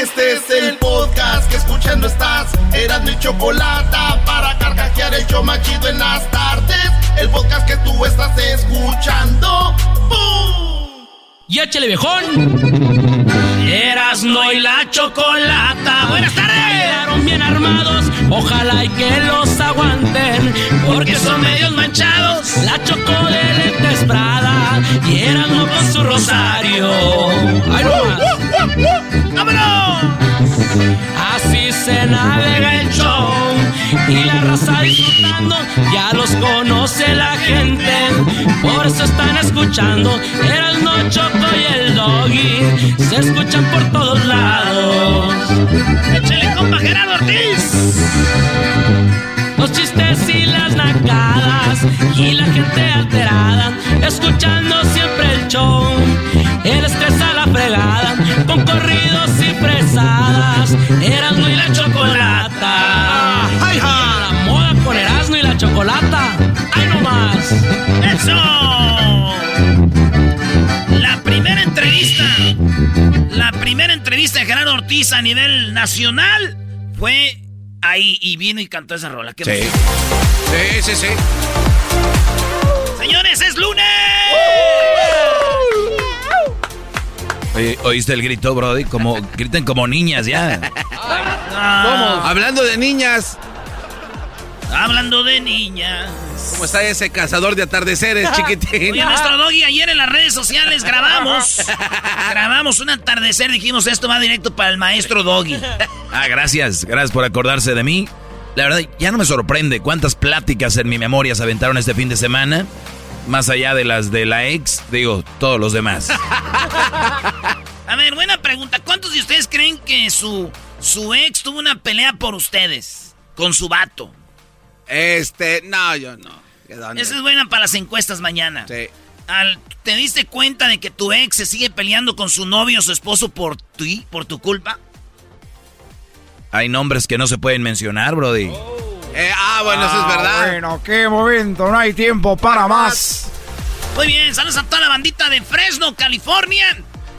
Este es el podcast que escuchando estás. Eran mi chocolate para carcajear el show machido en las tardes. El podcast que tú estás escuchando. ¡Bum! ¡Y échale viejón! Eras no y la chocolata. Buenas tardes. Quedaron bien armados. Ojalá y que los aguanten. Porque son medios manchados. La choco de lentes Prada. Y eran no con su rosario. ¡Ay, no! Así se navega el show y la raza disfrutando, ya los conoce la gente, por eso están escuchando, el no choco y el doggy, se escuchan por todos lados. ¡Échale compa Gerardo Ortiz! Los chistes y las nacadas y la gente alterada, escuchando siempre el show, la fregada, con corridos y fresadas, Erasmo y la chocolata. ¡Ay, ja! La moda con Erasmo y la chocolata. ¡Ay, no más! ¡Eso! La primera entrevista, la primera entrevista de Gerardo Ortiz a nivel nacional fue ahí y vino y cantó esa rola. ¿Qué Sí. Sí, sí, sí. Señores, es lunes. Oye, ¿Oíste el grito, Brody? Como, griten como niñas ya. Ah, Hablando de niñas, hablando de niñas. ¿cómo está ese cazador de atardeceres, chiquitín? Oye, nuestro doggy, ayer en las redes sociales grabamos. grabamos un atardecer. Dijimos, esto va directo para el maestro doggy. Ah, gracias, gracias por acordarse de mí. La verdad, ya no me sorprende cuántas pláticas en mi memoria se aventaron este fin de semana. Más allá de las de la ex, digo, todos los demás. A ver, buena pregunta. ¿Cuántos de ustedes creen que su, su ex tuvo una pelea por ustedes? Con su vato. Este, no, yo no. Esa es buena para las encuestas mañana. Sí. Al, ¿Te diste cuenta de que tu ex se sigue peleando con su novio o su esposo por ti, por tu culpa? Hay nombres que no se pueden mencionar, Brody. Eh, ah, bueno, eso es verdad. Bueno, qué momento, no hay tiempo para más. Muy bien, saludos a toda la bandita de Fresno, California,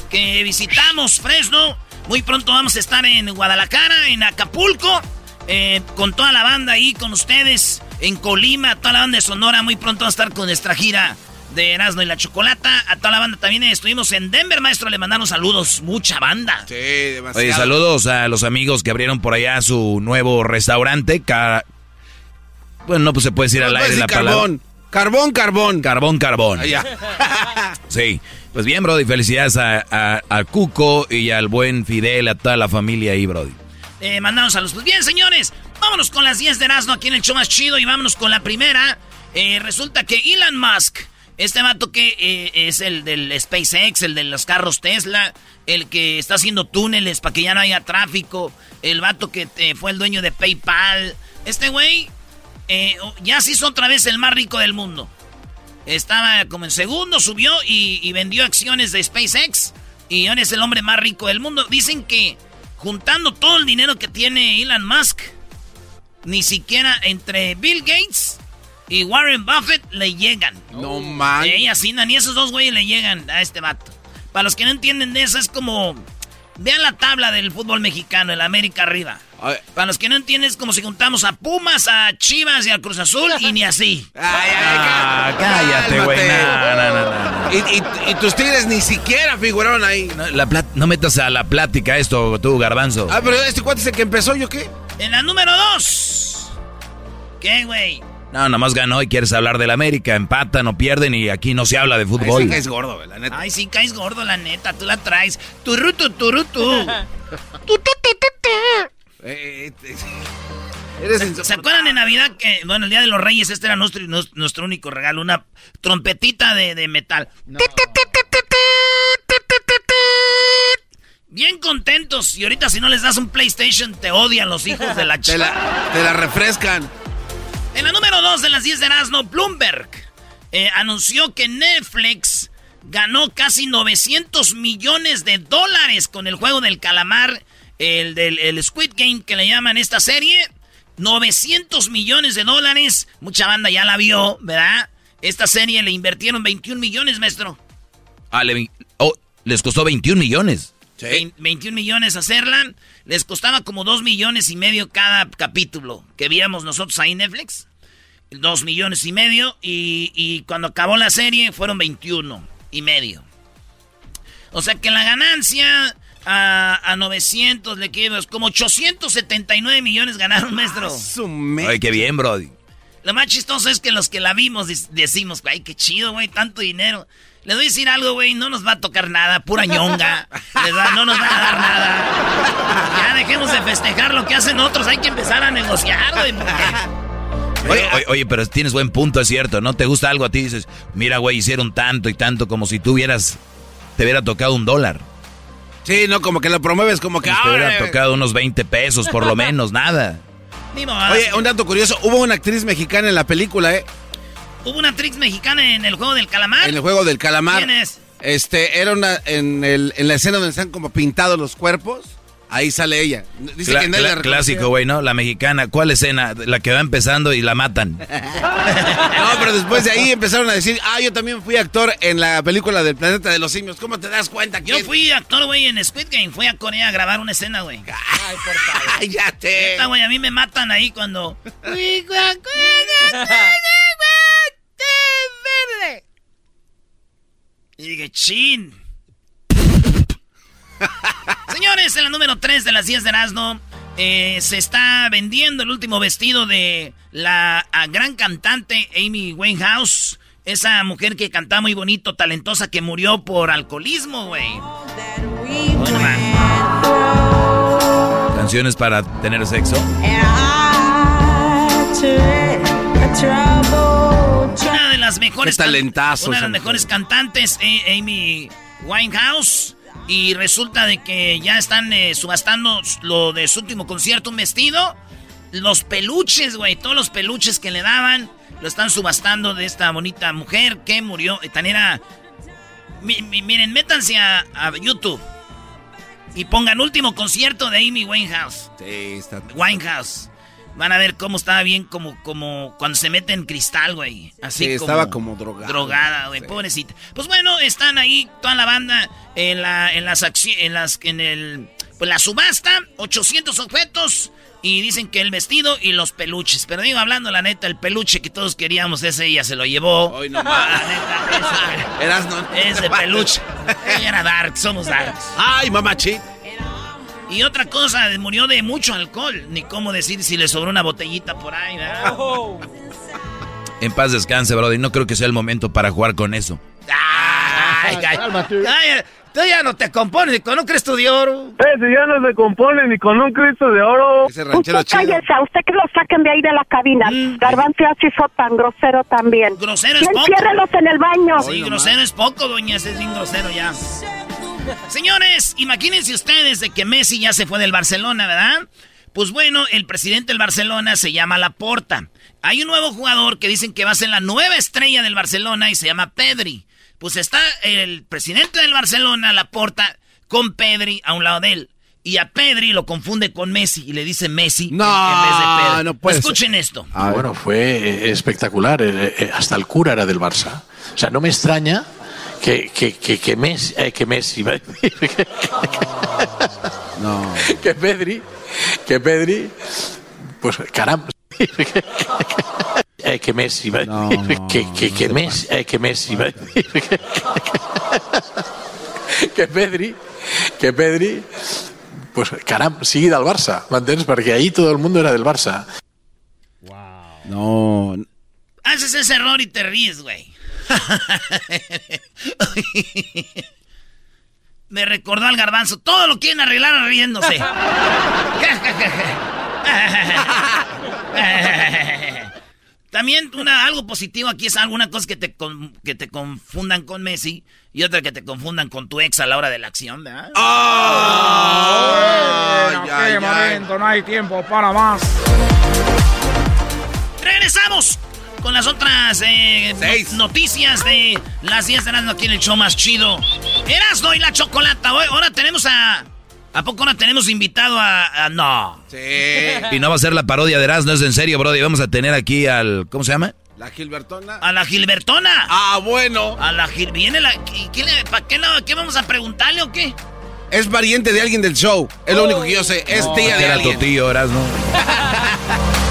que visitamos Fresno. Muy pronto vamos a estar en Guadalajara, en Acapulco, eh, con toda la banda ahí, con ustedes, en Colima, toda la banda de Sonora. Muy pronto vamos a estar con nuestra gira de Erasmo y la Chocolata. A toda la banda también estuvimos en Denver, maestro, le mandamos saludos, mucha banda. Sí, demasiado. Oye, saludos a los amigos que abrieron por allá su nuevo restaurante. Bueno, no pues se puede decir al aire la sí, palabra. carbón. Carbón, carbón. Carbón, carbón. Ah, ya. Sí. Pues bien, Brody, felicidades a, a- a Cuco y al buen Fidel, a toda la familia ahí, Brody. Eh, mandamos saludos. Pues bien, señores, vámonos con las 10 de Erasmo aquí en el show más chido y vámonos con la primera. Eh, resulta que Elon Musk, este vato que eh, es el del SpaceX, el de los carros Tesla, el que está haciendo túneles para que ya no haya tráfico, el vato que eh, fue el dueño de PayPal, este güey eh, ya se hizo otra vez el más rico del mundo. Estaba como en segundo, subió y, y vendió acciones de SpaceX. Y ahora es el hombre más rico del mundo. Dicen que juntando todo el dinero que tiene Elon Musk, ni siquiera entre Bill Gates y Warren Buffett le llegan. No man. Ey, así, ni esos dos güeyes le llegan a este vato. Para los que no entienden de eso, es como. Vean la tabla del fútbol mexicano, el América arriba. Para los que no entienden, es como si juntamos a Pumas, a Chivas y a Cruz Azul y ni así. Ay, ay, Ah, cá- cállate, güey. no, no, no. Y, y- y tus tigres ni siquiera figuraron ahí. No, la plat- no metas a la plática esto, tú, garbanzo. Ah, pero este cuate es el que empezó, ¿yo qué? En la número dos. ¿Qué, güey? No, nomás ganó y quieres hablar del América. Empatan o pierden y aquí no se habla de Ay, fútbol. sí que es gordo, güey, la neta. Ay, sí, caes gordo, la neta. Tú la traes. Turutu, turutu. Tu, tu, tu, tu, tu. Eh, eh, eres ¿Se insoportable. acuerdan de Navidad que, bueno, el Día de los Reyes, este era nuestro, nuestro, único regalo, una trompetita de, de metal. Bien contentos. Y ahorita si no les das un PlayStation, te odian los hijos de la Te chica. la, te la refrescan. En la número 2 de las 10 de Erasmo, Bloomberg eh, anunció que Netflix ganó casi 900 millones de dólares con el juego del calamar, el del el Squid Game que le llaman esta serie. 900 millones de dólares. Mucha banda ya la vio, ¿verdad? Esta serie le invirtieron 21 millones, maestro. Ah, le- oh, les costó 21 millones. Vein- 21 millones hacerla. Les costaba como 2 millones y medio cada capítulo que veíamos nosotros ahí en Netflix. 2 millones y medio. Y, y cuando acabó la serie fueron 21 y medio. O sea que la ganancia a, a 900 le quedas como 879 millones ganaron, maestro. Me- Ay, qué bien, Brody. Lo más chistoso es que los que la vimos decimos, ay, qué chido, güey, tanto dinero. Les voy a decir algo, güey, no nos va a tocar nada, pura ñonga. Les va- no nos van a dar nada. Ya dejemos de festejar lo que hacen otros, hay que empezar a negociar, güey, oye, oye, pero tienes buen punto, es cierto. ¿No te gusta algo a ti? Dices, mira, güey, hicieron tanto y tanto como si tú hubieras, te hubiera tocado un dólar. Sí, no, como que lo promueves como que... Te hubiera tocado unos 20 pesos, por lo menos, nada. Oye, un dato curioso, hubo una actriz mexicana en la película, ¿eh? hubo una actriz mexicana en el juego del calamar. En el juego del calamar. ¿Quién es? Este, era una, en, el, en la escena donde están como pintados los cuerpos, ahí sale ella. Dice Cla- que nadie cla- la clásico, güey, ¿no? La mexicana. ¿Cuál escena? La que va empezando y la matan. No, pero después de ahí empezaron a decir, ah, yo también fui actor en la película del Planeta de los Simios. ¿Cómo te das cuenta? Yo quién? fui actor, güey, en Squid Game. Fui a Corea a grabar una escena, güey. Cállate. Neta, güey, a mí me matan ahí cuando... Y dije, chin. Señores, en la número 3 de las 10 de Erasmo, eh, se está vendiendo el último vestido de la gran cantante Amy Winehouse. Esa mujer que cantaba muy bonito, talentosa, que murió por alcoholismo, güey. Canciones para tener sexo. Una de las mejores Una de las mejores cantantes, eh, Amy Winehouse. Y resulta de que ya están eh, subastando lo de su último concierto, un vestido. Los peluches, güey, todos los peluches que le daban, lo están subastando de esta bonita mujer que murió. eh, Tan era. Mi- mi- miren, métanse a, a YouTube y pongan último concierto de Amy Winehouse. Sí, está... Winehouse. Van a ver cómo estaba bien como, como cuando se mete en cristal, güey. Así Sí, como estaba como drogada. Drogada, güey, Sí. pobrecita. Pues bueno, están ahí toda la banda en la, en las en las, en el, pues la subasta, 800 objetos. Y dicen que el vestido y los peluches. Pero digo, hablando la neta, el peluche que todos queríamos, ese ella se lo llevó. Hoy nomás. La neta, Eras no. ese, ese peluche. Ella era dark, somos darks. Ay, mamachi. Y otra cosa, murió de mucho alcohol. Ni cómo decir si le sobró una botellita por ahí, ¿verdad? En paz descanse, Brody. No creo que sea el momento para jugar con eso. Ay, ay, ay, tú ya no te compones ni con un Cristo de oro. Ese ya no se compone ni con un Cristo de oro. Ese ranchero Usted chido. cállese, a usted que lo saquen de ahí de la cabina. Garbanzo ya se hizo tan grosero también. Mm. Grosero es Y poco. enciérrelos en el baño. Sí, grosero es poco, doña. Ese es bien grosero ya. Señores, imagínense ustedes de que Messi ya se fue del Barcelona, ¿verdad? Pues bueno, el presidente del Barcelona se llama Laporta. Hay un nuevo jugador que dicen que va a ser la nueva estrella del Barcelona y se llama Pedri. Pues está el presidente del Barcelona, Laporta, con Pedri a un lado de él. Y a Pedri lo confunde con Messi y le dice Messi No, en vez de Pedri. no puede ser. Escuchen esto. Ah, bueno, fue eh, espectacular. eh, eh, hasta el cura era del Barça. O sea, no me extraña que, que, que, que Messi, eh, que Messi, iba a decir, que- No. que Pedri, que Pedri, pues caramba. Eh, que Messi va a decir, que, que, que Messi, eh, que Messi va a decir, que Pedri, que Pedri, pues caramba, sigui del Barça, m'entens? Perquè ahí todo el mundo era del Barça. No. Haces ese error y te ríes, güey. Me recordó al garbanzo. Todo lo quieren arreglar riéndose. También una, algo positivo aquí es alguna cosa que te, con- que te confundan con Messi y otra que te confundan con tu ex a la hora de la acción, ¿verdad? Bueno, qué momento, no hay tiempo para más. Regresamos con las otras eh, no- noticias de las 10 de Erasmo aquí en el show más chido. Erasmo y la chocolata. Hoy- Ahora tenemos a... ¿A poco ahora tenemos invitado a... a- no. Sí. Y no va a ser la parodia de Erasmo, es en serio, Brody. Vamos a tener aquí al. ¿Cómo se llama? La Gilbertona. A la Gilbertona. Ah, bueno. A la Gil... Viene la... ¿y ¿Qué, le- ¿Para qué, qué vamos a preguntarle o qué? Es pariente de alguien del show. Es lo único que yo sé. Es tía de Era tu alguien. tío, Erasmo.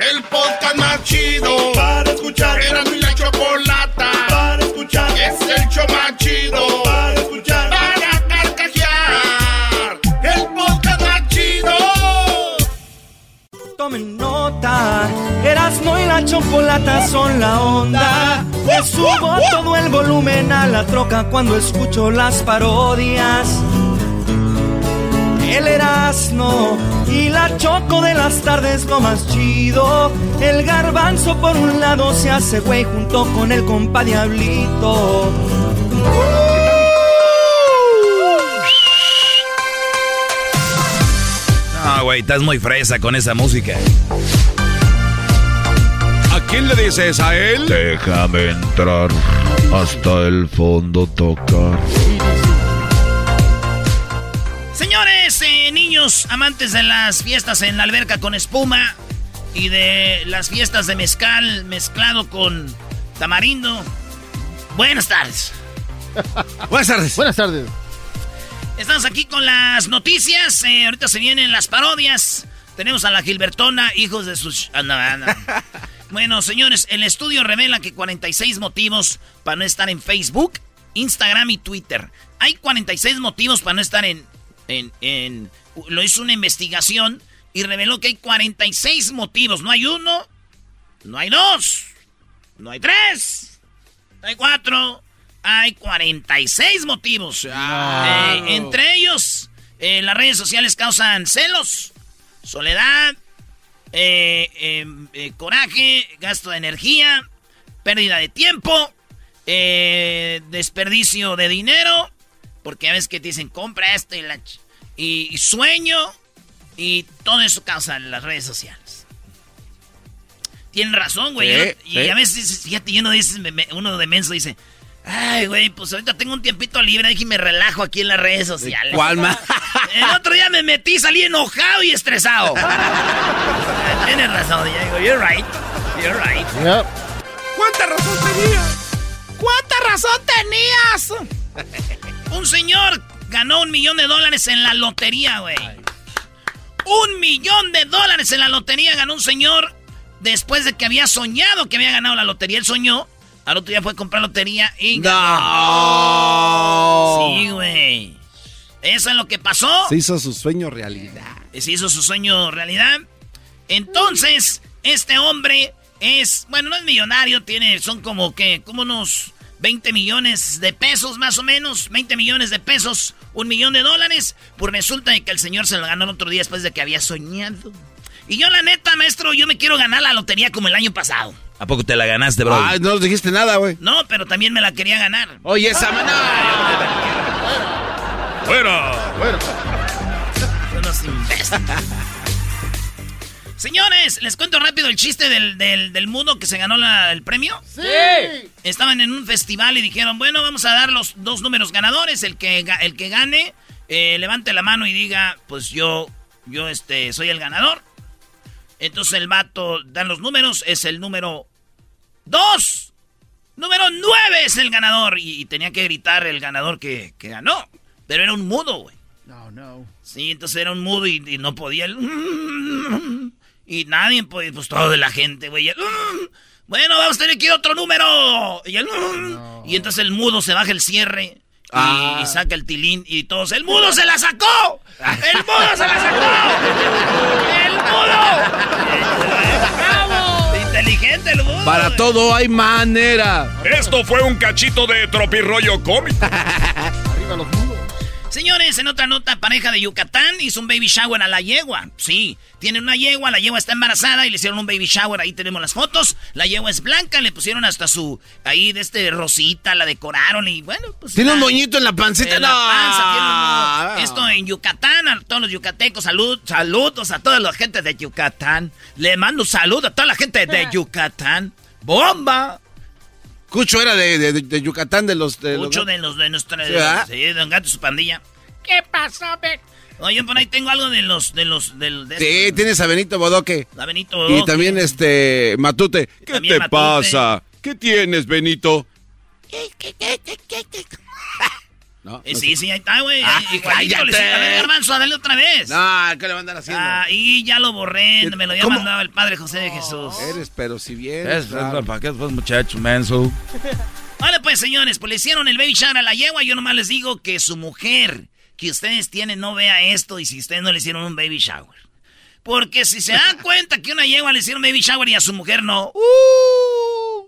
El podcast más chido para escuchar. Era mi la chocolata para escuchar. Es el show más chido para escuchar. Para carcajear. El podcast más chido. Tomen nota, Erasmo y la chocolata son la onda. Le subo todo el volumen a la troca cuando escucho las parodias. El Erasmo y la choco de las tardes lo más chido. El garbanzo por un lado se hace güey junto con el compa Diablito. No, güey, estás muy fresa con esa música. ¿A quién le dices a él? Déjame entrar hasta el fondo tocar. Amantes de las fiestas en la alberca con espuma y de las fiestas de mezcal mezclado con tamarindo. Buenas tardes. Buenas tardes. Buenas tardes. Estamos aquí con las noticias. eh, ahorita se vienen las parodias. Tenemos a la Gilbertona, hijos de sus... ah, no, ah, no. Bueno, señores, el estudio revela que 46 motivos para no estar en Facebook, Instagram y Twitter. Hay 46 motivos para no estar en... en, en lo hizo una investigación y reveló que hay 46 motivos. No hay uno, no hay dos, no hay tres, no hay cuatro, hay 46 motivos. Eh, entre ellos, eh, las redes sociales causan celos, soledad, eh, eh, coraje, gasto de energía, pérdida de tiempo, desperdicio de dinero, porque a veces que te dicen compra esto y, la ch- y, y sueño, y todo eso causa las redes sociales. Tienen razón, güey. Sí, y sí. a veces, fíjate, y uno, dice, me- me- uno de menso dice, ay, güey, pues ahorita tengo un tiempito libre, y me relajo aquí en las redes sociales. ¿Cuál más? El otro día me metí, salí enojado y estresado. Tienes razón, Diego. You're right. You're right. ¿Cuánta razón tenía? ¿Cuánta razón tenías? Un señor ganó un millón de dólares en la lotería, güey. Un millón de dólares en la lotería ganó un señor después de que había soñado que había ganado la lotería. Él soñó, al otro día fue a comprar lotería y ganó. Sí, güey. Eso es lo que pasó. Se hizo su sueño realidad. Se hizo su sueño realidad. Entonces, este hombre es, bueno, no es millonario, tiene, son como que, como unos 20 millones de pesos más o menos, 20 millones de pesos, un millón de dólares. Pues resulta de que el señor se lo ganó el otro día después de que había soñado. Y yo la neta, maestro, yo me quiero ganar la lotería como el año pasado. ¿A poco te la ganaste, bro? Ay, no nos dijiste nada, güey. No, pero también me la quería ganar. Oye, esa mano. Bueno, bueno. Unos imbéciles. Señores, les cuento rápido el chiste del, del, del mudo que se ganó la- el premio. Sí. Estaban en un festival y dijeron, bueno, vamos a dar los dos números ganadores. El que, el que gane, eh, levante la mano y diga, pues yo, yo este, soy el ganador. Entonces el vato dan los números, es el número 2. Número 9 es el ganador. Y, y tenía que gritar el ganador que, que ganó. Pero era un mudo, güey. No, no. Sí, entonces era un mudo y, no podía. Y nadie podía, pues todo de la gente, güey. Bueno, vamos a tener que ir a otro número. Y, y entonces el mudo se baja el cierre. Y, saca el tilín y todos. ¡El mudo se la sacó! ¡El mudo se la sacó! ¡El mudo! ¡Bravo! Inteligente el mudo. Para todo hay manera. Esto fue un cachito de tropirroyo cómico. Arriba los Señores, en otra nota, pareja de Yucatán hizo un baby shower a la yegua. Sí, tiene una yegua, la yegua está embarazada y le hicieron un baby shower. Ahí tenemos las fotos. La yegua es blanca, le pusieron hasta su. Ahí de este rosita, la decoraron y bueno, pues. Tiene un moñito en la pancita, en la panza, tiene Esto en Yucatán, a todos los yucatecos, salud, saludos a toda la gente de Yucatán. Le mando un saludo a toda la gente de Yucatán. ¡Bomba! Cucho era de, Yucatán, de los... De Cucho de los de nuestra... ¿Sí? de Don Gato y su pandilla. ¿Qué pasó, Beck? Oye, por ahí tengo algo de los... De los del, sí, tienes a Benito Bodoque. A Benito Bodoque. Y también este... Matute. ¿Qué te pasa? ¿Qué tienes, Benito? ¿No? Eh, sí, sí, ahí está, güey. Ah, le A ver, Garbanzo, dale otra vez. No, ¿qué le van a andar haciendo? Ah, y ya lo borré, me lo había mandado el Padre José de Jesús. Eres, pero si bien. Es, claro. ¿Para qué pues, muchacho, menso? Vale, pues, señores, pues le hicieron el baby shower a la yegua. Yo nomás les digo que su mujer, que ustedes tienen, no vea esto y si ustedes no le hicieron un baby shower. Porque si se dan cuenta que una yegua le hicieron baby shower y a su mujer no. ¡Uh!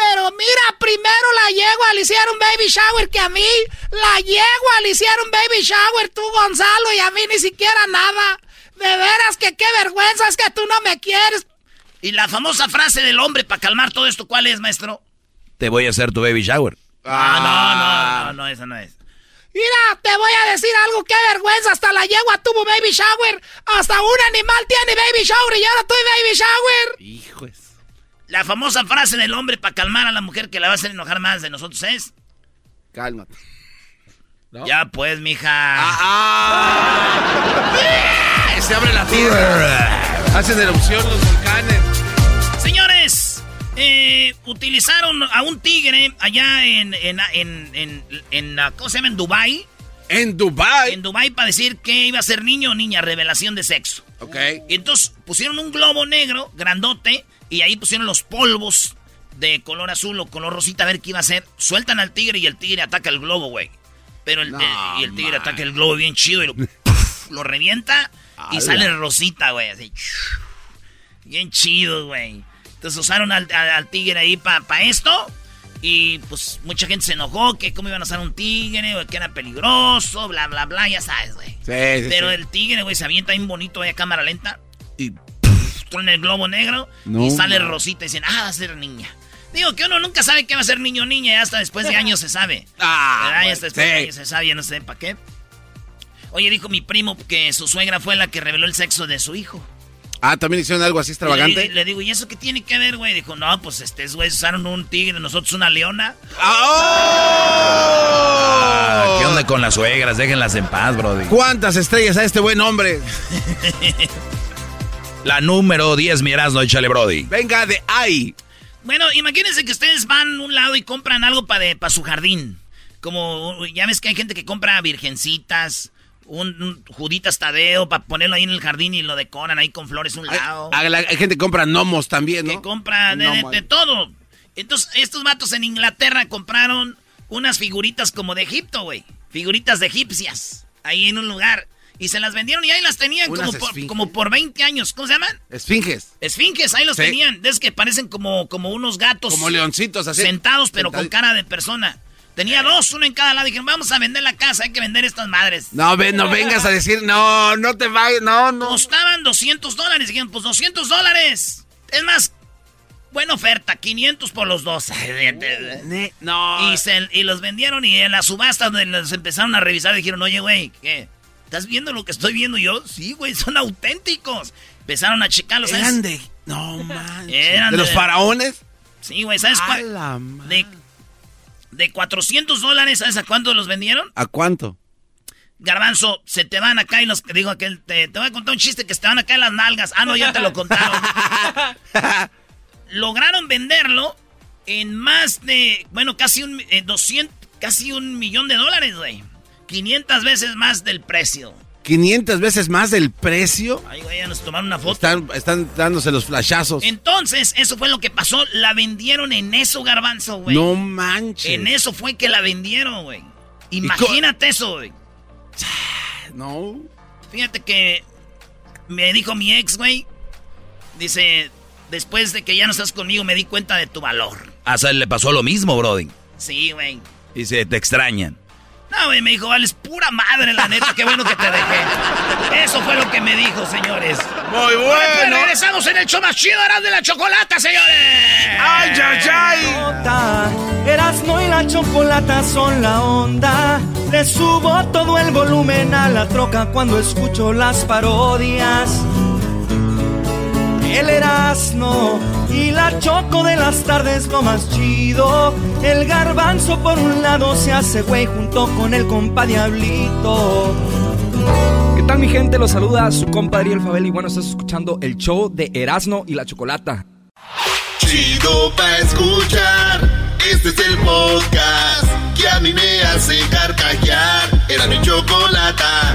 Pero mira, primero la yegua le hicieron baby shower que a mí. La yegua le hicieron baby shower tú, Gonzalo, y a mí ni siquiera nada. De veras que qué vergüenza es que tú no me quieres. Y la famosa frase del hombre para calmar todo esto, ¿cuál es, maestro? Te voy a hacer tu baby shower. Ah, no, no, no, no, esa no es. Mira, te voy a decir algo, qué vergüenza, hasta la yegua tuvo baby shower, hasta un animal tiene baby shower y ahora tuve baby shower. Hijos. La famosa frase del hombre para calmar a la mujer que la va a hacer enojar más de nosotros es... Cálmate. Ya pues, mija. ¡Ah! Se abre la tierra. Hacen erupción los volcanes. Señores, eh, utilizaron a un tigre allá en, en, en, en, ¿cómo se llama? En Dubai. En Dubai. En Dubai para decir que iba a ser niño o niña, revelación de sexo. Ok. Y entonces pusieron un globo negro, grandote, y ahí pusieron los polvos de color azul o color rosita a ver qué iba a hacer. Sueltan al tigre y el tigre ataca el globo, güey. Pero el, y el tigre ataca el globo bien chido y lo, lo revienta y sale rosita, güey. Así. Bien chido, güey. Entonces usaron al, tigre ahí para esto. Y pues mucha gente se enojó que cómo iban a usar un tigre, que era peligroso, bla, bla, bla, ya sabes, güey. Sí, Pero el tigre, güey, se avienta bien bonito a cámara lenta. Y en el globo negro y sale Rosita y dicen, ah, va a ser niña. Digo que uno nunca sabe qué va a ser niño o niña, y hasta después de años se sabe. Ah, Ya hasta después de años se sabe, ya no sé para qué. Oye, dijo mi primo que su suegra fue la que reveló el sexo de su hijo. Ah, también hicieron algo así extravagante. Le, digo, ¿y eso qué tiene que ver, güey? Dijo, no, pues este, güey, usaron un tigre, nosotros una leona. ¡Oh! ¿Qué onda con las suegras? Déjenlas en paz, brody. ¿Cuántas estrellas a este buen hombre? La número 10, mi Erasmo, échale, Brody. Venga de ahí. Bueno, imagínense que ustedes van a un lado y compran algo para su jardín. Como, ya ves que hay gente que compra virgencitas, un, juditas tadeo para ponerlo ahí en el jardín y lo decoran ahí con flores un lado. Hay, gente que compra gnomos también, ¿no? Que compra de, todo. Entonces, estos matos en Inglaterra compraron unas figuritas como de Egipto, güey. Figuritas de egipcias. Ahí en un lugar. Y se las vendieron y ahí las tenían como por, como por 20 años. ¿Cómo se llaman? Esfinges. Esfinges, ahí los tenían. Es que parecen como, como unos gatos. Como leoncitos así. Sentados, pero con cara de persona. Tenía dos, uno en cada lado. Dijeron, vamos a vender la casa, hay que vender estas madres. No, ven, no vengas a decir, no, no te vayas, no, no. Costaban 200 dólares. Dijeron, pues 200 dólares. Es más, buena oferta, 500 por los dos. no. Y, y los vendieron y en la subasta donde los empezaron a revisar dijeron, oye, güey, ¿qué? ¿Estás viendo lo que estoy viendo yo? Sí, güey, son auténticos. Empezaron a checarlos. Eran de... No, manches. ¿De, los faraones? Sí, güey, ¿sabes cuál? De, de 400 dólares, ¿sabes a cuánto los vendieron? ¿A cuánto? Garbanzo, se te van acá y los... Digo, aquel, te, te voy a contar un chiste que se te van acá en las nalgas. Ah, no, ya te lo contaron. Lograron venderlo en más de... Bueno, casi un... 200... Eh, casi un millón de dólares, güey 500 veces más del precio. 500 veces más del precio. Ay, güey, ya nos tomaron una foto. Están, están dándose los flashazos. Entonces, eso fue lo que pasó. La vendieron en eso, garbanzo, güey. No manches. En eso fue que la vendieron, güey. Imagínate eso, güey. No. Fíjate que me dijo mi ex, güey. Dice, después de que ya no estás conmigo, me di cuenta de tu valor. A le pasó lo mismo, Brody. Sí, güey. Dice, te extrañan. No, güey, me dijo, vales pura madre, la neta, qué bueno que te dejé. Eso fue lo que me dijo, señores. Muy bueno. Pues regresamos en el show más chido, Eras de la Chocolata, señores. ¡Ay, ay, ay! Erasmo y la chocolata son la onda. Le subo todo el volumen a la troca cuando escucho las parodias. El Erasmo y la Choco de las tardes lo más chido. El garbanzo por un lado se hace güey junto con el compa Diablito. ¿Qué tal mi gente? Los saluda su compadre El Fabel y bueno, estás escuchando el show de Erasmo y la Chocolata. Chido pa' escuchar. Este es el podcast que a mí me hace carcajear. Era mi chocolata.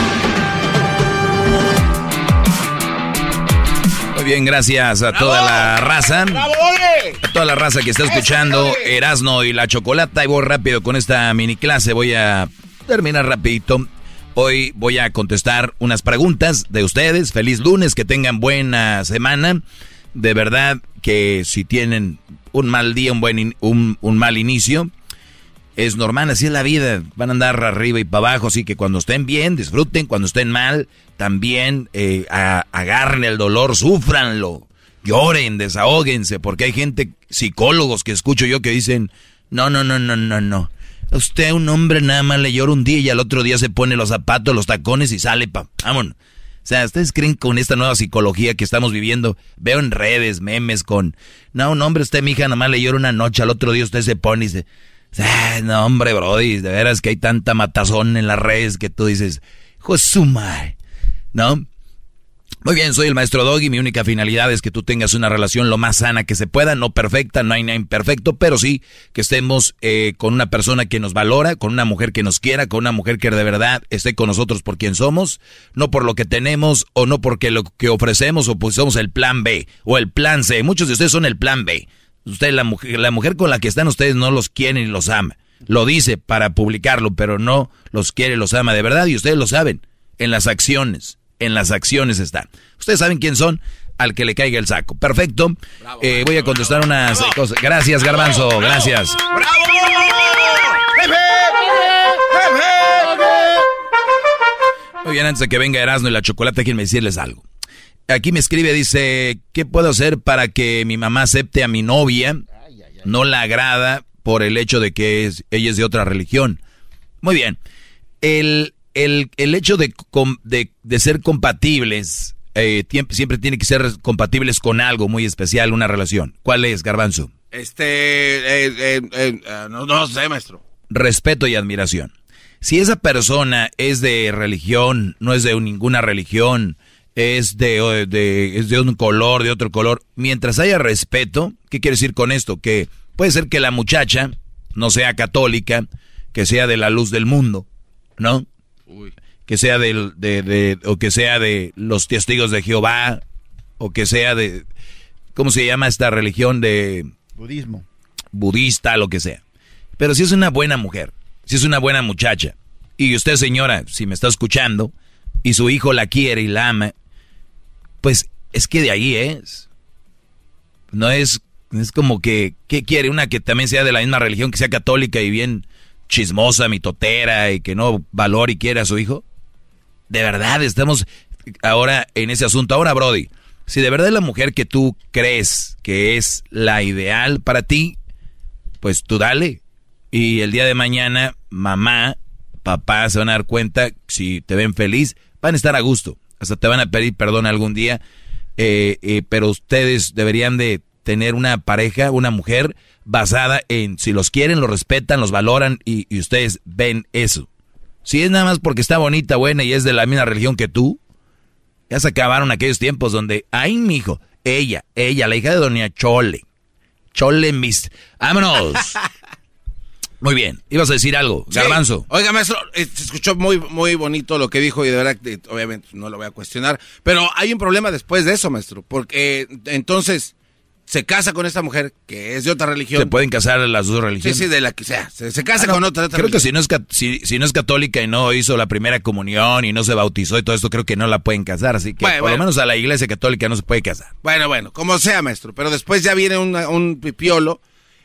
Muy bien, gracias a toda la raza. A toda la raza que está escuchando Erasno y la Chocolata. Y voy rápido con esta mini clase. Voy a terminar rapidito. Hoy voy a contestar unas preguntas de ustedes. Feliz lunes, que tengan buena semana. De verdad que si tienen un mal día, un buen in- un, un mal inicio, es normal, así es la vida. Van a andar arriba y para abajo, así que cuando estén bien, disfruten. Cuando estén mal, también eh, agarren el dolor, súfranlo. Lloren, desahóguense, porque hay gente, psicólogos que escucho yo que dicen, no, no, no, no, no, no. Usted, un hombre, nada más le llora un día y al otro día se pone los zapatos, los tacones y sale pa. Vámonos. O sea, ¿ustedes creen con esta nueva psicología que estamos viviendo? Veo en redes, memes con... No, un hombre, usted, mija, nada más le llora una noche, al otro día usted se pone y se... Ah, no, hombre, brody, de veras que hay tanta matazón en las redes que tú dices, Josumai, ¿no? Muy bien, soy el maestro Doggy. Mi única finalidad es que tú tengas una relación lo más sana que se pueda, no perfecta, no hay nada imperfecto, pero sí que estemos eh, con una persona que nos valora, con una mujer que nos quiera, con una mujer que de verdad esté con nosotros por quien somos, no por lo que tenemos o no porque lo que ofrecemos o pues somos el plan B o el plan C. Muchos de ustedes son el plan B. Usted, la mujer, la mujer con la que están ustedes no los quiere ni los ama. Lo dice para publicarlo, pero no los quiere, los ama de verdad y ustedes lo saben. En las acciones, en las acciones está. Ustedes saben quién son, al que le caiga el saco. Perfecto. Eh, voy a contestar unas cosas. Gracias, Garbanzo, gracias. Muy bien, antes de que venga Erasmo y la chocolate, déjenme decirles algo. Aquí me escribe, dice, ¿qué puedo hacer para que mi mamá acepte a mi novia? No la agrada por el hecho de que es- ella es de otra religión. Muy bien. El, el, el hecho de, de, de ser compatibles, eh, siempre tiene que ser compatibles con algo muy especial, una relación. ¿Cuál es, Garbanzo? Este, eh, eh, eh, eh, no, no sé, maestro. respeto y admiración. Si esa persona es de religión, no es de ninguna religión, es de, de- es de un color, de otro color, mientras haya respeto, ¿qué quiere decir con esto? Que puede ser que la muchacha no sea católica, que sea de la luz del mundo, ¿no? Que sea del- de, de- o que sea de los testigos de Jehová, o que sea de, ¿cómo se llama esta religión de Budismo. budista, lo que sea. Pero si es una buena mujer, si es una buena muchacha, y usted señora, si me está escuchando, y su hijo la quiere y la ama, pues es que de ahí es. No es, es como que, ¿qué quiere? Una que también sea de la misma religión, que sea católica y bien chismosa, mitotera, y que no valore y quiere a su hijo. De verdad, estamos ahora en ese asunto. Ahora, Brody, si de verdad es la mujer que tú crees que es la ideal para ti, pues tú dale. Y el día de mañana, mamá, papá se van a dar cuenta, si te ven feliz, van a estar a gusto. Hasta te van a pedir perdón algún día. eh, eh, pero ustedes deberían de tener una pareja, una mujer basada en si los quieren, los respetan, los valoran y, ustedes ven eso. Si es nada más porque está bonita, buena y es de la misma religión que tú, ya se acabaron aquellos tiempos donde, ay, mijo, ella, ella, la hija de Doña Chole, Chole mis... ¡Vámonos! Muy bien, ibas a decir algo, Garbanzo. Oiga, maestro, eh, se escuchó muy, muy bonito lo que dijo y de verdad, eh, obviamente no lo voy a cuestionar, pero hay un problema después de eso, maestro, porque eh, entonces se casa con esta mujer que es de otra religión. Se pueden casar las dos religiones. Sí, sí, de la que sea. Se, se casa Ah, no, con otra, otra Creo que si no, es, si, si no es católica y no hizo la primera comunión y no se bautizó y todo esto, creo que no la pueden casar. Así que Bueno, por lo menos a la iglesia católica no se puede casar. Bueno, bueno, como sea, maestro. Pero después ya viene una- un pipiolo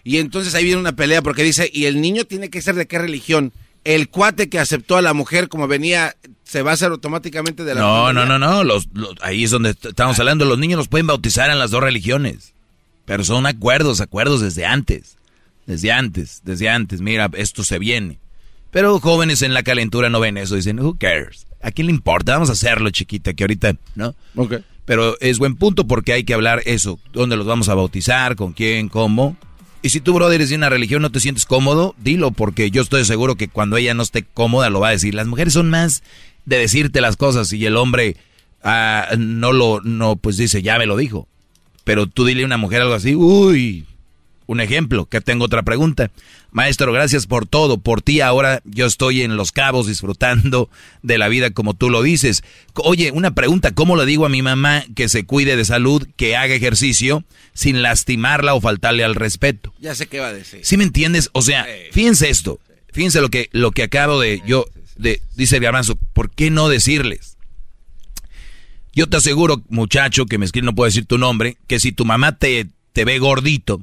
y entonces ahí viene una pelea porque dice, ¿y el niño tiene que ser de qué religión? El cuate que aceptó a la mujer como venía, ¿se va a hacer automáticamente de la No, no, no, no. Los, los- ahí es donde est- estamos hablando. Los niños los pueden bautizar en las dos religiones. Pero son acuerdos, acuerdos desde antes. Desde antes, desde antes. Mira, esto se viene. Pero jóvenes en la calentura no ven eso. Dicen, who cares? ¿A quién le importa? Vamos a hacerlo, chiquita, que ahorita, ¿no? Ok. Pero es buen punto porque hay que hablar eso. ¿Dónde los vamos a bautizar? ¿Con quién? ¿Cómo? Y si tú, brother, eres de una religión, no te sientes cómodo, dilo, porque yo estoy seguro que cuando ella no esté cómoda lo va a decir. Las mujeres son más de decirte las cosas y el hombre ah, no lo, no, pues dice, ya me lo dijo. Pero tú dile a una mujer algo así, uy, un ejemplo, que tengo otra pregunta. Maestro, gracias por todo. Por ti ahora yo estoy en Los Cabos disfrutando de la vida como tú lo dices. Oye, una pregunta, ¿cómo le digo a mi mamá que se cuide de salud, que haga ejercicio sin lastimarla o faltarle al respeto? Ya sé qué va a decir. ¿Sí me entiendes? O sea, fíjense esto. Fíjense lo que, lo que acabo de yo, de, dice garbanzo, ¿por qué no decirles? Yo te aseguro, muchacho, que me escribe, no puedo decir tu nombre, que si tu mamá te, te ve gordito,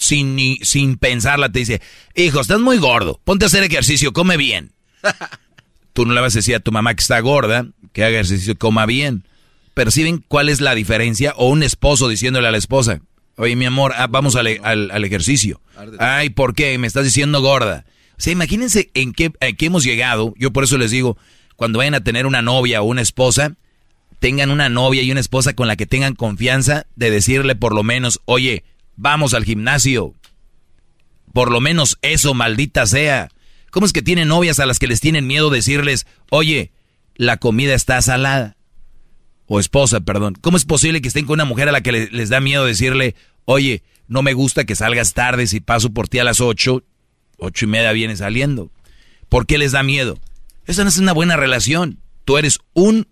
Sin, ni, sin pensarla, te dice, hijo, estás muy gordo, ponte a hacer ejercicio, come bien. Tú no le vas a decir a tu mamá que está gorda, que haga ejercicio, coma bien. ¿Perciben cuál es la diferencia? O un esposo diciéndole a la esposa, oye, mi amor, ah, vamos al, al- al ejercicio. Ay, ¿por qué? Me estás diciendo gorda. O sea, imagínense en qué, en qué hemos llegado. Yo por eso les digo, cuando vayan a tener una novia o una esposa, tengan una novia y una esposa con la que tengan confianza de decirle por lo menos, oye, vamos al gimnasio. Por lo menos eso, maldita sea. ¿Cómo es que tienen novias a las que les tienen miedo decirles, oye, la comida está salada? O esposa, perdón. ¿Cómo es posible que estén con una mujer a la que le- les da miedo decirle, oye, no me gusta que salgas tarde si paso por ti a las ocho, ocho y media viene saliendo? ¿Por qué les da miedo? Esa no es una buena relación. Tú eres un,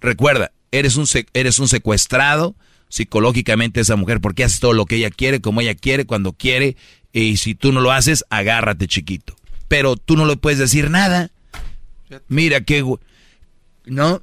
recuerda, eres un, eres un secuestrado psicológicamente esa mujer porque haces todo lo que ella quiere, como ella quiere, cuando quiere. Y si tú no lo haces, agárrate chiquito. Pero tú no le puedes decir nada. Mira qué... ¿No?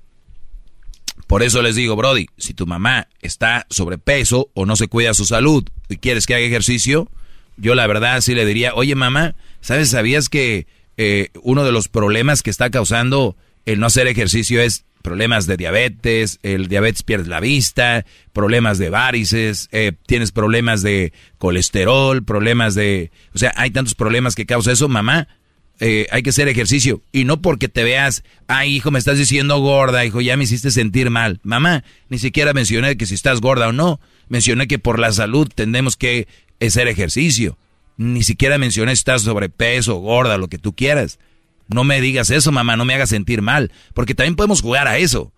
Por eso les digo, Brody, si tu mamá está sobrepeso o no se cuida su salud y quieres que haga ejercicio, yo la verdad sí le diría, oye mamá, ¿sabes? ¿Sabías que eh, uno de los problemas que está causando el no hacer ejercicio es problemas de diabetes, el diabetes pierde la vista, problemas de varices, eh, tienes problemas de colesterol, problemas de... O sea, hay tantos problemas que causa eso, mamá. eh, hay que hacer ejercicio. Y no porque te veas, ay hijo, me estás diciendo gorda, hijo, ya me hiciste sentir mal. Mamá, ni siquiera mencioné que si estás gorda o no. Mencioné que por la salud tenemos que hacer ejercicio. Ni siquiera mencioné si estás sobrepeso, gorda, lo que tú quieras. No me digas eso, mamá, no me hagas sentir mal, porque también podemos jugar a eso.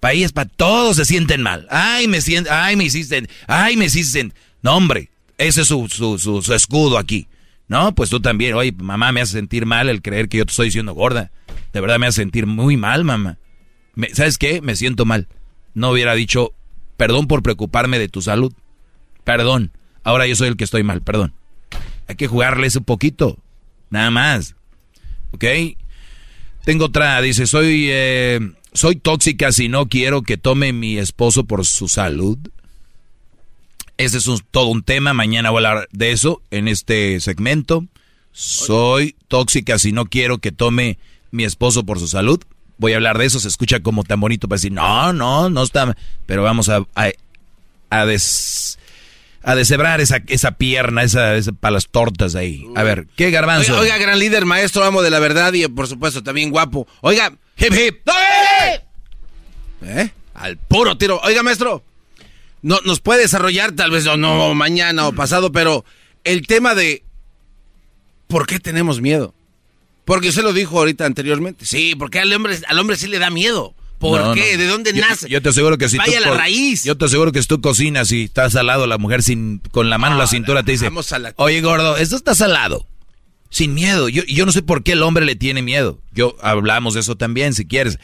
País para todos se sienten mal. Ay, me sienten, ay, me hiciste, ay, me hiciste. No, hombre, ese es su, su, su, escudo aquí. No, pues tú también, oye, mamá, me hace sentir mal el creer que yo te estoy diciendo gorda. De verdad me hace sentir muy mal, mamá. ¿Sabes qué? Me siento mal. No hubiera dicho, perdón por preocuparme de tu salud. Perdón. Ahora yo soy el que estoy mal, perdón. Hay que jugarles un poquito. Nada más. ¿Ok? Tengo otra, dice, soy, eh, soy tóxica si no quiero que tome mi esposo por su salud. Ese es todo un tema, mañana voy a hablar de eso en este segmento. Soy tóxica si no quiero que tome mi esposo por su salud. Voy a hablar de eso, se escucha como tan bonito para decir, no, no, no está, pero vamos a, a, a, des, a deshebrar esa, esa pierna, esa, para las tortas ahí. A ver, ¿qué garbanzo? Oiga, gran líder, maestro, amo de la verdad y por supuesto también guapo. Oiga, hip hip. ¿Eh? Al puro tiro. Oiga, maestro, no, nos puede desarrollar tal vez o no mañana o pasado, pero el tema de ¿por qué tenemos miedo? Porque usted lo dijo ahorita anteriormente. Sí, porque al hombre, al hombre sí le da miedo. ¿Por qué? ¿De dónde nace? Yo te aseguro que si Vaya tú, la raíz. Yo te aseguro que si tú cocinas y estás salado, la mujer sin con la mano en la cintura te dice, oye gordo, esto está salado. Sin miedo. Yo, yo no sé por qué el hombre le tiene miedo. Yo hablamos de eso también, si quieres.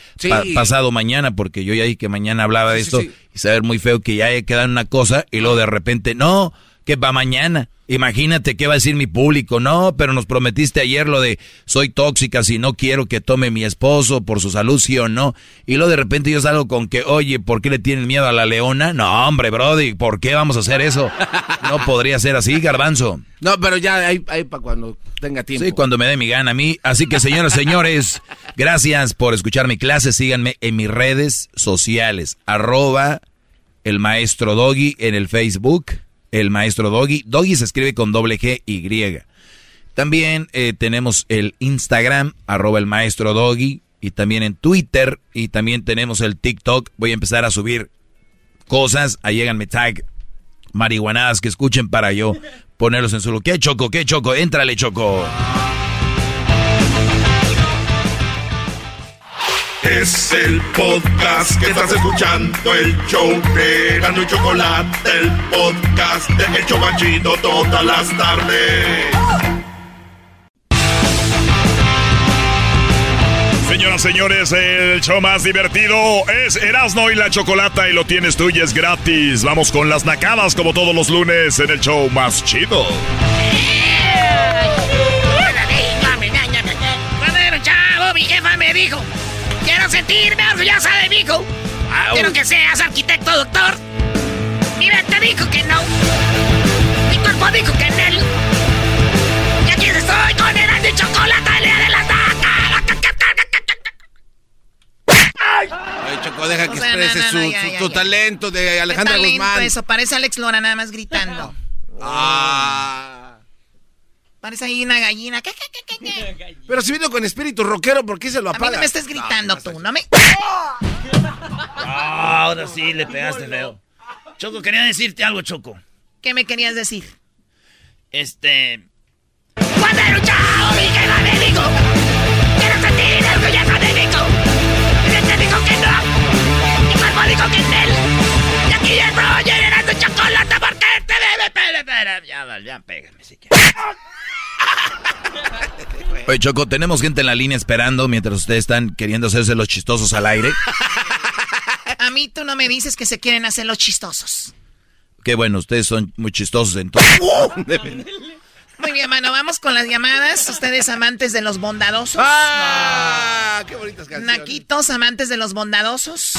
pasado mañana, porque yo ya dije que mañana hablaba de esto. Y saber muy feo que ya haya quedado una cosa y luego de repente, no, que va mañana. Imagínate qué va a decir mi público. No, pero nos prometiste ayer lo de soy tóxica si no quiero que tome mi esposo por su salud, sí o no. Y luego de repente yo salgo con que, oye, ¿por qué le tienen miedo a la leona? No, hombre, Brody, ¿por qué vamos a hacer eso? No podría ser así, garbanzo. No, pero ya hay, para cuando tenga tiempo. Sí, cuando me dé mi gana a mí. Así que, señoras, señores, gracias por escuchar mi clase. Síganme en mis redes sociales. Arroba el maestro Doggy en el Facebook el maestro Doggy. Doggy se escribe con doble G Y. También eh, tenemos el Instagram, arroba el maestro Doggy, y también en Twitter, y también tenemos el TikTok. Voy a empezar a subir cosas, ahí llegan mi tag, marihuanadas que escuchen para yo ponerlos en su... ¿Qué choco? ¿Qué choco? Éntrale, choco. Es el podcast que estás escuchando, el show de Gano y Chocolate, el podcast de El Chocachito todas las tardes. Señoras, señores, el show más divertido es Erasmo y la Chocolata y lo tienes tú y es gratis. Vamos con las nacadas como todos los lunes en el show más chido. Mi jefa me dijo Quiero sentirme orgullosa de mi hijo. Quiero que seas arquitecto, doctor. Mira, te dijo que no. Mi cuerpo dijo que no. Y aquí estoy con el de chocolate, le de la Ay, Choco, deja que exprese su, talento de Alejandra Guzmán. Eso, parece Alex Lora nada más gritando. Ah. Parece ahí una gallina. Pero si vino con espíritu rockero, ¿por qué se lo apaga? A mí no me estás gritando tú, ¿no me...? Ah, ahora sí le pegaste feo. Choco, quería decirte algo, Choco. ¿Qué me querías decir? Este... ¡Cuando era un chavo, mi me dijo Quiero sentir el orgulloso de mi hijo Y te dijo que no Mi cuerpo dijo que no Y aquí estoy, era tu chocolate porque te debe... Ya, ya, pégame si quieres. Oye, Choco, tenemos gente en la línea esperando mientras ustedes están queriendo hacerse los chistosos al aire. A mí tú no me dices que se quieren hacer los chistosos. Qué bueno, ustedes son muy chistosos entonces. Muy bien, mano, vamos con las llamadas. Ustedes amantes de los bondadosos. ¡Ah! ¡Qué bonitas canciones! Naquitos, amantes de los bondadosos.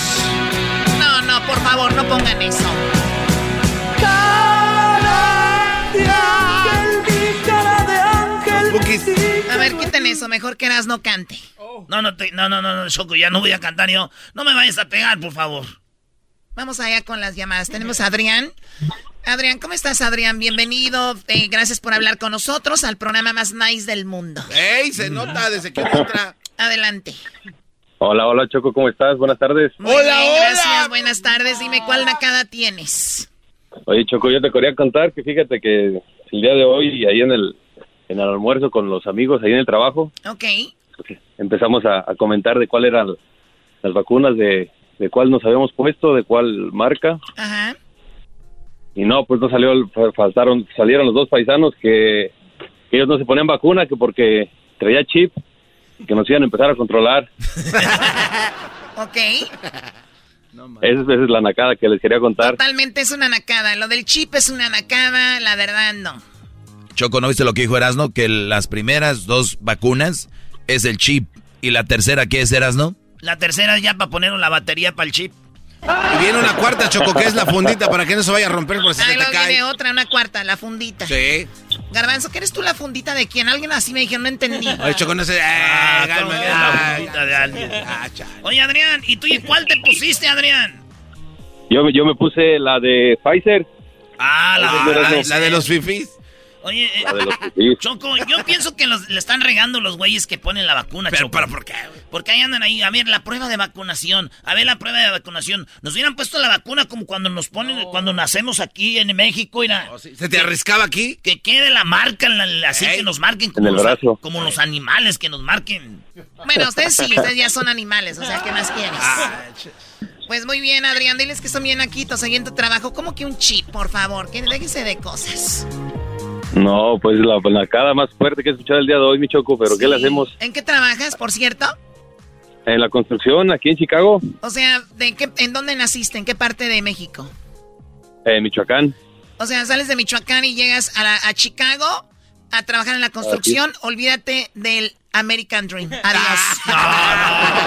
No, no, por favor, no pongan eso. A ver, quiten eso, mejor que Eras no cante. No, no, no, no, no, Choco, ya no voy a cantar yo. No me vayas a pegar, por favor. Vamos allá con las llamadas. Tenemos a Adrián. Adrián, ¿cómo estás, Adrián? Bienvenido. Eh, gracias por hablar con nosotros al programa más nice del mundo. ¡Ey! Se nota desde que entra. Adelante. Hola, hola, Choco, ¿cómo estás? Buenas tardes. hola, hola. Gracias, buenas tardes. Dime cuál nacada tienes. Oye, Choco, yo te quería contar que fíjate que el día de hoy, ahí en el, en el almuerzo con los amigos ahí en el trabajo. Ok. empezamos a, a comentar de cuál eran las vacunas, de, de cuál nos habíamos puesto, de cuál marca. Ajá. Y no, pues no salió, el- faltaron, salieron los dos paisanos que, que ellos no se ponían vacuna, que porque traía chip, y que nos iban a empezar a controlar. Ok. Esa, es- esa es la nacada que les quería contar. Totalmente es una nacada. Lo del chip es una nacada, la verdad no. Choco, ¿no viste lo que dijo Erasno? Que las primeras dos vacunas es el chip. ¿Y la tercera qué es, Erasno? La tercera es ya para poner la batería para el chip. Y viene una cuarta, Choco, que es la fundita para que no se vaya a romper por si Ahí se te cae. viene otra, una cuarta, la fundita. Sí. Garbanzo, ¿qué eres tú la fundita de quién? Alguien así me dijeron, no entendí. Ay, Choco, no sé. Ah, calma, ¿cómo que es calma. la fundita de alguien? Oye, Adrián, ¿y tú y cuál te pusiste, Adrián? Yo, me- yo me puse la de Pfizer. Ah, la, Ah, de, la- de los fifís. Oye, eh, los. Choco, yo pienso que los, le están regando los güeyes que ponen la vacuna, Pero, Choco. ¿para por qué? Porque ahí andan ahí, a ver, la prueba de vacunación, a ver la prueba de vacunación. Nos hubieran puesto la vacuna como cuando nos ponen, cuando nacemos aquí en México, mira. ¿Se te arriscaba aquí? Que quede la marca, la- la- así Ey. que nos marquen como, En el los, brazo. como los animales, que nos marquen. Bueno, ustedes sí, ustedes ya son animales, o sea, ¿qué más quieres? Ah, Pues muy bien, Adrián, diles que son bien naquitos ahí en tu trabajo. ¿Cómo que un chip, por favor? Que déjese de cosas. No, pues la la más fuerte que he escuchado el día de hoy, mi Choco, pero ¿qué le hacemos? ¿En qué trabajas, por cierto? En la construcción, aquí en Chicago, O sea, ¿de qué, ¿en dónde naciste? ¿En qué parte de México? en Michoacán. O sea, sales de Michoacán y llegas a, la- a Chicago a trabajar en la construcción. Olvídate del American Dream. Adiós. Una-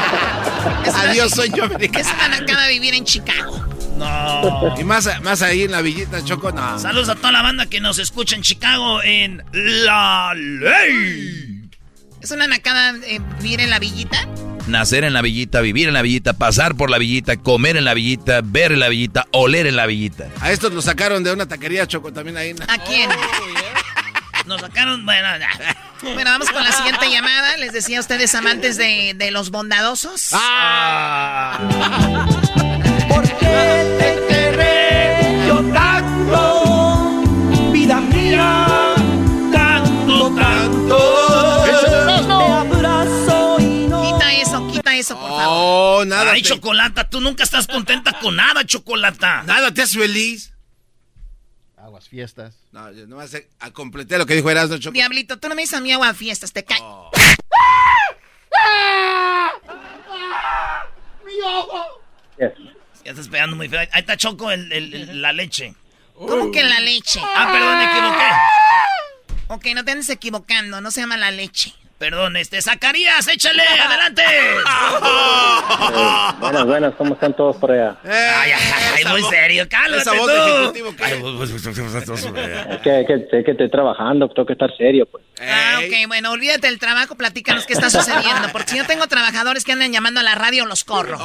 Adiós, soy yo, americano. Es una nacada vivir en Chicago. No. Y más, más ahí en la villita, Choco, no. Saludos a toda la banda que nos escucha en Chicago en La Ley. ¿Es una nacada eh, vivir en la villita? Nacer en la villita, vivir en la villita, pasar por la villita, comer en la villita, ver en la villita, oler en la villita. A estos lo sacaron de una taquería, Choco, también ahí. ¿A quién? Nos sacaron, bueno, ya. Bueno, vamos con la siguiente llamada. Les decía a ustedes, amantes de, de los bondadosos. Ah. Oh, nada. Ay, te- Chocolata, tú nunca estás contenta con nada, Chocolata. Nada, te haces feliz. Aguas fiestas. No, yo nomás eh, a- completé lo que dijo Erasmo, Choco. Diablito, tú no me dices a mí agua a fiestas, te cae. Ya estás pegando muy feo. Ahí está Choco, el- el- el- la leche. ¿Cómo que la leche? Ah, perdón, me equivoqué. Ok, no te andes equivocando, no se llama la leche. Perdón, este, Zacarías, échale, adelante. Buenas, buenas, ¿cómo están todos por allá? Ay, ay, ay, muy serio, cálmate esa voz tú. pues, pues, pues, Es que, que, que estoy trabajando, tengo que estar serio, pues. Ah, ok, bueno, olvídate del trabajo, platícanos qué está sucediendo. Porque si yo tengo trabajadores que andan llamando a la radio, los corro.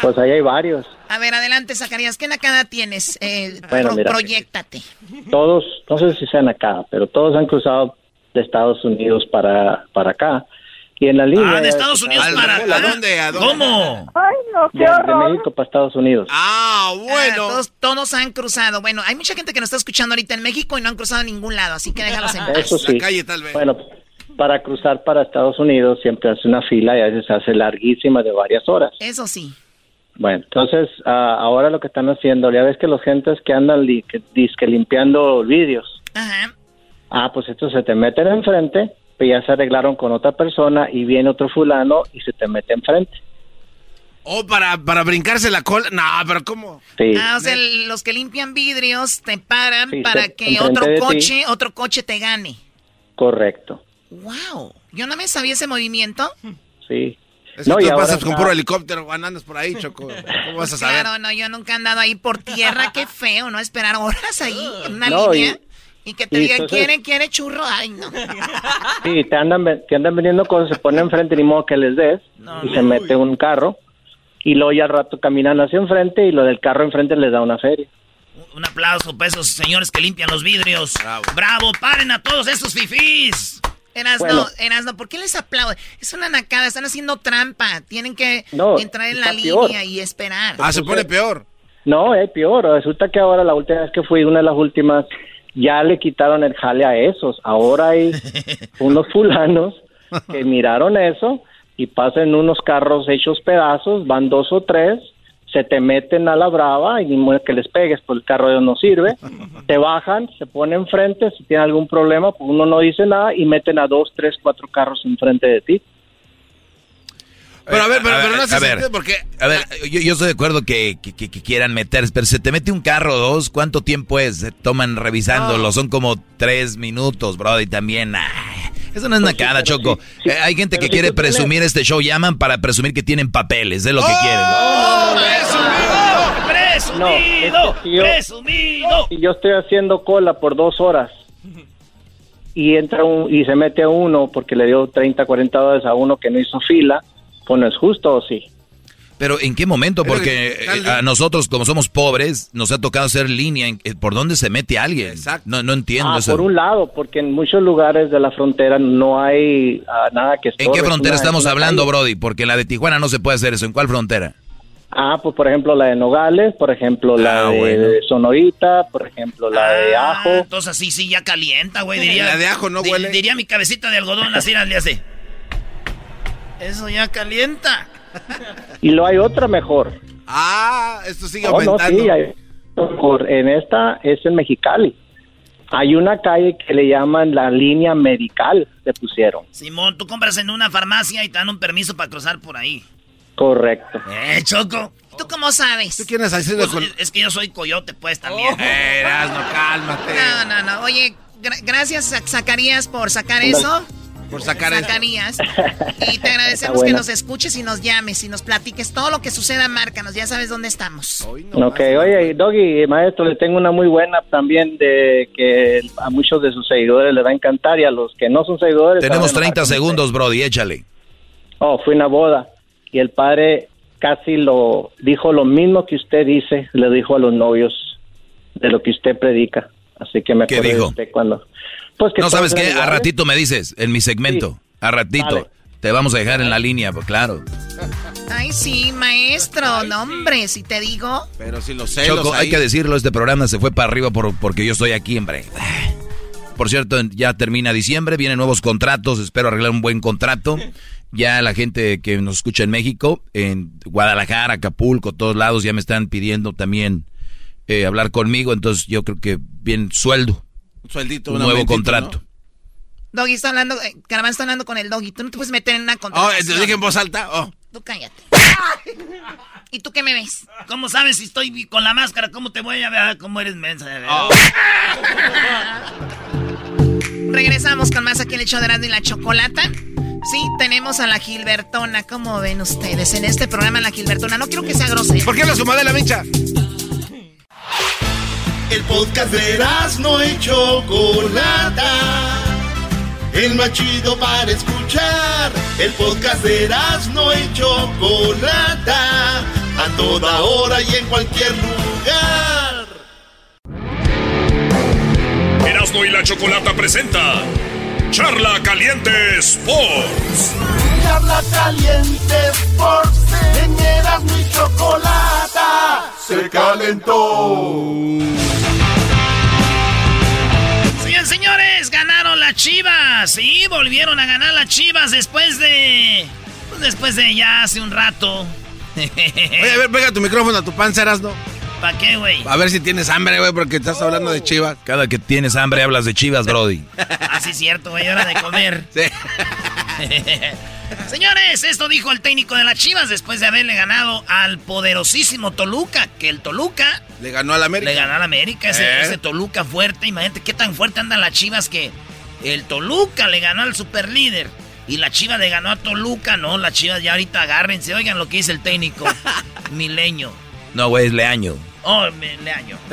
Pues ahí hay varios. A ver, adelante, Zacarías, ¿qué nacada tienes? Eh, Bueno, pro- mira. proyectate. Todos, no sé si sean acá, pero todos han cruzado de Estados Unidos para, para acá. Y en la línea... Ah, de Estados Unidos Al- para ¿a dónde, a dónde? ¿Cómo? Ay, no, qué de. México para Estados Unidos. Ah, Ah, bueno. todos, todos han cruzado. Bueno, hay mucha gente que nos está escuchando ahorita en México y no han cruzado a ningún lado, así que déjalos en paz. Eso La sí. calle, tal vez. Bueno, para cruzar para Estados Unidos siempre hace una fila y a veces hace larguísima de varias horas. Eso sí. Bueno, entonces ah, ahora lo que están haciendo, ya ves que los gentes que andan li- que, disque limpiando vídeos, Ajá. Ah, pues estos se te meten enfrente, pues ya se arreglaron con otra persona y viene otro fulano y se te mete enfrente. Oh, para, para brincarse la cola. No, pero ¿cómo? Sí. Ah, o sea, los que limpian vidrios te paran Sí, para que otro ti. coche, otro coche te gane. Correcto. Wow. Yo no me sabía ese movimiento. Sí. Es que No, y tú ahora pasas con puro helicóptero, andas por ahí, Choco. ¿Cómo vas a saber? Claro, no, yo nunca he andado ahí por tierra. Qué feo, ¿no? Esperar horas ahí en una No, línea. Y, que te y digan, entonces- ¿quiere, quiere churro? Ay, no. Sí, te andan, te andan vendiendo cosas, se ponen enfrente, ni modo que les des, y se mete un carro, y luego ya al rato caminan hacia enfrente, y lo del carro enfrente les da una feria. Un aplauso para esos señores que limpian los vidrios. Bravo. paren a todos esos fifís. Erasno, Bueno. Erasno, ¿por qué les aplaudo? Es una nacada, están haciendo trampa. Tienen que No, entrar en la peor. línea y esperar. Ah, se pone peor. No, es peor, resulta que ahora la última vez que fui, una de las últimas, ya le quitaron el jale a esos, ahora hay unos fulanos que miraron eso y pasan unos carros hechos pedazos, van dos o tres, se te meten a la brava y que les pegues, pues el carro no sirve, te bajan, se ponen enfrente, si tiene algún problema, pues uno no dice nada y meten a dos, tres, cuatro carros enfrente de ti. Pero a ver, pero, A pero ver, no se a ver. porque... A ver, yo, yo estoy de acuerdo que, que- que- que quieran meter, pero se te mete un carro o dos, ¿cuánto tiempo es? Se toman revisándolo, son como tres minutos, bro, y también, eso no es nacada, Choco. Eh, hay gente que si quiere tienes- presumir este show, llaman para presumir que tienen papeles, es lo que ¡Oh! quieren. No, es que si yo- ¡Presumido! Si yo estoy haciendo cola por dos horas y entra un, y se mete a uno porque le dio 30, 40 dólares a uno que no hizo fila, pues no es justo o sí. Pero ¿en qué momento? Porque eh, a nosotros, como somos pobres, nos ha tocado hacer línea. eh, ¿Por dónde se mete alguien? No, no entiendo Ah, eso. por un lado, porque en muchos lugares de la frontera no hay ah, nada que ¿En qué estorbe, es frontera una- estamos hablando, calle. Brody? Porque en la de Tijuana no se puede hacer eso. ¿En cuál frontera? Ah, pues por ejemplo la de Nogales, por ejemplo la Ah, de bueno. Sonorita, por ejemplo la de Ajo. entonces así sí ya calienta, güey. Diría, La de ajo no huele. Diría mi cabecita de algodón, así le hace. Eso ya calienta. Y lo hay otra mejor. Ah, esto sigue Oh, no, aumentando. sí, hay- por- en esta es en Mexicali. Hay una calle que le llaman la línea medical, le pusieron. Simón, tú compras en una farmacia y te dan un permiso para cruzar por ahí. Correcto. Eh, Choco. ¿Tú cómo sabes? ¿Tú quieres hacerlo Pues, con...? es- que yo soy coyote, pues, también. Eh, Erasmo, cálmate. No, no, no. Oye, gra- gracias, Zac- Zacarías, por sacar eso. Por sacar eso. Zacarías. Y te agradecemos que nos escuches y nos llames y nos platiques todo lo que suceda, márcanos. Ya sabes dónde estamos. Ok, oye, Doggy, maestro, le tengo una muy buena también de que a muchos de sus seguidores les va a encantar y a los que no son seguidores... Tenemos se van a enojar 30 con usted. segundos, Brody, échale. Oh, fue una boda y el padre casi lo dijo lo mismo que usted dice, le dijo a los novios de lo que usted predica. Así que me ¿Qué acuerdo de dijo? usted cuando... Pues que No sabes qué, a ratito me dices, en mi segmento, a ratito. Te vamos a dejar en la línea, pues claro. Ay, sí, maestro. No, hombre, si te digo. Pero si los celos Choco, ahí... hay que decirlo, este programa se fue para arriba por, porque yo estoy aquí, hombre. Por cierto, ya termina diciembre, vienen nuevos contratos, espero arreglar un buen contrato. Ya la gente que nos escucha en México, en Guadalajara, Acapulco, todos lados, ya me están pidiendo también eh, hablar conmigo, entonces yo creo que bien sueldo, sueldito, un nuevo contrato. Doggy está hablando, eh, Caravana está hablando con el Doggy. Tú no te puedes meter en una ¿no? Oh, contratación. te dije en voz alta. Oh. Tú cállate. ¿Y tú qué me ves? ¿Cómo sabes si estoy con la máscara? ¿Cómo te voy a ver? ¿Cómo eres mensa? Oh. Regresamos con más aquí en el show de y la Chocolata. Sí, tenemos a la Gilbertona. ¿Cómo ven ustedes en este programa la Gilbertona? No quiero que sea grosera. ¿Por qué lo sumó de la mincha? El podcast de no y Chocolata. El más chido para escuchar. El podcast de no y Chocolata. A toda hora y en cualquier lugar. Erasmo y la Chocolata presenta Charla Caliente Sports. Charla caliente Sports. En Erasmo y Chocolata. Se calentó. Señores, señores, ganaron las Chivas. Sí, volvieron a ganar las Chivas después de... pues, después de ya hace un rato. Oye, a ver, pega tu micrófono a tu panza, Erasmo. ¿Para qué, güey? A ver si tienes hambre, güey, porque estás hablando de chivas. Cada que tienes hambre hablas de chivas, Brody. Ah, sí, cierto, güey, hora de comer. Señores, esto dijo el técnico de las Chivas después de haberle ganado al poderosísimo Toluca, que el Toluca Le ganó al América. le ganó al América, ese, ¿Eh? ese Toluca fuerte, imagínate qué tan fuerte andan las Chivas que el Toluca le ganó al superlíder y la Chivas le ganó a Toluca, no, las Chivas ya ahorita agárrense, oigan lo que dice el técnico, Mileño, No, güey, es Leaño. Oh, me-.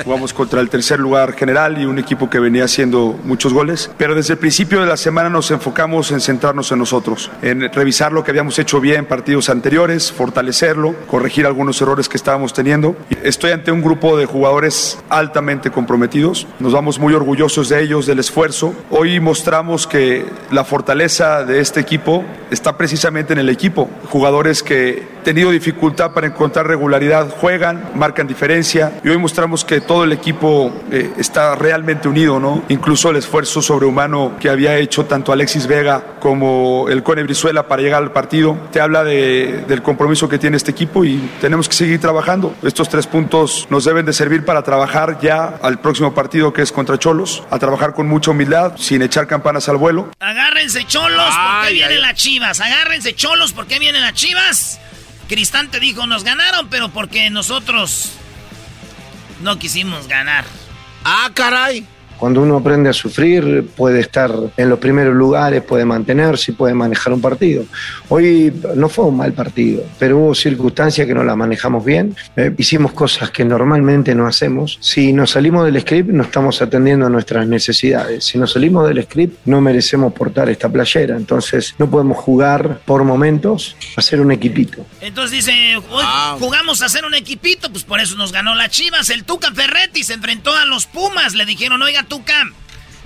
Jugamos contra el tercer lugar general y un equipo que venía haciendo muchos goles, pero desde el principio de la semana nos enfocamos en centrarnos en nosotros, en revisar lo que habíamos hecho bien en partidos anteriores, fortalecerlo, corregir algunos errores que estábamos teniendo. Estoy ante un grupo de jugadores altamente comprometidos, nos vamos muy orgullosos de ellos, del esfuerzo. Hoy mostramos que la fortaleza de este equipo está precisamente en el equipo, jugadores que tenido dificultad para encontrar regularidad juegan, marcan diferencia exigencia y hoy mostramos que todo el equipo eh, está realmente unido, ¿no? Incluso el esfuerzo sobrehumano que había hecho tanto Alexis Vega como el Cone Brizuela para llegar al partido, te habla de, del compromiso que tiene este equipo y tenemos que seguir trabajando. Estos tres puntos nos deben de servir para trabajar ya al próximo partido que es contra Cholos, a trabajar con mucha humildad, sin echar campanas al vuelo. Agárrense Cholos, porque vienen las Chivas? Agárrense Cholos, porque vienen las Chivas? Cristante dijo, nos ganaron, pero porque nosotros no quisimos ganar. Ah, caray. Cuando uno aprende a sufrir, puede estar en los primeros lugares, puede mantenerse y puede manejar un partido. Hoy no fue un mal partido, pero hubo circunstancias que no las manejamos bien. Eh, hicimos cosas que normalmente no hacemos. Si nos salimos del script, no estamos atendiendo a nuestras necesidades. Si nos salimos del script, no merecemos portar esta playera. Entonces, no podemos jugar por momentos a ser un equipito. Entonces dice, hoy jugamos a ser un equipito, pues por eso nos ganó la Chivas. El Tuca Ferretti se enfrentó a los Pumas. Le dijeron, oiga, Tuca,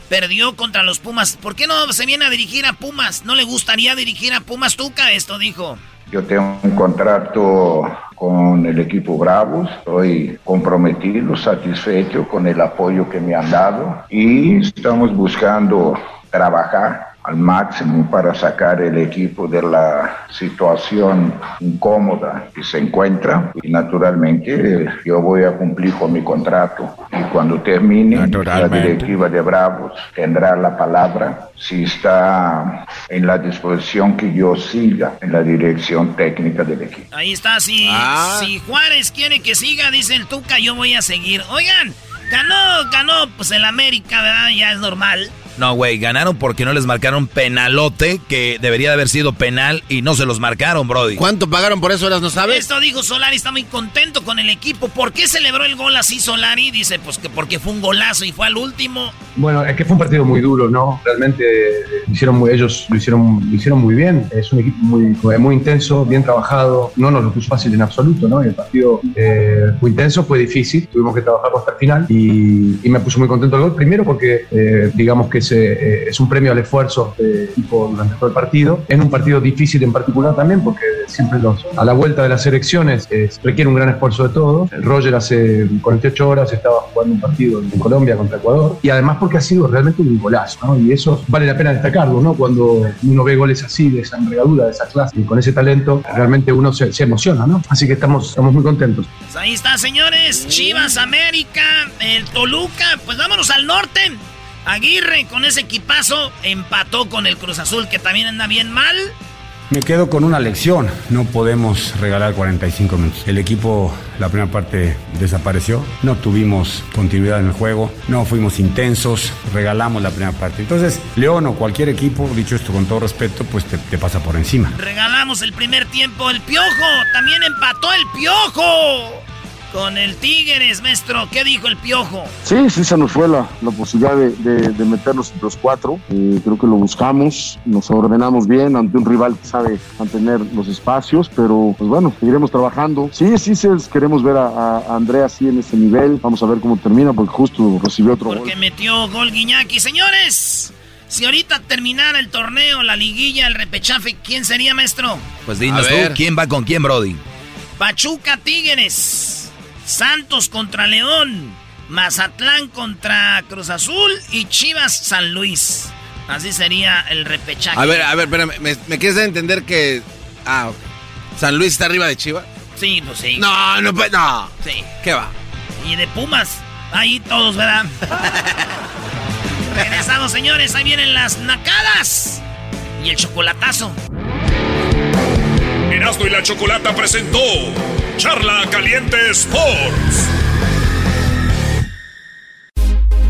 perdió contra los Pumas. ¿Por qué no se viene a dirigir a Pumas? ¿No le gustaría dirigir a Pumas Tuca? Esto dijo. Yo tengo un contrato con el equipo Bravos, estoy comprometido, satisfecho con el apoyo que me han dado y estamos buscando trabajar al máximo para sacar el equipo de la situación incómoda que se encuentra y naturalmente yo voy a cumplir con mi contrato y cuando termine la directiva de Bravos tendrá la palabra si está en la disposición que yo siga en la dirección técnica del equipo. Ahí está, si, Ah. si Juárez quiere que siga, dice el Tuca, yo voy a seguir. Oigan, ganó, ganó, pues el América, ¿verdad? Ya es normal. No, güey, ganaron porque no les marcaron penalote, que debería de haber sido penal y no se los marcaron, Brody. ¿Cuánto pagaron por eso, no sabes? Esto dijo Solari, está muy contento con el equipo. ¿Por qué celebró el gol así Solari? Dice, pues que porque fue un golazo y fue al último. Bueno, es que fue un partido muy duro, ¿no? Realmente eh, lo hicieron muy, ellos lo hicieron, lo hicieron muy bien. Es un equipo muy, muy intenso, bien trabajado. No nos lo puso fácil en absoluto, ¿no? Y el partido eh, fue intenso, fue difícil. Tuvimos que trabajarlo hasta el final y, y me puso muy contento el gol. Primero porque, eh, digamos que ese, eh, es un premio al esfuerzo del equipo durante todo el partido. En un partido difícil en particular también porque siempre los, a la vuelta de las elecciones eh, requiere un gran esfuerzo de todos. Roger hace 48 horas estaba jugando un partido en Colombia contra Ecuador y además porque ha sido realmente un golazo, ¿no? Y eso vale la pena destacarlo, ¿no? Cuando uno ve goles así, de esa envergadura, de esa clase, y con ese talento, realmente uno se, se emociona, ¿no? Así que estamos, estamos muy contentos. Pues ahí está, señores. Chivas, América, el Toluca. Pues vámonos al norte. Aguirre con ese equipazo empató con el Cruz Azul, que también anda bien mal. Me quedo con una lección. No podemos regalar 45 minutos. El equipo, la primera parte desapareció. No tuvimos continuidad en el juego. No fuimos intensos. Regalamos la primera parte. Entonces, León o cualquier equipo, dicho esto con todo respeto, pues te, te pasa por encima. Regalamos el primer tiempo. El Piojo también empató el Piojo con el Tigres, maestro. ¿Qué dijo el Piojo? Sí, sí se nos fue la, la posibilidad de, de- de meternos entre los cuatro. Eh, creo que lo buscamos, nos ordenamos bien ante un rival que sabe mantener los espacios, pero pues bueno, seguiremos trabajando. Sí, sí, sí, queremos ver a, a Andrea así en ese nivel. Vamos a ver cómo termina, porque justo recibió otro gol. Que metió gol Guiñaki. Señores, si ahorita terminara el torneo, la liguilla, el repechaje, ¿quién sería, maestro? Pues dinos tú, ver. ¿quién va con quién, Brody? Pachuca Tigres, Santos contra León, Mazatlán contra Cruz Azul y Chivas San Luis. Así sería el repechaje. A ver, a ver, espérame. ¿Me, me quieres entender que. Ah, ok. ¿San Luis está arriba de Chivas? Sí, pues sí. No, no, pues, no. Sí. ¿Qué va? Y de Pumas. Ahí todos, ¿verdad? Regresamos, señores. Ahí vienen las nacadas. Y el chocolatazo. Erasmo y la Chocolata presentó Charla Caliente Sports.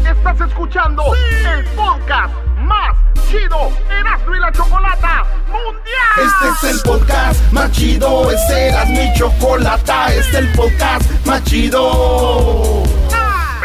Estás escuchando el podcast más chido Erasmo y la Chocolata Mundial. Este es el podcast más chido, este era mi chocolata, este es el podcast más chido.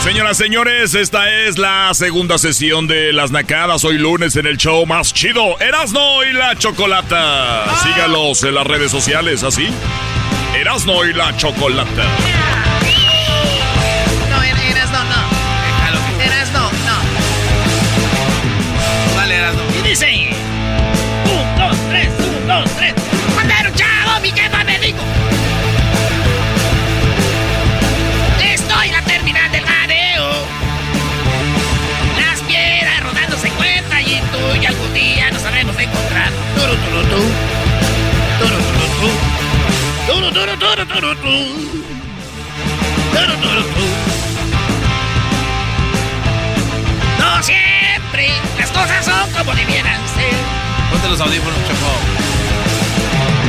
Señoras, señores, esta es la segunda sesión de Las Nacadas. Hoy lunes en el show más chido, Erasno y la Chocolata. Sígalos en las redes sociales, ¿así? Erasno y la Chocolata. No siempre las cosas son como debieran ser. Ponte los audífonos, Choco.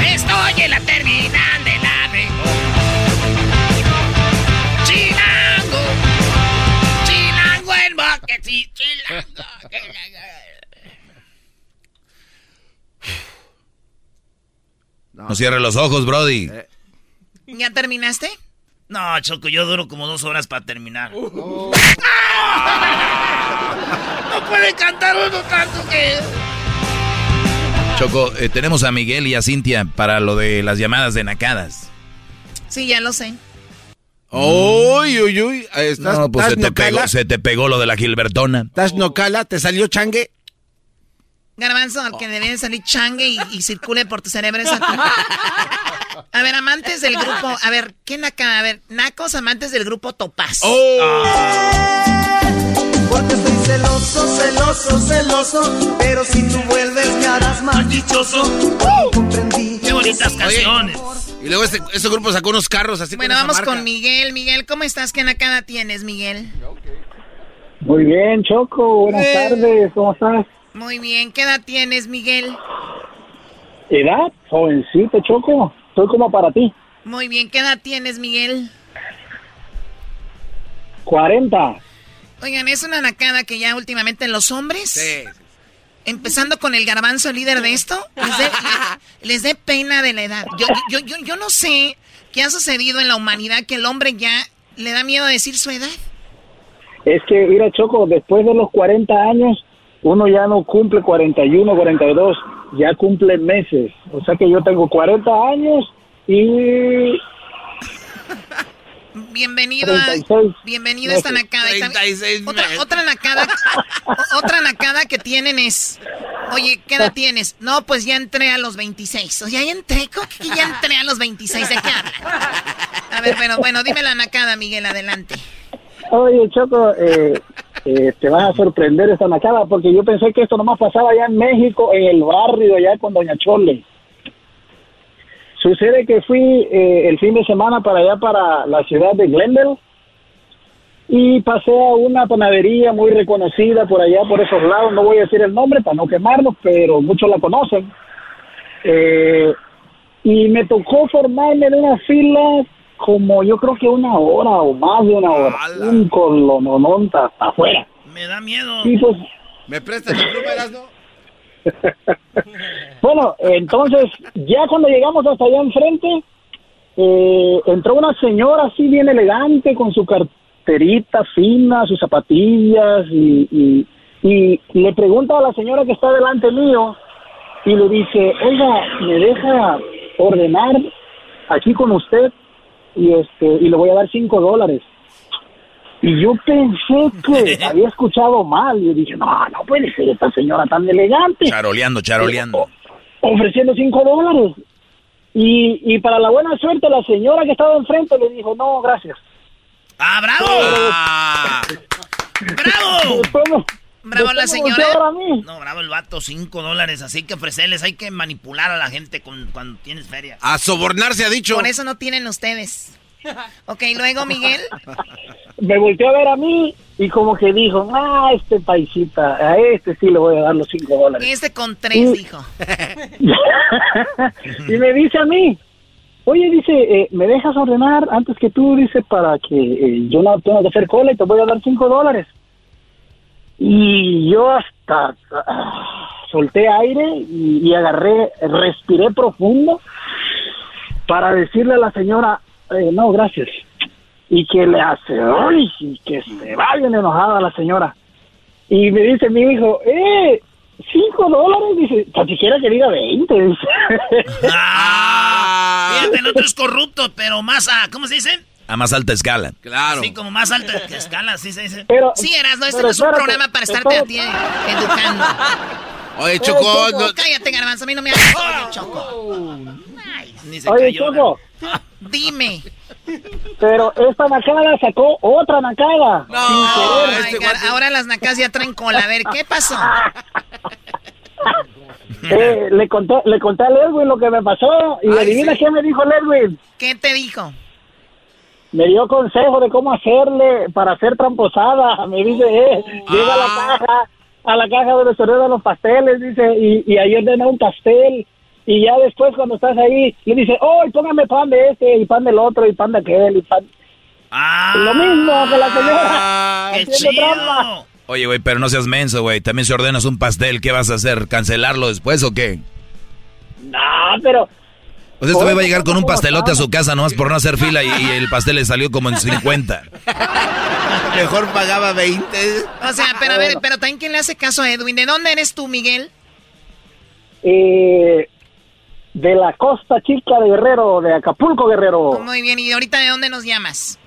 Estoy en la terminal de la Chilango. Chilango en boque, sí, chilango. No cierre los ojos, Brody. ¿Ya terminaste? No, Choco, yo duro como dos horas para terminar. Uh. No puede cantar uno tanto que... Choco, eh, tenemos a Miguel y a Cintia para lo de las llamadas de nacadas. Sí, ya lo sé. Uy, uy, uy. ¿Estás, No, pues se te, pegó, se te pegó lo de la Gilbertona. ¿Estás nocala? ¿Te salió changue? Garbanzo, al que debe de salir changue y, y circule por tu cerebro es a ver, amantes del grupo. A ver, ¿qué naca? A ver, nacos, amantes del grupo Topaz. Porque estoy celoso, celoso, celoso. Pero si tú vuelves me harás más dichoso. Comprendí. Qué bonitas canciones. Y luego este, este grupo sacó unos carros así Bueno, con esa vamos marca. con Miguel. Miguel, ¿cómo estás? ¿Qué nacada tienes, Miguel? Muy bien, Choco. Buenas Eh. tardes. ¿Cómo estás? Muy bien. ¿Qué edad tienes, Miguel? Edad, jovencito, Choco. Soy como para ti. Muy bien. ¿Qué edad tienes, Miguel? 40. Oigan, es una nacada que ya últimamente los hombres, empezando con el garbanzo líder de esto, les dé les dé pena de la edad. Yo, yo, yo, yo no sé qué ha sucedido en la humanidad que el hombre ya le da miedo decir su edad. Es que, mira, Choco, después de los 40 años, uno ya no cumple 41, 42, ya cumple meses. O sea que yo tengo 40 años y Bienvenido a, 36 bienvenido a esta meses. nacada. Y también- otra, otra nacada, otra nacada que tienen es, oye, ¿qué edad tienes? No, pues ya entré a los 26. O sea, ya entré, ¿cómo que ya entré a los 26? ¿De qué hablan? A ver, bueno, bueno, dime la nacada, Miguel, adelante. Oye, Choco, eh, eh, te vas a sorprender esta nacada porque yo pensé que esto nomás pasaba allá en México, en el barrio allá con Doña Chole. Sucede que fui eh, el fin de semana para allá, para la ciudad de Glendale, y pasé a una panadería muy reconocida por allá, por esos lados. No voy a decir el nombre para no quemarnos, pero muchos la conocen. Eh, y me tocó formarme en una fila como yo creo que una hora o más de una hora. Un colonononta hasta afuera. Me da miedo. Y pues, ¿Me prestas tu pluma, bueno, entonces, ya cuando llegamos hasta allá enfrente, eh, entró una señora así bien elegante con su carterita fina, sus zapatillas y, y, y le pregunta a la señora que está delante mío y le dice, oiga, ¿me deja ordenar aquí con usted? Y, este, y le voy a dar cinco dólares. Y yo pensé que había escuchado mal. Y dije, no, no puede ser esta señora tan elegante Charoleando, charoleando. ofreciendo cinco dólares. Y, y para la buena suerte, la señora que estaba enfrente le dijo, no, gracias. ¡Ah, bravo! ¡Bravo! Bravo la señora. No, bravo el vato, cinco dólares. Así que ofrecerles, hay que manipular a la gente con- cuando tienes feria. A sobornarse ha dicho. Por eso no tienen ustedes. Ok, luego, Miguel. Me volteó a ver a mí y como que dijo, ah, este paisita, a este sí le voy a dar los cinco dólares. Este con tres, dijo. y me dice a mí, oye, dice, eh, ¿me dejas ordenar antes que tú? Dice, para que eh, yo no tenga que hacer cola y te voy a dar cinco dólares. Y yo hasta ah, solté aire y, y agarré, respiré profundo para decirle a la señora, eh, no, gracias. y que le hace, ¡ay! y que se va bien enojada la señora. Y me dice mi hijo, ¡eh! Cinco dólares, dice, tan siquiera que diga 20, dice. Ah, fíjate, el otro es corrupto, pero más a, ¿cómo se dice? A más alta escala. Claro. Sí, como más alta escala, así se dice. Pero, Sí, Erasno, este pero no es un programa para estarte a ti educando. Oye, Choco, no- Cállate, garbanzo, a mí no me hagas odio, Choco. Ni se Oye, cayó. Choco, Dime. pero esta nacada sacó otra nacada. sin Oh querer. my God, Ahora las nacas ya traen cola. A ver, ¿qué pasó? Eh, le conté, le conté a Ledwin lo que me pasó y Ay, adivina sí. qué me dijo Ledwin. ¿Qué te dijo? Me dio consejo de cómo hacerle para hacer tramposada. Me dice, eh, llega a la caja, a la caja donde se ordenan los pasteles, dice, y, y ahí ordena un pastel. Y ya después cuando estás ahí, le dice, oh, y póngame pan de este, y pan del otro, y pan de aquel, y pan... Lo mismo que la señora. ¡Qué haciendo chido! trampa. Oye, güey, pero no seas menso, güey. También si ordenas un pastel, ¿qué vas a hacer? ¿Cancelarlo después o qué? No, pero... O sea, este güey va a llegar con un pastelote a su casa nomás por no hacer fila y, y el pastel le salió como en 50. Mejor pagaba 20. O sea, pero a ver, pero también quién le hace caso a Edwin. ¿De dónde eres tú, Miguel? Eh, de la costa chica de Guerrero, de Acapulco, Guerrero. Muy bien, ¿y ahorita de dónde nos llamas?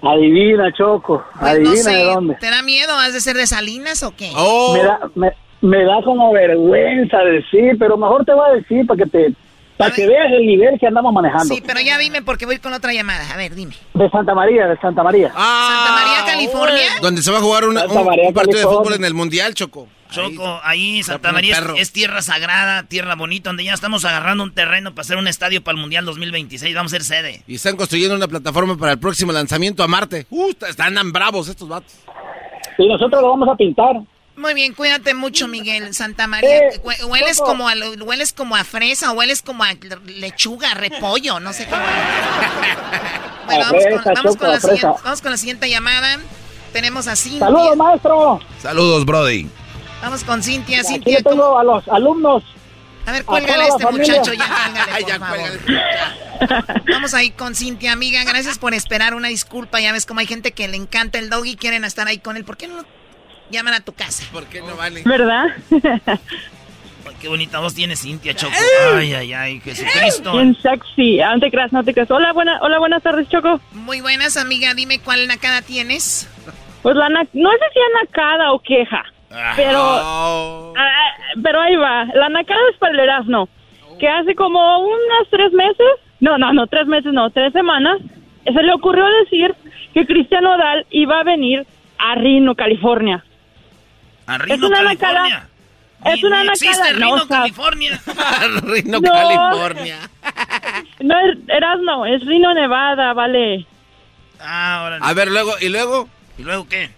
Adivina, Choco, Pues no adivina sé, de dónde. ¿te da miedo? ¿Has de ser de Salinas o qué? Oh. Me, da, me, me da como vergüenza decir, pero mejor te voy a decir para que te para que veas el nivel que andamos manejando. Sí, pero ya dime porque voy con otra llamada. A ver, dime. De Santa María, de Santa María. ¿Santa María, California? Donde se va a jugar una- un, María, un partido de fútbol en el Mundial, Choco. Choco, ahí Santa María es, tierra sagrada, tierra bonita, donde ya estamos agarrando un terreno para hacer un estadio para el Mundial 2026. Vamos a ser sede. Y están construyendo una plataforma para el próximo lanzamiento a Marte. Uh, están tan bravos estos vatos. Y nosotros lo vamos a pintar. Muy bien, cuídate mucho, Miguel. Santa María. Eh, Hue- hueles como a lo- hueles como a fresa, hueles como a lechuga, repollo, no sé qué. Bueno, vamos, fresa, con, vamos, Choco, con la siguiente, vamos con la siguiente llamada. Tenemos a Cintia. ¡Saludos, maestro! Saludos, Brody. Vamos con Cintia. Aquí Cintia, le tengo a los alumnos. a ver, cuélgale a este familia. muchacho ya, cuélgale, por favor. Vamos ahí con Cintia, amiga. Gracias por esperar. Una disculpa. Ya ves como hay gente que le encanta el dog y quieren estar ahí con él. ¿Por qué no llaman a tu casa? ¿Por qué no vale? ¿Verdad? Ay, qué bonita voz tiene Cintia, Choco. Ay, ay, ay, Jesucristo. Bien sexy. Ah, No te creas, no te creas. Hola, buena, hola, buenas tardes, Choco. Muy buenas, amiga. Dime cuál nacada tienes. Pues la na- no sé si anacada o queja, pero Oh. ah, pero ahí va. La nacada es para el Erasmo, que hace como unos tres meses, no, no, no, tres meses, no, tres semanas, se le ocurrió decir que Cristiano Dal iba a venir a Reno, California. A Es Reno, una California. nacada. Es una Ni existe nacada. Reno, No, California. Reno, No. California. no es Erasmo, es Reno, Nevada, vale. Ah, órale. A ver, luego, ¿y luego? ¿Y luego qué?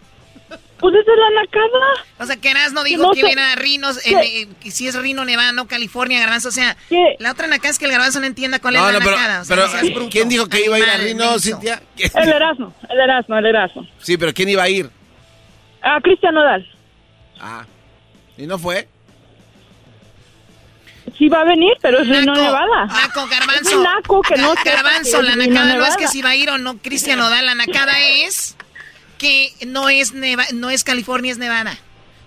Pues esa es la nacada. O sea, que Erasmo dijo No que viene a Rinos, eh, que si es Rino, Nevada, no California, Garbanzo. O sea, la otra nacada es que el Garbanzo no entienda cuál No, es la no, pero, nacada. O sea, pero no seas bruto, ¿quién dijo que iba a ir a Rino, menso. Cintia? El Erasmo, el Erasmo, el Erasmo. Sí, pero ¿quién iba a ir? A Cristiano Dal. Ah, ¿y no fue? Sí va a venir, pero es Reno, Naco, Nevada. Naco, Es Garbanzo. un naco que no Garbanzo, que la es nacada no es que si va a ir o no Cristiano da, la nacada es que no es Neva, no es California, es Nevada.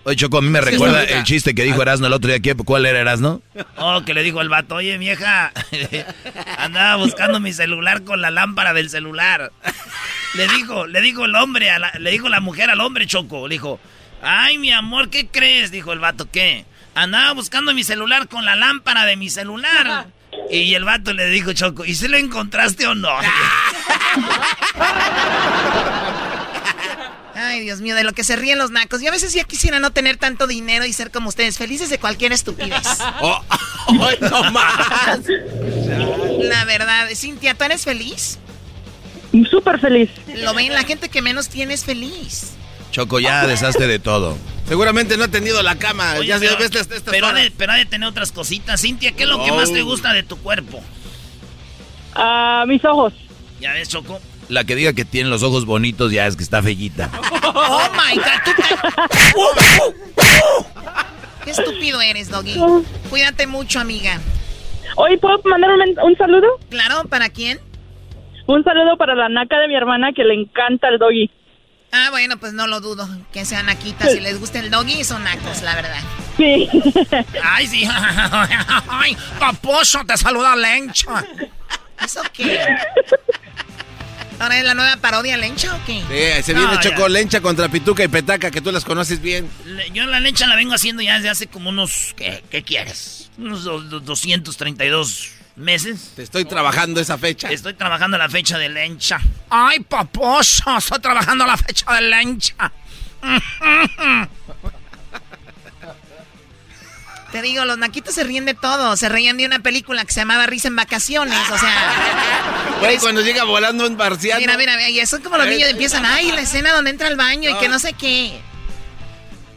Oye, Choco, a mí me Sí, recuerda el chiste que dijo Erasno el otro día. ¿Qué- ¿Cuál era Erasno? Oh, que le dijo el vato, oye, vieja, andaba buscando mi celular con la lámpara del celular. Le dijo, le dijo el hombre, a la- le dijo la mujer al hombre, Choco, le dijo, ay, mi amor, ¿qué crees? Dijo el vato, ¿qué? Andaba buscando mi celular con la lámpara de mi celular. Y el vato le dijo, Choco, ¿y si lo encontraste o no? Ay, Dios mío, de lo que se ríen los nacos. Yo a veces ya quisiera no tener tanto dinero y ser como ustedes, felices de cualquier estupidez. Oh, ¡Ay, no más! La verdad, Cintia, ¿tú eres feliz? Súper feliz. Lo ven, la gente que menos tiene es feliz. Choco, ya deshazte de todo. Seguramente no ha tendido la cama. Oye, ya pero, ves estas, estas pero, ha de, pero ha de tener otras cositas. Cintia, ¿qué es lo que Oh. más te gusta de tu cuerpo? Ah, mis ojos. ¿Ya ves, Choco? La que diga que tiene los ojos bonitos ya es que está fellita. Oh my god, tú ca- Qué estúpido eres, Doggy. Cuídate mucho, amiga. Hoy puedo mandar un, men- un saludo Claro, ¿para quién? Un saludo para la naca de mi hermana que le encanta el doggy. Ah, bueno, pues no lo dudo. Que sean naquitas. Si les gusta el doggy, son nacos, la verdad. Sí. Ay, sí. Ay, paposo, te saluda Lencha. ¿Eso qué? ¿Ahora es la nueva parodia Lencha o qué? Sí, se viene Choco Lencha contra Pituca y Petaca, que tú las conoces bien. Yo la Lencha la vengo haciendo ya desde hace como unos... ¿Qué, qué quieres? Unos do- do- 232 meses. Te estoy trabajando esa fecha. Estoy trabajando la fecha de Lencha. Ay, paposo, estoy trabajando la fecha de Lencha. Te digo, los naquitos se ríen de todo. Se reían de una película que se llamaba Risa en Vacaciones. O sea. Güey, cuando llega volando un marciano. Mira, mira, mira. Y eso es como los niños empiezan. Ay, la escena donde entra al baño y que no sé qué.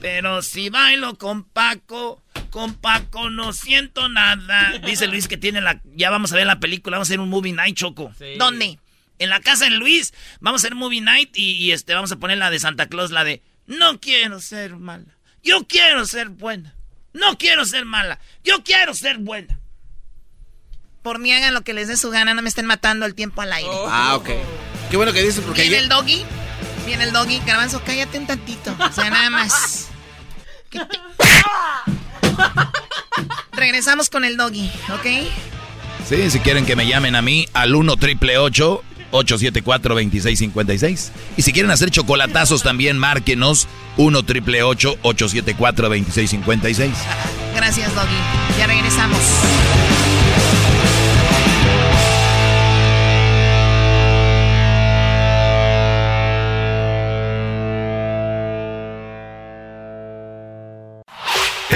Pero si bailo con Paco, con Paco no siento nada. Dice Luis que tiene la... Ya vamos a ver la película, vamos a hacer un movie night, Choco. ¿Dónde? En la casa de Luis, vamos a hacer movie night y, y, este, vamos a poner la de Santa Claus, la de... No quiero ser mala, yo quiero ser buena. No quiero ser mala, yo quiero ser buena. Por mí hagan lo que les dé su gana, no me estén matando el tiempo al aire. Ah, ok. Qué bueno que dices porque Viene ya- el doggy. Viene el doggy. Garbanzo, cállate un tantito. O sea, nada más. ¿Qué te- Regresamos con el doggy, ¿ok? Sí, si quieren que me llamen a mí al 1 triple 874 2656. Y si quieren hacer chocolatazos también, márquenos 1 triple 874 2656. Gracias, doggy. Ya regresamos.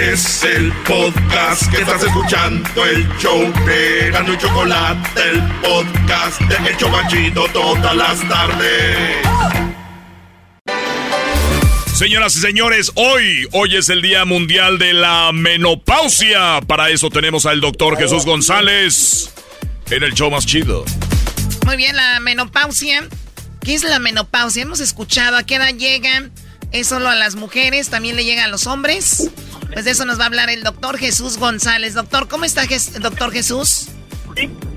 Es el podcast que estás escuchando, el show de Gano y Chocolate, el podcast de El Chobachito todas las tardes. Señoras y señores, hoy, hoy es el Día Mundial de la Menopausia. Para eso tenemos al doctor Jesús González en el show más chido. Muy bien, la menopausia. ¿Qué es la menopausia? Hemos escuchado a qué edad llega. ¿Es solo a las mujeres? ¿También le llega a los hombres? Pues de eso nos va a hablar el doctor Jesús González. Doctor, ¿cómo está, doctor Jesús?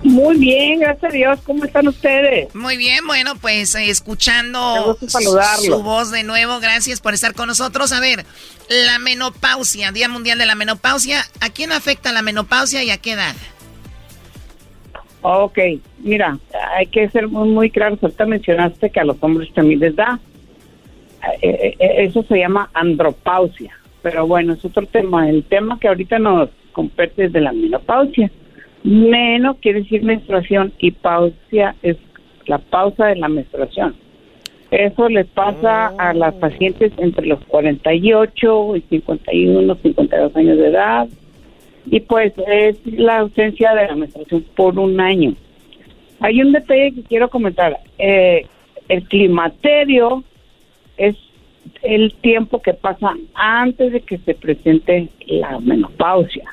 Muy bien, gracias a Dios. ¿Cómo están ustedes? Muy bien, bueno, pues eh, escuchando su voz de nuevo. Gracias por estar con nosotros. A ver, la menopausia, Día Mundial de la Menopausia. ¿A quién afecta la menopausia y a qué edad? Ok, mira, hay que ser muy, muy claros. Ahorita mencionaste que a los hombres también les da. Eh, eh, eso se llama andropausia. Pero bueno, es otro tema. El tema que ahorita nos compete es de la menopausia. Meno quiere decir menstruación y pausia es la pausa de la menstruación. Eso les pasa a las pacientes entre los 48 y 51, 52 años de edad. Y pues es la ausencia de la menstruación por un año. Hay un detalle que quiero comentar. Eh, el climaterio es el tiempo que pasa antes de que se presente la menopausia.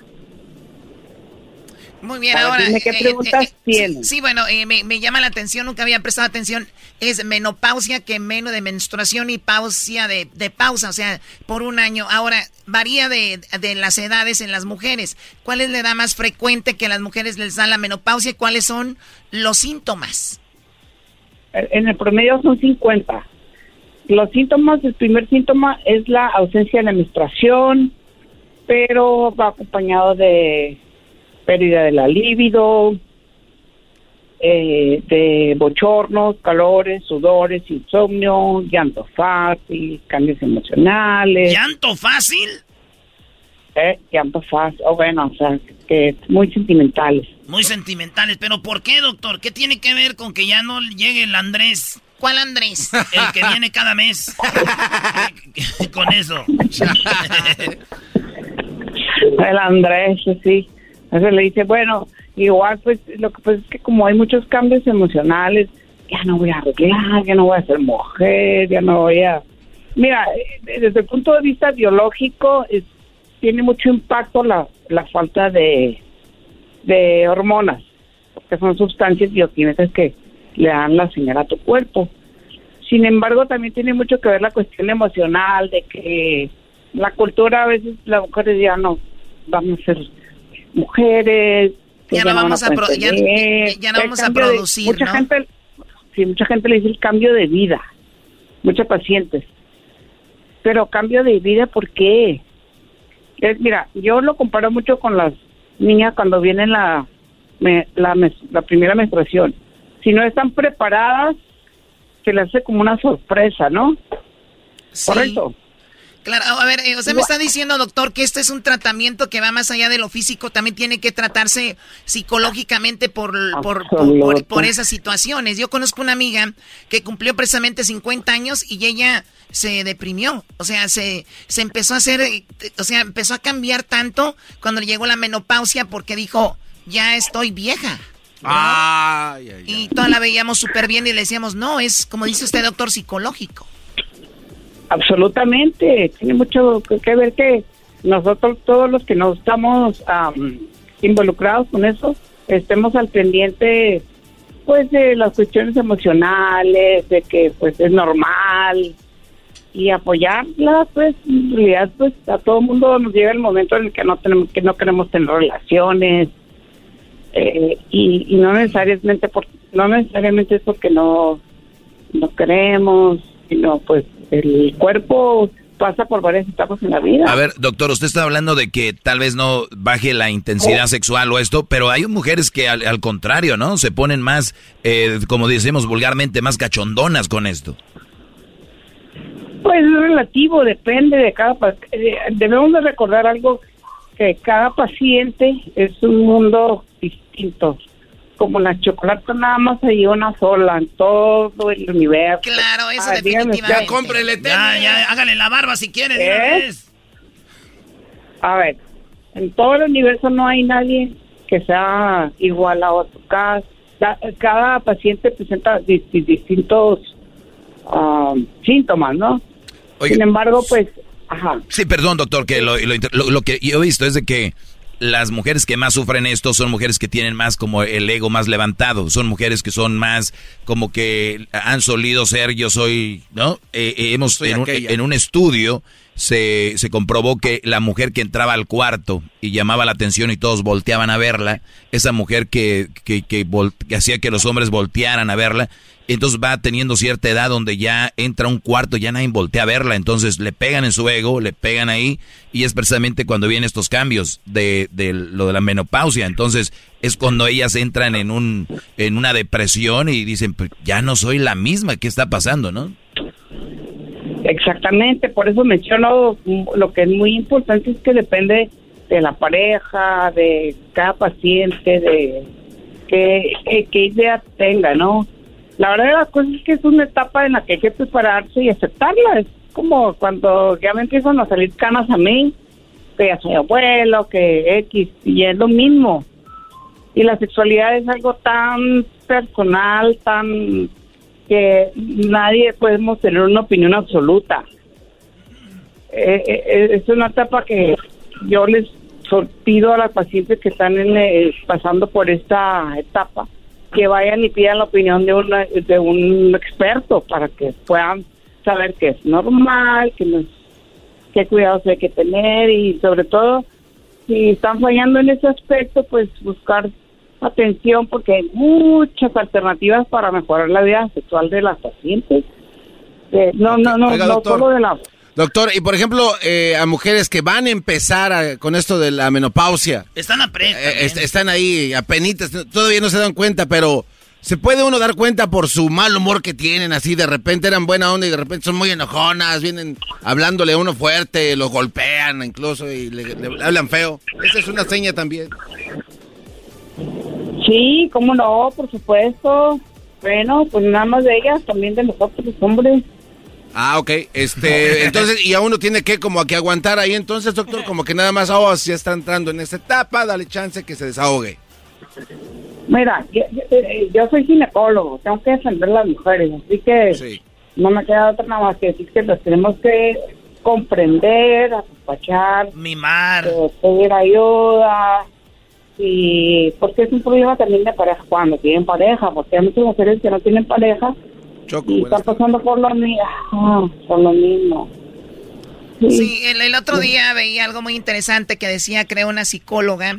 Muy bien, ahora. dime, ¿qué eh, preguntas eh, sí, tienes? Sí, bueno, eh, me, me llama la atención, nunca había prestado atención. Es menopausia que menos de menstruación y pausia de, de pausa, o sea, por un año. Ahora, varía de, de las edades en las mujeres. ¿Cuál es la edad más frecuente que a las mujeres les da la menopausia y cuáles son los síntomas? En el promedio son 50. Los síntomas, el primer síntoma es la ausencia de menstruación, pero va acompañado de pérdida de la libido, eh, de bochornos, calores, sudores, insomnio, llanto fácil, cambios emocionales. ¿Llanto fácil? Eh, llanto fácil, o bueno, o sea, que muy sentimentales. Muy sentimentales. ¿Pero por qué, doctor? ¿Qué tiene que ver con que ya no llegue el Andrés? ¿Cuál Andrés? El que viene cada mes. con eso. El Andrés, sí. Entonces le dice, bueno, igual pues lo que pasa es que como hay muchos cambios emocionales, ya no voy a arreglar, ya no voy a ser mujer, ya no voy a... Mira, eh, desde el punto de vista biológico es- tiene mucho impacto la, la falta de, de hormonas, porque son sustancias bioquímicas que le dan la señal a tu cuerpo. Sin embargo, también tiene mucho que ver la cuestión emocional, de que la cultura a veces las mujeres ya no vamos a ser mujeres. Ya no vamos a poder pro- ya- no vamos a de- producir, mucha ¿no? gente sí, mucha gente le dice el cambio de vida, muchos pacientes. Pero cambio de vida, ¿por qué? Es, mira, yo lo comparo mucho con las niñas cuando viene la, me- la, la primera menstruación. Si no están preparadas, se les hace como una sorpresa, ¿no? Correcto. Claro, a ver, eh, usted me está diciendo, doctor, que este es un tratamiento que va más allá de lo físico, también tiene que tratarse psicológicamente por, por, por, por- esas situaciones. Yo conozco una amiga que cumplió precisamente 50 años y ella se deprimió, o sea, se, se empezó a hacer, o sea, empezó a cambiar tanto cuando llegó la menopausia porque dijo, ya estoy vieja. Ay, ay, Y toda la veíamos súper bien y le decíamos, no, es como dice usted, doctor, psicológico. Absolutamente, tiene mucho que ver que nosotros todos los que no estamos am, involucrados con eso estemos al pendiente pues de las cuestiones emocionales, de que pues es normal y apoyarla pues en realidad pues a todo mundo nos llega el momento en el que no tenemos que no queremos tener relaciones eh, y, y no necesariamente por, no necesariamente es porque no no queremos sino pues el cuerpo pasa por varias etapas en la vida. A ver, doctor, usted está hablando de que tal vez no baje la intensidad sexual o esto, pero hay mujeres que al, al contrario, ¿no? Se ponen más, eh, como decimos vulgarmente, más cachondonas con esto. Pues es relativo, depende de cada eh, Debemos de recordar algo, que cada paciente es un mundo distinto. Como la chocolate nada más hay una sola en todo el universo. Claro, eso Ah, dígame usted. definitivamente. cómprele Ya, ya, hágale la barba si quiere. una ¿Eh? A ver, en todo el universo no hay nadie que sea igual a otro. Cada, ca- cada paciente presenta di- di- distintos ah, síntomas, ¿no? Sin embargo, pues, ajá. Sí, perdón, doctor, que lo, lo inter- lo- lo que yo he visto es de que las mujeres que más sufren esto son mujeres que tienen más como el ego más levantado, son mujeres que son más como que han solido ser yo soy, ¿no? Eh, eh, hemos en un, aquella. en un estudio se, se comprobó que la mujer que entraba al cuarto y llamaba la atención y todos volteaban a verla, esa mujer que, que, que que hacía que los hombres voltearan a verla, entonces va teniendo cierta edad donde ya entra un cuarto, ya nadie voltea a verla, entonces le pegan en su ego, le pegan ahí, y es precisamente cuando vienen estos cambios de, de lo de la menopausia, entonces es cuando ellas entran en un en una depresión y dicen, pues ya no soy la misma, ¿qué está pasando, no? Exactamente, por eso menciono lo que es muy importante es que depende de la pareja, de cada paciente, de qué idea tenga, ¿no? La verdad de las cosas es que es una etapa en la que hay que prepararse y aceptarla. Es como cuando ya me empiezan a salir canas a mí, que ya soy abuelo, que X, y es lo mismo. Y la sexualidad es algo tan personal, tan que nadie podemos tener una opinión absoluta. Eh, eh, eh, es una etapa que yo les pido a las pacientes que están en, eh, pasando por esta etapa que vayan y pidan la opinión de, una, de un experto para que puedan saber que es normal, que no es- qué cuidados hay que tener y sobre todo si están fallando en ese aspecto, pues buscar atención porque hay muchas alternativas para mejorar la vida sexual de las pacientes. Eh, no, no, no, Oiga, no solo de la... Doctor, y por ejemplo, eh, a mujeres que van a empezar a- con esto de la menopausia, Están a pre- eh, est- están ahí apenitas, todavía no se dan cuenta, pero se puede uno dar cuenta por su mal humor que tienen, así de repente eran buena onda y de repente son muy enojonas, vienen hablándole a uno fuerte, lo golpean incluso y le, le hablan feo. Esa es una seña también. Sí, cómo no, por supuesto. Bueno, pues nada más de ellas, también de nosotros los hombres. Ah, ok. Este, entonces, y a uno tiene que como que aguantar ahí entonces, doctor, como que nada más, oh, si ya está entrando en esta etapa, dale chance que se desahogue. Mira, yo, yo- eh, yo soy ginecólogo, tengo que defender a las mujeres, así que no me queda otra nada más que decir que las tenemos que comprender, apapachar, mimar, pedir ayuda, y porque es un problema también de pareja cuando tienen pareja, porque hay muchas mujeres que no tienen pareja y están pasando por lo, mi- ah, por lo mismo. Sí, el, otro día veía algo muy interesante que decía, creo, una psicóloga,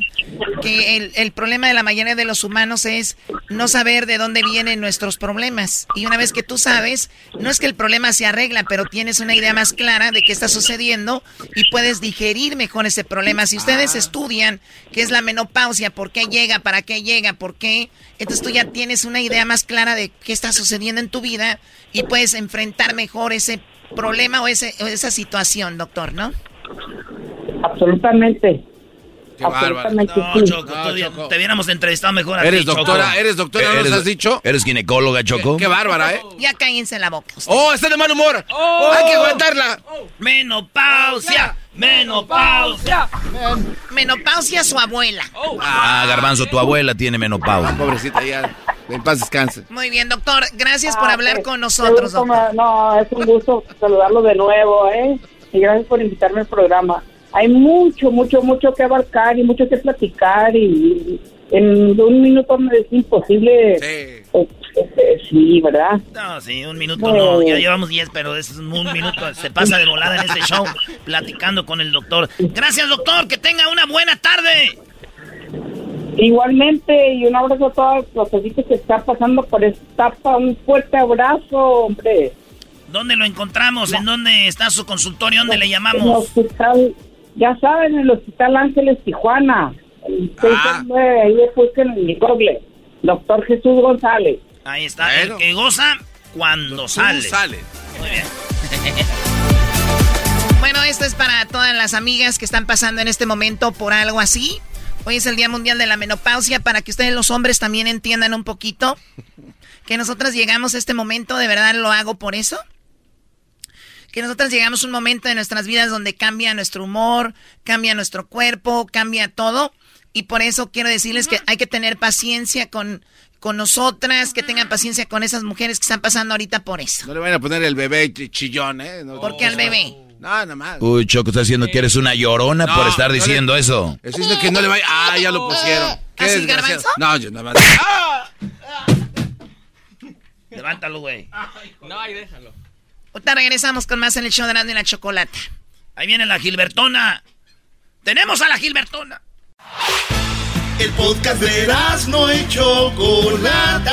que el, el, problema de la mayoría de los humanos es no saber de dónde vienen nuestros problemas. Y una vez que tú sabes, no es que el problema se arregla, pero tienes una idea más clara de qué está sucediendo y puedes digerir mejor ese problema. Si ustedes estudian qué es la menopausia, por qué llega, para qué llega, por qué, entonces tú ya tienes una idea más clara de qué está sucediendo en tu vida y puedes enfrentar mejor ese problema o, ese, esa situación, doctor, ¿no? Absolutamente. Qué Absolutamente no, Choco, no, te hubiéramos entrevistado mejor a Eres doctora, eres doctora, ¿nos has dicho? ¿Eres ginecóloga, Choco? Qué, bárbara, ¿eh? Ya cállense la boca. ¡Oh, está de mal humor! Oh. ¡Hay que aguantarla! ¡Menopausia! ¡Menopausia! Menopausia su abuela. Ah, Garbanzo, tu abuela tiene menopausia. Ah, pobrecita, ya. En paz descanse. Muy bien, doctor. Gracias por ah, hablar con nosotros, doctor. No, es un gusto saludarlo de nuevo, ¿eh? Y gracias por invitarme al programa. Hay mucho, mucho, mucho que abarcar y mucho que platicar y en un minuto es imposible. Sí. Eh, eh, sí, ¿verdad? No, sí, un minuto no. Ya llevamos diez, pero es un minuto. Se pasa de volada en este show platicando con el doctor. Gracias, doctor. Que tenga una buena tarde. Igualmente, y un abrazo a todos los que están pasando por esta etapa. Un fuerte abrazo, hombre. ¿Dónde lo encontramos? ¿En dónde está su consultorio? ¿Dónde le llamamos? En el hospital, ya saben, en el Hospital Ángeles Tijuana. El ah. ahí después en el Google. Doctor Jesús González. Ahí está, el que goza cuando sale. sale. Muy bien. bueno, esto es para todas las amigas que están pasando en este momento por algo así. Hoy es el Día Mundial de la Menopausia para que ustedes los hombres también entiendan un poquito que nosotras llegamos a este momento, de verdad lo hago por eso. Que nosotras llegamos a un momento de nuestras vidas donde cambia nuestro humor, cambia nuestro cuerpo, cambia todo. Y por eso quiero decirles que hay que tener paciencia con, con nosotras, que tengan paciencia con esas mujeres que están pasando ahorita por eso. No le vayan a poner el bebé chillón, ¿eh? ¿Por qué al bebé? No, nada más. Uy, Choco, estás diciendo que eres una llorona por estar diciendo eso. Es que no le vaya. Ah, ya lo pusieron. ¿Qué ¿Así, garbanzo? No, yo nada más. ¡Ah! Levántalo, güey. No, ahí déjalo. Ahorita regresamos con más en el show de y la chocolate. Ahí viene la Gilbertona. ¡Tenemos a la Gilbertona! El podcast de no y Chocolata.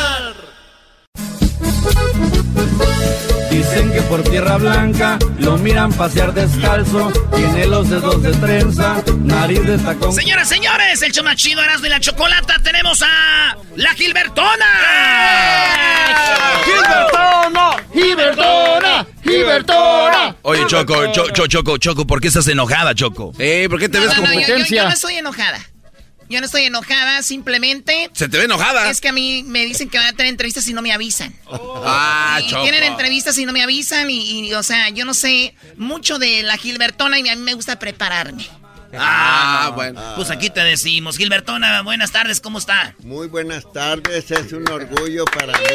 Dicen que por tierra blanca lo miran pasear descalzo. Tiene los dedos de trenza, nariz de tacón. Señoras, señores, el chomachido Erasmo y la Chocolata. Tenemos a la Gilbertona. ¡Gilbertona! ¡Gilbertona! ¡Gilbertona! Oye, Choco, Choco, Choco, Choco, ¿por qué estás enojada, Choco? Eh, ¿por qué te ves como yo, yo no estoy enojada. Yo no estoy enojada, simplemente. Se te ve enojada. Es que a mí me dicen que van a tener entrevistas y no me avisan. Ah, y tienen entrevistas y no me avisan. Y, o sea, yo no sé mucho de la Gilbertona y a mí me gusta prepararme. Ah, bueno. Pues aquí te decimos. Gilbertona, buenas tardes, ¿cómo está? Muy buenas tardes, es un orgullo para mí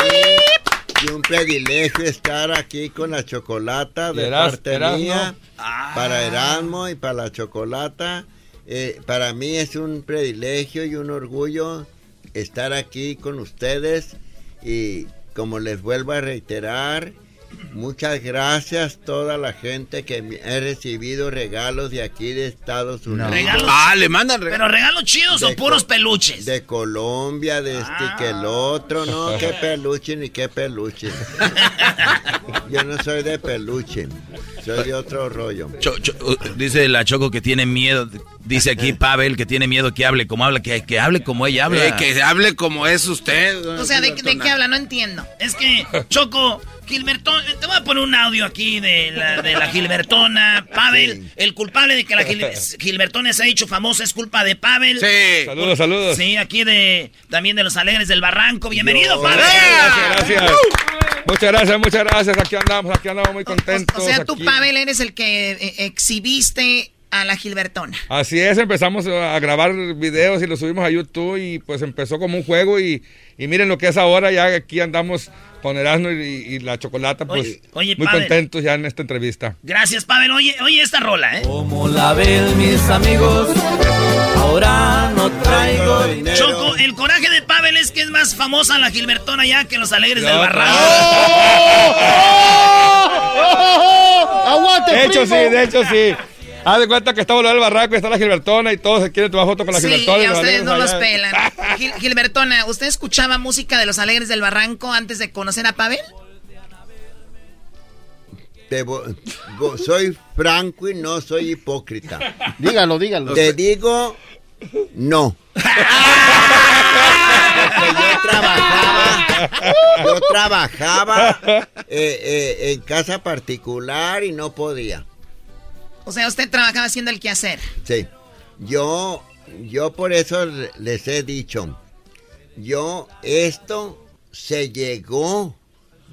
y un privilegio estar aquí con la chocolata de parte mía, para Erasmo y para la chocolata. Eh, para mí es un privilegio y un orgullo estar aquí con ustedes y como les vuelvo a reiterar, muchas gracias a toda la gente que he recibido regalos de aquí de Estados Unidos. Ah, le mandan regalos. Pero regalos chidos o puros peluches. De Colombia, de este y que el otro, no, qué peluche ni qué peluche. Yo no soy de peluche, soy de otro rollo. Uh, dice la Choco que tiene miedo Dice aquí Pavel que tiene miedo que hable como habla, que, que hable como ella habla. Eh, que hable como es usted. O sea, ¿de, qué habla? No entiendo. Es que, Choco, Gilbertona, te voy a poner un audio aquí de la, de la Gilbertona. Pavel, el culpable de que la Gilbertona se ha hecho famosa es culpa de Pavel. Sí. Saludos, saludos. Sí, aquí de también de los Alegres del Barranco. Bienvenido, Pavel. Gracias, gracias. Muchas gracias, muchas gracias. Aquí andamos, aquí andamos muy contentos. O, sea, tú, Pavel, eres el que eh, exhibiste a la Gilbertona. Así es, empezamos a grabar videos y los subimos a YouTube y pues empezó como un juego y, miren lo que es ahora, ya aquí andamos con Erasmo y, la Chocolata, pues muy contentos ya en esta entrevista. Gracias, Pavel. Oye, oye esta rola, ¿eh? Como la ven mis amigos, ahora no traigo dinero. Choco, el coraje de Pavel es que es más famosa la Gilbertona ya que los alegres del barranco. ¡Aguante, De hecho, sí, de hecho, sí. Haz de cuenta que estamos en el barranco y está la Gilbertona y todos se quieren tomar fotos con la Gilbertona. Sí, ustedes no los pelan. Gilbertona, ¿usted escuchaba música de los Alegres del Barranco antes de conocer a Pavel? soy franco y no soy hipócrita. Dígalo, dígalo. Te digo, no. yo trabajaba, yo trabajaba eh, eh, en casa particular y no podía. O sea, usted trabajaba haciendo el quehacer. Sí. Yo, yo por eso les he dicho, yo esto se llegó,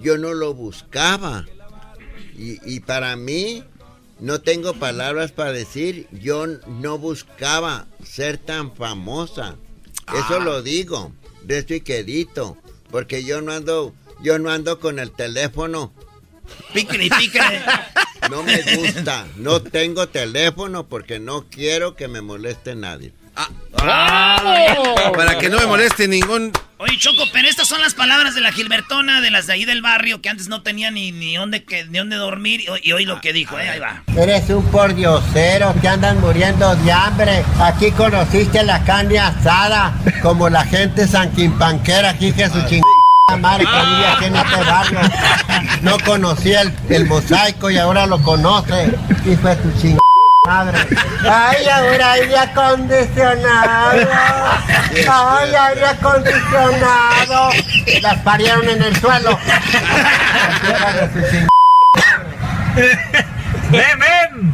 yo no lo buscaba. Y, para mí, no tengo palabras para decir, yo no buscaba ser tan famosa. Eso ah. lo digo, de esto y quedito, porque yo no ando, yo no ando con el teléfono. Pícale. No me gusta, no tengo teléfono porque no quiero que me moleste nadie. Ah. Para que no me moleste ningún. Oye, Choco, pero estas son las palabras de la Gilbertona, de las de ahí del barrio, que antes no tenía ni, ni, dónde, que, ni dónde dormir. Y, hoy lo que dijo, eh, ahí va. Eres un pordiosero, que andan muriendo de hambre. Aquí conociste la carne asada, como la gente sanquimpanquera, aquí que su chingada madre que aquí en este. No conocía el, el mosaico y ahora lo conoce. Y fue tu chingada. Madre. Ay, ahora aire acondicionado. Ay, aire acondicionado. Las parieron en el suelo. ¡Ven,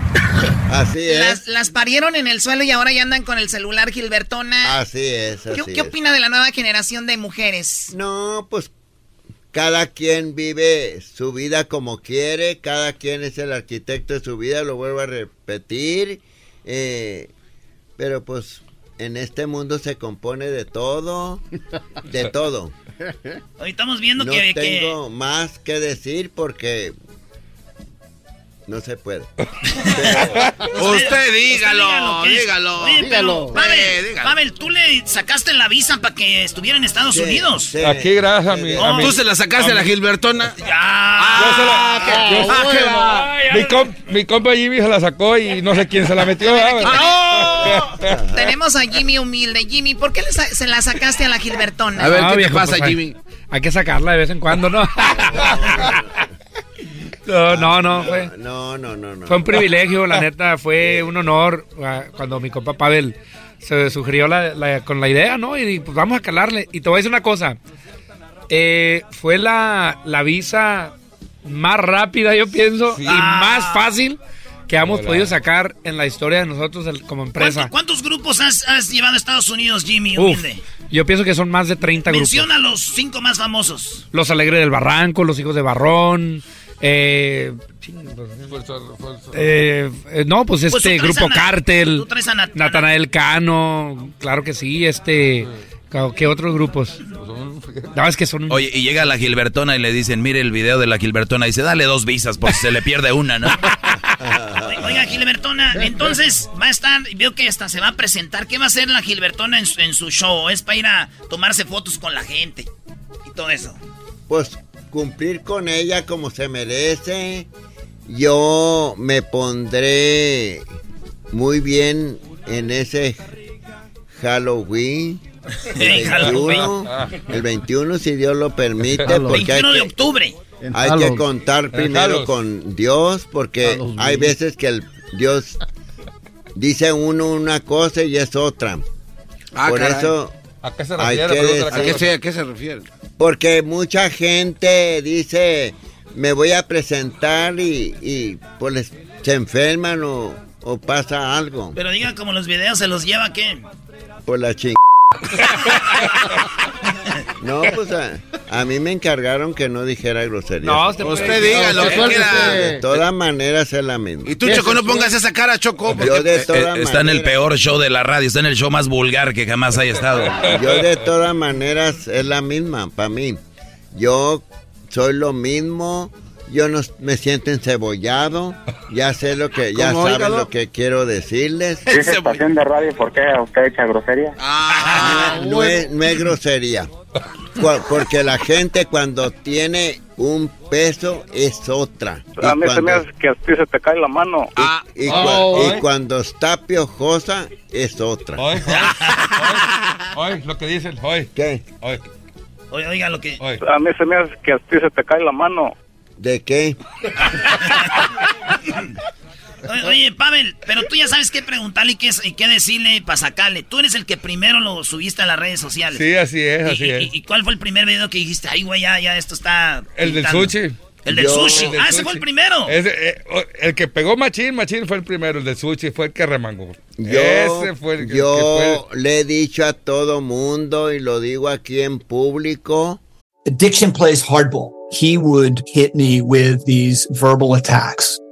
Así es. Las, las, parieron en el suelo y ahora ya andan con el celular Gilbertona. Así es. Así ¿Qué, ¿Qué, opina de la nueva generación de mujeres? No, pues cada quien vive su vida como quiere, cada quien es el arquitecto de su vida, lo vuelvo a repetir, eh, pero pues en este mundo se compone de todo, de todo. Hoy estamos viendo no que... No tengo más que decir porque no se puede. usted dígalo, dígalo. dígalo. Pavel, tú le sacaste la visa para que estuviera en Estados Unidos. Aquí gracias a mi, ¿Tú se la sacaste a, la Gilbertona? Ya. Ah, mi, mi, compa Jimmy se la sacó y no sé quién se la metió. Tenemos a Jimmy humilde. Jimmy, ¿por qué se la sacaste a la Gilbertona? A ver, ¿qué te pasa, pues, Jimmy? Hay que sacarla de vez en cuando, ¿no? No, no, fue. No, no, no, Fue un privilegio, la neta, fue un honor ah, cuando mi compa Pavel se sugirió con la idea, ¿no? Y pues vamos a calarle. Y te voy a decir una cosa. Eh, fue la, la visa más rápida, yo pienso, y más fácil que hemos podido sacar en la historia de nosotros como empresa. ¿Cuántos, grupos has, llevado a Estados Unidos, Jimmy? yo pienso que son más de 30 grupos. Menciona los cinco más famosos. Los Alegres del Barranco, Los Hijos de Barrón, eh, eh, no, pues, pues este grupo Cártel, Natanael Cano, claro que sí, este, ¿qué otros grupos? No, es que son... Oye, y llega la Gilbertona y le dicen, mire el video de la Gilbertona, y dice, dale dos visas porque se le pierde una, ¿no? Oiga, Gilbertona, entonces va a estar, veo que hasta se va a presentar, ¿qué va a hacer la Gilbertona en su, en su show? ¿Es para ir a tomarse fotos con la gente y todo eso? Pues cumplir con ella como se merece. Yo me pondré muy bien en ese Halloween. El 21, si Dios lo permite. Porque 21 de octubre. Hay que contar primero con Dios, porque hay veces que el Dios dice uno una cosa y es otra. Ah, Por eso ¿A qué se refiere? Porque mucha gente dice, me voy a presentar y, y pues se enferman o, pasa algo. Pero digan como los videos se los lleva, ¿qué? Por la ching... No, pues a, mí me encargaron que no dijera grosería. No, usted, diga lo que quiera. De todas maneras es la misma. Y tú, Choco, no pongas esa cara, Choco. Yo de todas eh, está en el peor show de la radio, está en el show más vulgar que jamás haya estado. Yo de todas maneras es la misma para mí. Yo soy lo mismo. yo no me siento encebollado, ya sé lo que, ya saben lo que quiero decirles. ¿Es estación de radio por qué usted echa grosería? Ah, no, es, no es grosería. Porque la gente cuando tiene un peso es otra. A mí se me hace que a ti se te cae la mano. Y, y, oh, cuando está piojosa es otra. Hoy, hoy, lo que dicen, hoy. ¿Qué? Hoy. Oiga lo que... A mí se me hace que a ti se te cae la mano. ¿De qué? Oye, Pavel, pero tú ya sabes qué preguntarle y qué, y qué decirle para sacarle. Tú eres el que primero lo subiste a las redes sociales. Sí, así es, así y, es. Y, cuál fue el primer video que dijiste? Ay, güey, ya, ya, esto está... El del sushi. El del sushi. ah, ese fue el primero. Eh, el que pegó Machín, Machín fue el primero. El del sushi fue el que remangó. Yo, ese fue el, yo le he dicho a todo mundo y lo digo aquí en público. Addiction plays hardball. He would hit me with these verbal attacks.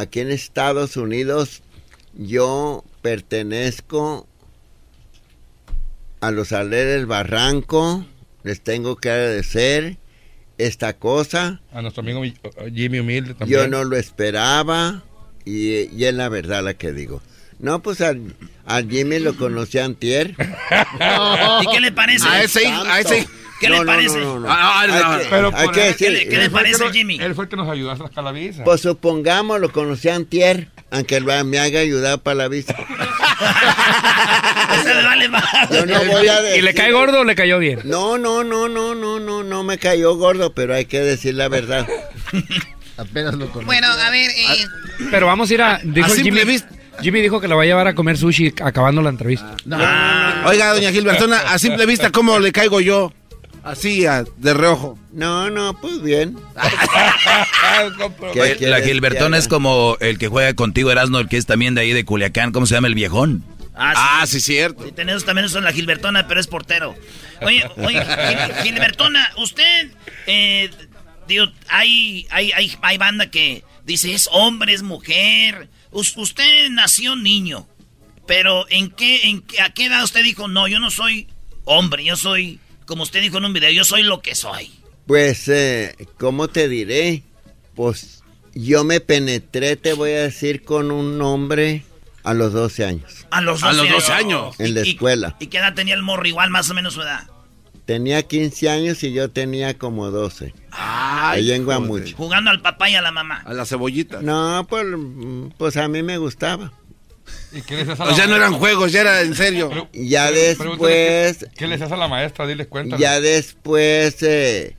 Aquí en Estados Unidos yo pertenezco a los Aler del Barranco. Les tengo que agradecer esta cosa. A nuestro amigo Jimmy Humilde también. Yo no lo esperaba y, y es la verdad la que digo. No, pues a, Jimmy lo conocí antier. ¿Y qué le parece? A ese, a ese ¿Qué le parece? ¿Qué, le parece, Jimmy? Él fue el que nos ayudó a sacar la visa. Pues supongamos, lo conocí antier, aunque me haya ayudado para la visa. ¿Y le cae gordo o le cayó bien? No, no, no, no, no, no, no me cayó gordo, pero hay que decir la verdad. Apenas lo conocí. Bueno, a ver... Eh, pero vamos a ir a... Dijo Jimmy, Jimmy dijo que la va a llevar a comer sushi acabando la entrevista. Oiga, doña Gilbertona, a simple vista, ¿cómo le caigo yo? Así, de reojo. No, no, pues bien. la Gilbertona es como el que juega contigo, Erasmo, el que es también de ahí de Culiacán. ¿Cómo se llama el viejón? Ah, sí, ah, cierto. Sí, tenemos también son la Gilbertona, pero es portero. Oye, oye, Gilbertona, usted, eh, digo, hay, hay, hay, hay banda que dice es hombre, es mujer. usted nació niño, pero ¿en qué, en a qué edad usted dijo, no, yo no soy hombre, yo soy como usted dijo en un video, yo soy lo que soy. Pues, eh, ¿cómo te diré? Pues yo me penetré, te voy a decir, con un hombre a los 12 años. A los 12, años. En la escuela. ¿Y qué edad tenía el morro? Igual, más o menos su edad. Tenía 15 años y yo tenía como 12. Ay, en mucho. Jugando al papá y a la mamá. A la cebollita. No, pues, pues a mí me gustaba. Pues ya no eran juegos, ya era en serio. ya después. ¿Qué, les hace a la maestra? Diles cuenta. Ya después eh,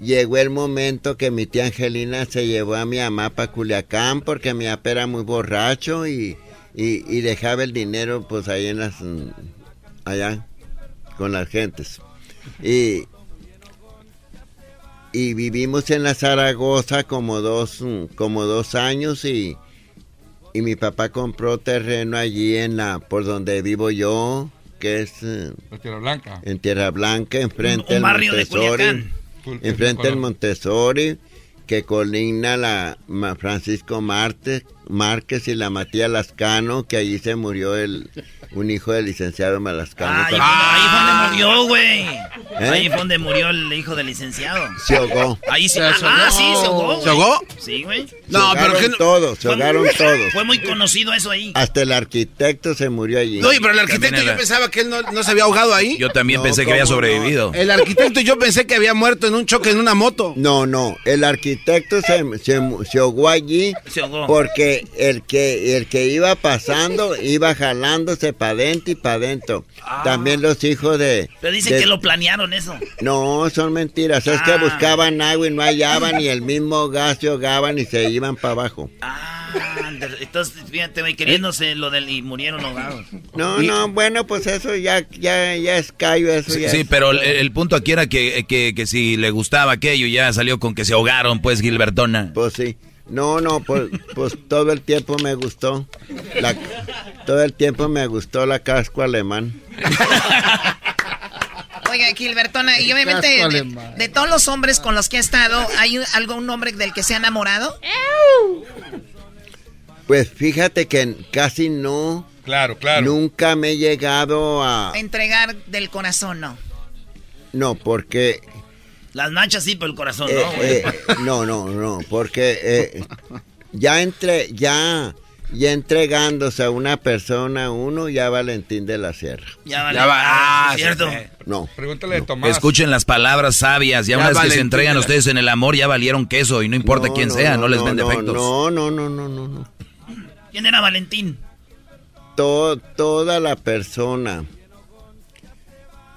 llegó el momento que mi tía Angelina se llevó a mi mamá para Culiacán porque mi papá era muy borracho y, y, dejaba el dinero pues ahí en las. allá con las gentes. Y, y vivimos en la Zaragoza como dos, como dos años y y mi papá compró terreno allí en la por donde vivo yo, que es en Tierra Blanca. En Tierra Blanca, enfrente del Montessori. Enfrente del Montessori, que colina la Francisco Marte, Márquez y la Matías Lascano, que allí se murió el un hijo del licenciado Malascano. ahí, fue donde murió, güey. ¿Eh? Ahí fue donde murió el hijo del licenciado. Se ahogó. Ahí se, ah, sí, se ahogó. ¿Se ahogó? Sí, güey. No, pero que no... todos, se ahogaron todos. Fue muy conocido eso ahí. Hasta el arquitecto se murió allí. No, pero el arquitecto yo pensaba que él no, se había ahogado ahí. Yo también pensé que había sobrevivido. El arquitecto yo pensé que había muerto en un choque en una moto. No, no, el arquitecto se, se, ahogó allí. Se ahogó. Porque que el que el que iba pasando iba jalándose para adentro y para adentro. Ah. También los hijos de. Pero dicen de- que lo planearon eso. No, son mentiras. Es que Ah. buscaban agua y no hallaban y el mismo gas se ahogaban y se iban para abajo. Ah, entonces, fíjate, queriéndose lo del y murieron ahogados. No, no, bueno, pues eso ya ya ya es callo, eso Sí, ya. sí, es- pero el, el punto aquí era que, que, que si le gustaba aquello, ya salió con que se ahogaron, pues, Gilbertona. Pues sí. No, no, pues, pues todo el tiempo me gustó. La, todo el tiempo me gustó la casco alemán. Oiga, Gilbertona, y obviamente de, de todos los hombres con los que ha estado, ¿hay un- algún hombre del que se ha enamorado? Pues fíjate que casi no. Claro, claro. Nunca me he llegado a. Entregar del corazón, no. No, porque. Las manchas sí, pero el corazón eh, no, güey. eh, no, no, no, porque eh, ya entre, ya, ya entregándose a una persona, uno ya Valentín de la Sierra. Ya vale. Ya va, Ah, cierto. sí. No. Pregúntale de Tomás. Escuchen las palabras sabias. Ya, Ya una vez que se entregan la- ustedes en el amor, ya valieron queso y no importa No, quién no, sea, no, no, les no, ven no, defectos. No, no, no, no, no, no. ¿Quién era Valentín? To- toda la persona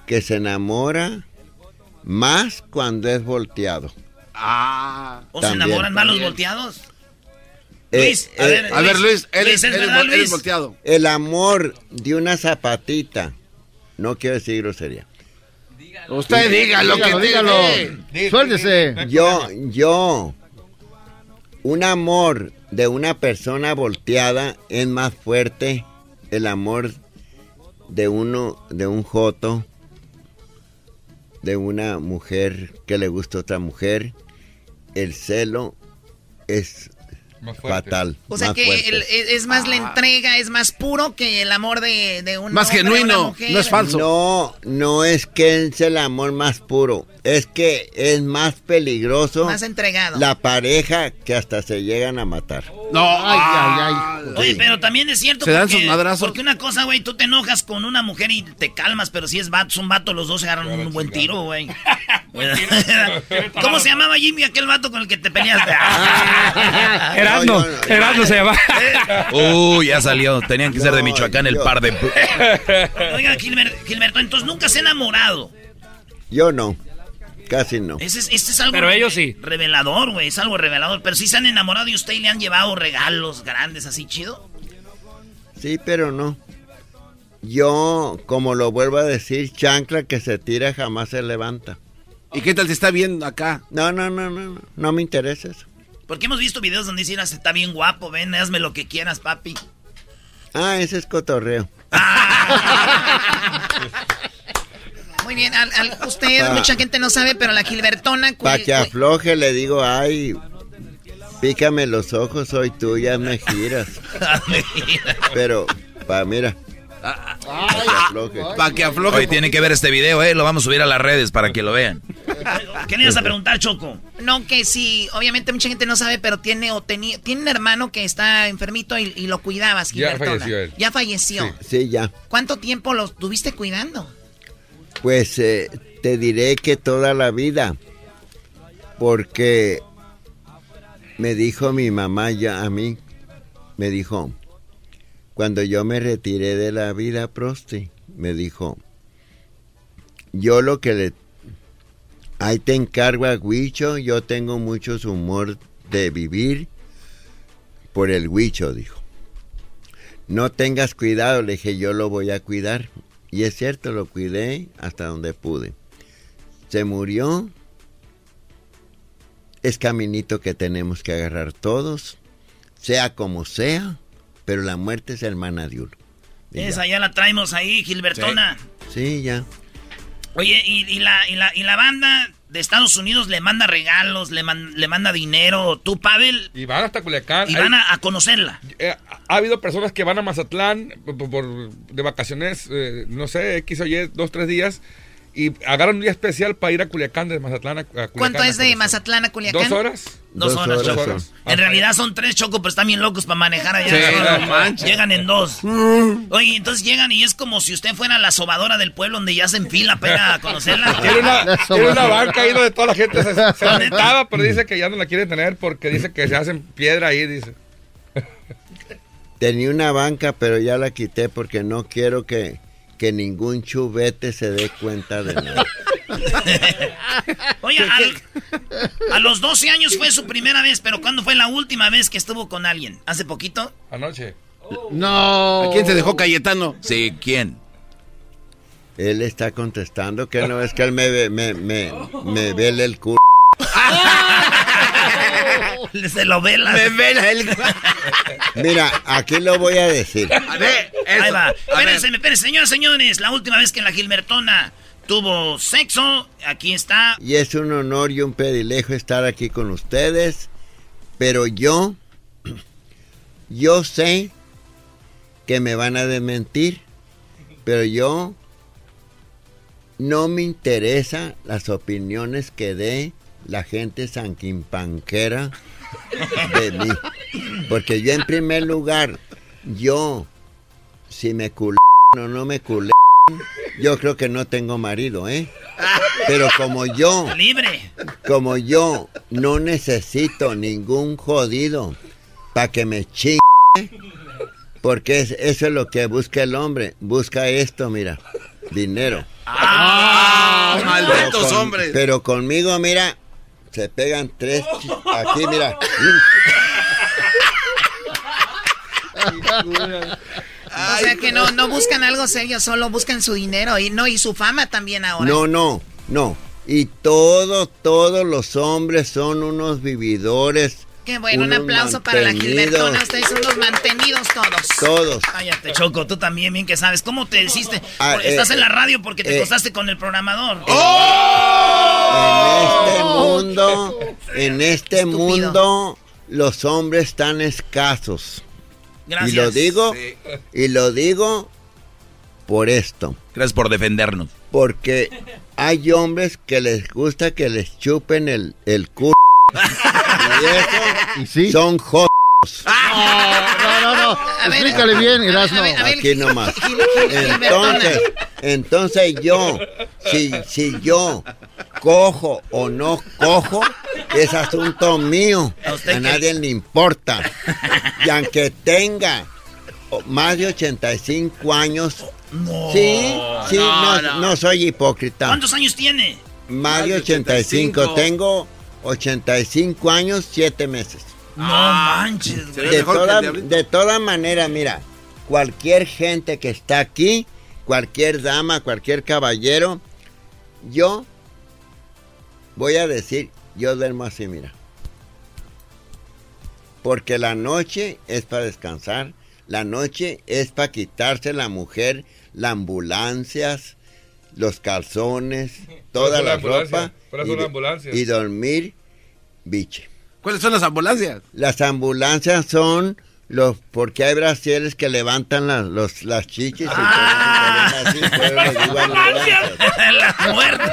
que se enamora más cuando es volteado. Ah. ¿O se enamoran más los volteados? Eh, Luis, a ver, a ver, Luis, él es- él es verdad, Luis. volteado. El amor de una zapatita, no quiero decir grosería. Usted diga lo que dígalo, tiene. Suéltese. Yo, yo, un amor de una persona volteada es más fuerte el amor de uno, de un joto, de una mujer que le gusta a otra mujer. El celo es fatal. O sea más que el- es más la entrega, es más puro que el amor de, de un Más hombre, genuino, una mujer. no es falso. No, no es que es el amor más puro, es que es más peligroso Más entregado. la pareja que hasta se llegan a matar. No, ay, ay, ay. Oye, pero también es cierto Se dan porque, sus madrazos. porque una cosa, güey, tú te enojas con una mujer y te calmas, pero si es vato, es un vato, los dos se agarran un buen tiro, güey. ¿Cómo se llamaba Jimmy aquel vato con el que te peleaste? Erasmo, Erasmo se llama. Uy, ya salió. Tenían que ser de Michoacán el par de... Oiga, Gilber- Gilberto, entonces nunca se ha enamorado. Yo no, casi no. Ese es, este es algo Pero ellos sí. revelador, güey, es algo revelador. Pero si se han enamorado y usted y le han llevado regalos grandes así chido. Sí, pero no. Yo, como lo vuelvo a decir, chancla que se tira jamás se levanta. ¿Y qué tal te está viendo acá? No, no, no, no, no, no me interesa eso. Porque hemos visto videos donde dicen, "Ah, está bien guapo, ven, hazme lo que quieras, papi. Ah, ese es cotorreo. Muy bien, al- al- usted, Pa- mucha gente no sabe, pero la Gilbertona... Para que afloje le digo, ay, pícame los ojos, soy tuya, me giras. Pero, pa, mira. Pa' que afloje. Para que afloje. Hoy tienen que ver este video, ¿eh? Lo vamos a subir a las redes para que lo vean. ¿Qué le ibas a preguntar, Choco? No, que sí, obviamente mucha gente no sabe, pero tiene o tenía, tiene un hermano que está enfermito y, y lo cuidabas, Ya Gilbertona. falleció él. Ya falleció. Sí, ya. ¿Cuánto tiempo lo estuviste cuidando? Pues eh, te diré que toda la vida, porque me dijo mi mamá ya a mí, me dijo, cuando yo me retiré de la vida, Prosti, me dijo, yo lo que le... Ahí te encargo a Huicho, yo tengo mucho humor de vivir por el Huicho, dijo. No tengas cuidado, le dije, yo lo voy a cuidar. Y es cierto, lo cuidé hasta donde pude. Se murió. Es caminito que tenemos que agarrar todos, sea como sea, pero la muerte es hermana de uno. Esa ya. ya la traemos ahí, Gilbertona. Sí, ya. Oye, y, y la, y, la, y la banda de Estados Unidos le manda regalos, le, man- le manda dinero. Tú, Pavel, Y van hasta Culiacán. y Hay- van a, a conocerla. eh, ha habido personas que van a Mazatlán por, por- de vacaciones, eh, no sé, X o Y, dos, tres días, y agarran un día especial para ir a Culiacán, de Mazatlán a, Culiacán. ¿Cuánto es de. Mazatlán a Culiacán? ¿Dos horas? Dos, horas, Dos Choco. horas. En realidad son tres, Choco, pero están bien locos para manejar allá. Sí, llegan en dos. Oye, entonces llegan y es como si usted fuera la sobadora del pueblo donde ya se enfila para conocerla. Tiene una, tiene una banca ahí donde toda la gente se, se sentaba, pero dice que ya no la quiere tener porque dice que se hacen piedra ahí, dice. Tenía una banca, pero ya la quité porque no quiero que, que ningún chubete se dé cuenta de nada. Oye, a los 12 años fue su primera vez, pero ¿cuándo fue la última vez que estuvo con alguien? ¿Hace poquito? Anoche. No. ¿A quién se dejó Cayetano? Sí, ¿quién? Él está contestando que no es que él me, me, me, me vele el culo. Se lo vela. Me vela el Mira, aquí lo voy a decir. A ver, Ahí va. Espérense, espérense, señores, señores. La última vez que la Gilbertona tuvo sexo, aquí está. Y es un honor y un pedilejo estar aquí con ustedes. Pero yo, yo sé que me van a desmentir. Pero yo no me interesa las opiniones que dé la gente sanquimpanquera de mí. Porque yo en primer lugar, yo, si me culé o no me culé, yo creo que no tengo marido, ¿eh? Pero como yo... Libre. Como yo no necesito ningún jodido para que me chingue. Porque eso es lo que busca el hombre. Busca esto, mira. Dinero. ¡Ah! ¡Malditos hombres! Pero conmigo, mira, se pegan tres. Aquí, mira. o sea que no, no buscan algo serio, solo buscan su dinero y no y su fama también ahora. No, no, no. Y todos, todos los hombres son unos vividores Qué bueno, un aplauso para la Gilbertona. Ustedes son los mantenidos todos. Todos. Cállate, Choco, tú también bien que sabes. ¿Cómo te hiciste? Ah, Estás eh, en la radio porque te eh, con el programador. ¡Oh! En este mundo, en este mundo, los hombres están escasos. Gracias. Y lo digo, y lo digo por esto. Gracias por defendernos. Porque hay hombres que les gusta que les chupen el, el culo y eso son jodos. No, no, no, Explícale bien, Erasmo. Aquí nomás. Entonces, entonces yo, si, si yo cojo o no cojo, es asunto mío. A, nadie le importa. Y aunque tenga más de 85 años, no, sí, sí, no, no, soy hipócrita. ¿Cuántos años tiene? Más de 85. Tengo 85 años, 7 meses. No manches, De toda, de toda manera, mira, cualquier gente que está aquí, cualquier dama, cualquier caballero, yo voy a decir, yo duermo así, mira. Porque la noche es para descansar, la noche es para quitarse la mujer las ambulancias, los calzones, toda la ropa y, y, dormir biche. ¿Cuáles son las ambulancias? Las ambulancias son los porque hay brasiles que levantan las, los, las chichis ah. y así, la muerte.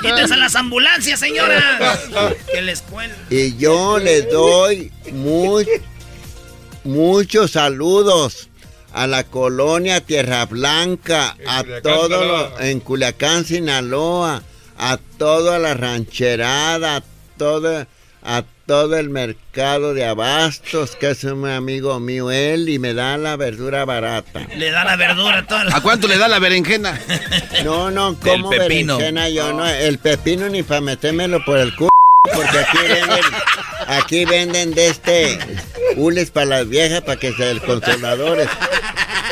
Quítense las ambulancias, señora. Que les Y yo les doy muy, muchos saludos a la colonia Tierra Blanca, a todo en Culiacán, Sinaloa, a toda la rancherada, a todo, a todo el mercado de abastos, que es un amigo mío él, y me da la verdura barata. Le da la verdura toda ¿A cuánto le da la berenjena? No, no, como berenjena yo no, el pepino ni para metérmelo por el culo, porque aquí venden, aquí venden de este hules para las viejas para que sean consoladores.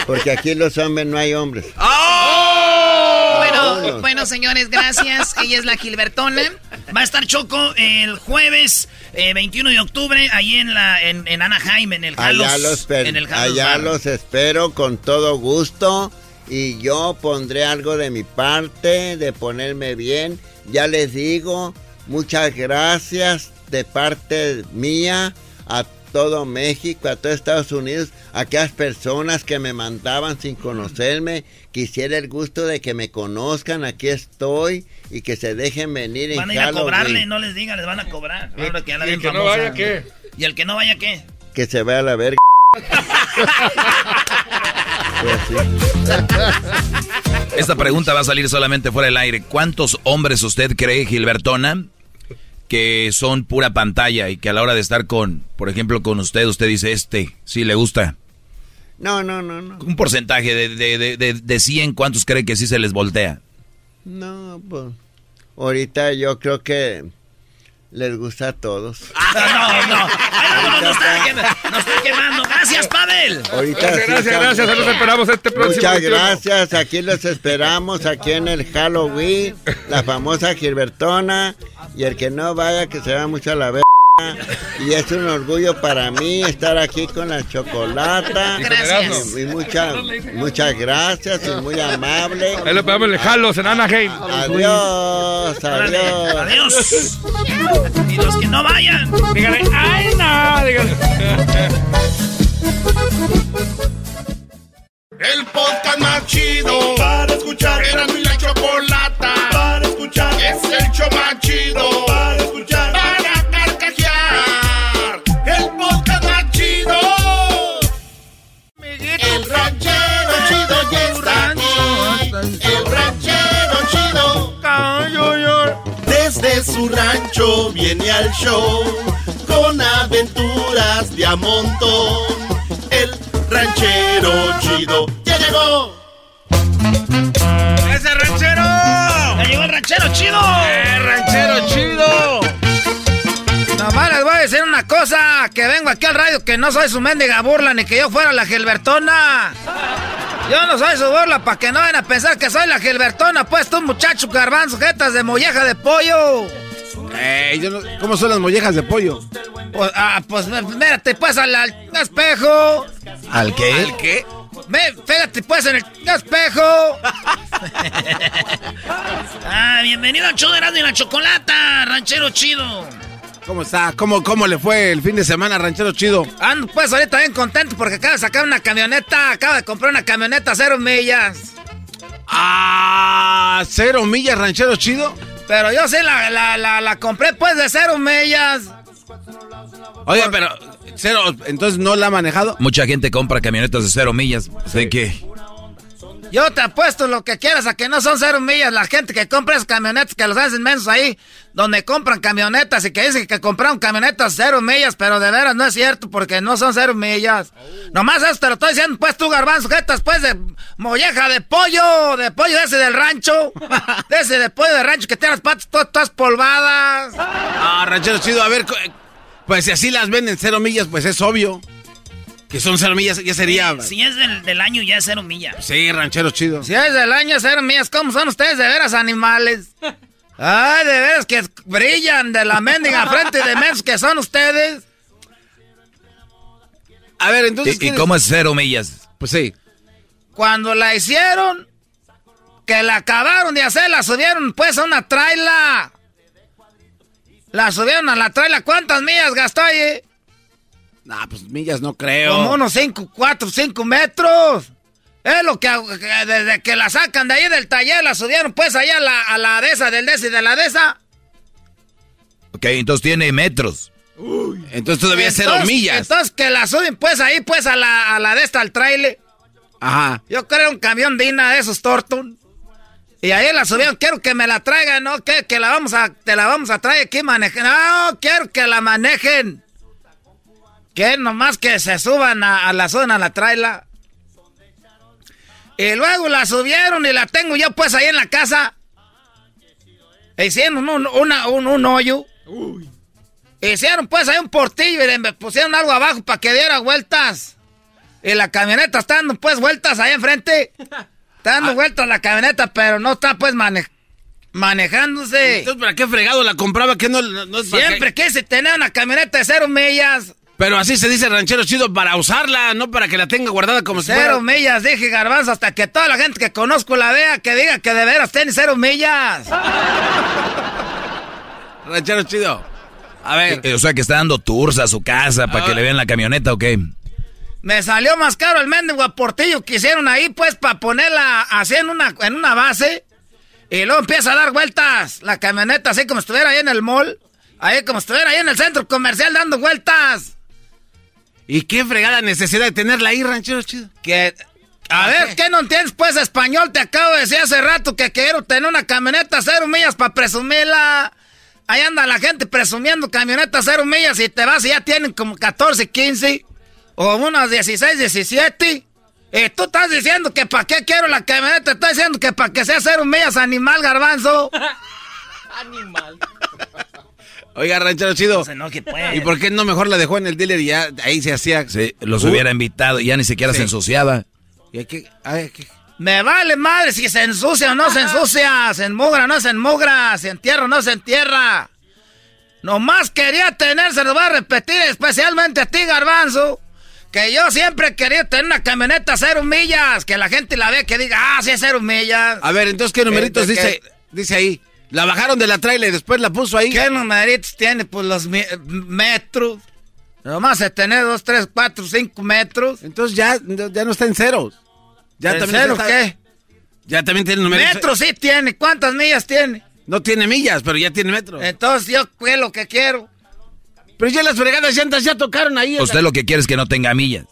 Porque aquí los hombres no hay hombres. ¡Oh! Bueno, bueno, señores, gracias. Ella es la Gilbertona. Va a estar Choco el jueves 21 eh, de octubre ahí en la en, Anaheim, en el Halos. Allá, los, en el allá los espero con todo gusto. Y yo pondré algo de mi parte, de ponerme bien. Ya les digo, muchas gracias de parte mía a todo México, a todo Estados Unidos, a aquellas personas que me mandaban sin conocerme, quisiera el gusto de que me conozcan, aquí estoy y que se dejen venir van a ir a cobrarle, no les digan, les van a cobrar. ¿Y, el que no vaya qué? ¿Y el que no vaya qué? Que se vaya a la verga. Esta pregunta va a salir solamente fuera del aire. ¿Cuántos hombres usted cree, Gilbertona, que son pura pantalla y que a la hora de estar con, por ejemplo, con usted, usted dice, este, sí le gusta? No, no, no, no. Un porcentaje de, de, de, de 100, ¿cuántos cree que sí se les voltea? No, pues ahorita yo creo que les gusta a todos. Ah, no, no. no, nos, está, quemando. Gracias, Pavel. gracias, gracias, gracias. Nos esperamos este próximo. Muchas gracias. Aquí los esperamos, aquí en el Halloween. La famosa Gilbertona. Y el que no vaya, que se va mucho a la vez. Y es un orgullo para mí estar aquí con la chocolata. Gracias. Y, muchas muchas gracias y muy amable. Ahí lo podemos dejarlos en Anaheim. Adiós, adiós. Adiós. Y los que no vayan, díganle, ay no, díganle. El podcast más chido para escuchar. Era mi la chocolata para escuchar. Es el show Desde su rancho viene al show con aventuras de a montón. El ranchero chido ya llegó. ¡Ese ranchero! ¡Ya llegó el ranchero chido! ¡El ranchero chido! Nomás les voy a decir una cosa, que vengo aquí al radio que no soy su mendiga burla ni que yo fuera la Gilbertona. Yo no soy su burla para que no vayan a pensar que soy la Gilbertona, pues tú muchacho garbanzo, jetas de molleja de pollo. ¿Cómo son las mollejas de pollo? Pues, ah, pues mírate pues al, espejo. ¿Al qué? ¿Al qué? Ve, pégate pues en el espejo. ah, bienvenido al show de y la Chocolata, ranchero chido. ¿Cómo está? ¿Cómo, ¿Cómo le fue el fin de semana, ranchero chido? Ando pues ahorita bien contento porque acaba de sacar una camioneta, acaba de comprar una camioneta cero millas. Ah, cero millas, ranchero chido. Pero yo sí la, la, la, compré pues de cero millas. Oiga, pero cero, entonces no la ha manejado. Mucha gente compra camionetas de cero millas. ¿De qué? Yo te apuesto lo que quieras a que no son cero millas. La gente que compra esas camionetas, que los hacen menos ahí, donde compran camionetas y que dicen que compraron camionetas cero millas, pero de veras no es cierto porque no son cero millas. Nomás eso te lo estoy diciendo, pues tú, garbanzo, jetas, pues de molleja de pollo, de pollo ese del rancho, de ese de pollo de rancho que tiene las patas todas, polvadas. Ah, ranchero chido, a ver, pues si así las venden cero millas, pues es obvio. Que son cero millas, ya sería. si es del, año, ya es cero millas. Sí, ranchero chido. Si es del año, cero millas. ¿Cómo son ustedes de veras animales? Ay, de veras que brillan de la mendiga frente de menos que son ustedes. A ver, entonces. ¿Y, cómo es cero millas? Pues sí. Cuando la hicieron, que la acabaron de hacer, la subieron pues a una traila. La subieron a la traila. ¿Cuántas millas gastó ahí? Nah, pues millas no creo. Como unos 5, 4, 5 metros. Es lo que desde que la sacan de ahí del taller, la subieron pues allá a la, a la de esa, del de y de la de esa. Ok, entonces tiene metros. Uy, entonces todavía cero millas. Entonces que la suben pues ahí pues a la, a la de esta, al trailer. Ajá. Yo creo un camión de de esos Torton. Y ahí la subieron, quiero que me la traigan, ¿no? Que, que la vamos a, te la vamos a traer aquí manejen. No, quiero que la manejen. Que nomás que se suban a, la zona, a la traila. Y luego la subieron y la tengo yo pues ahí en la casa. Hicieron un, un, hoyo. Hicieron pues ahí un portillo y le pusieron algo abajo para que diera vueltas. Y la camioneta está dando pues vueltas ahí enfrente. Está dando ah. vueltas la camioneta, pero no está pues manejándose. Entonces, ¿para qué fregado la compraba? que no, Siempre quise tener una camioneta de cero millas. Pero así se dice ranchero chido para usarla, no para que la tenga guardada como cero Cero millas, dije garbanzo, hasta que toda la gente que conozco la vea, que diga que de veras tiene cero millas. ranchero chido. A ver. Eh, o sea que está dando tours a su casa para que le vean la camioneta, ¿o qué? Me salió más caro el mendigo aportillo que hicieron ahí, pues, para ponerla así en una, en una base. Y luego empieza a dar vueltas la camioneta, así como estuviera ahí en el mall. Ahí como estuviera ahí en el centro comercial dando vueltas. ¿Y qué fregada necesidad de tenerla ahí, ranchero chido? Que. A ver, ¿qué? no entiendes pues español? Te acabo de decir hace rato que quiero tener una camioneta cero millas para presumirla. Ahí anda la gente presumiendo camionetas cero millas y te vas y ya tienen como 14, 15 o unos 16, 17. Y tú estás diciendo que para qué quiero la camioneta, estás diciendo que para que sea cero millas animal garbanzo. animal. Oiga, ranchero chido. ¿Y por qué no mejor la dejó en el dealer y ya ahí se hacía? Sí, los hubiera invitado y ya ni siquiera se ensuciaba. ¿Y hay que, Me vale madre si se ensucia o no se ensucia, se enmugra o no se enmugra, se entierra o no se entierra. Nomás quería tener, se lo voy a repetir especialmente a ti, Garbanzo, que yo siempre quería tener una camioneta cero millas, que la gente la vea que diga, ah, sí es cero millas. A ver, entonces, ¿qué numeritos dice, dice ahí? La bajaron de la trailer y después la puso ahí. ¿Qué numeritos tiene? Pues los metros. Nomás se tener dos, tres, cuatro, cinco metros. Entonces ya, ya no está en ceros. Ya ¿En también cero qué? Ya también tiene numeritos. Metros sí tiene. ¿Cuántas millas tiene? No tiene millas, pero ya tiene metros. Entonces yo qué lo que quiero. Pero ya las fregadas llantas ya tocaron ahí. Usted lo que quiere es que no tenga millas.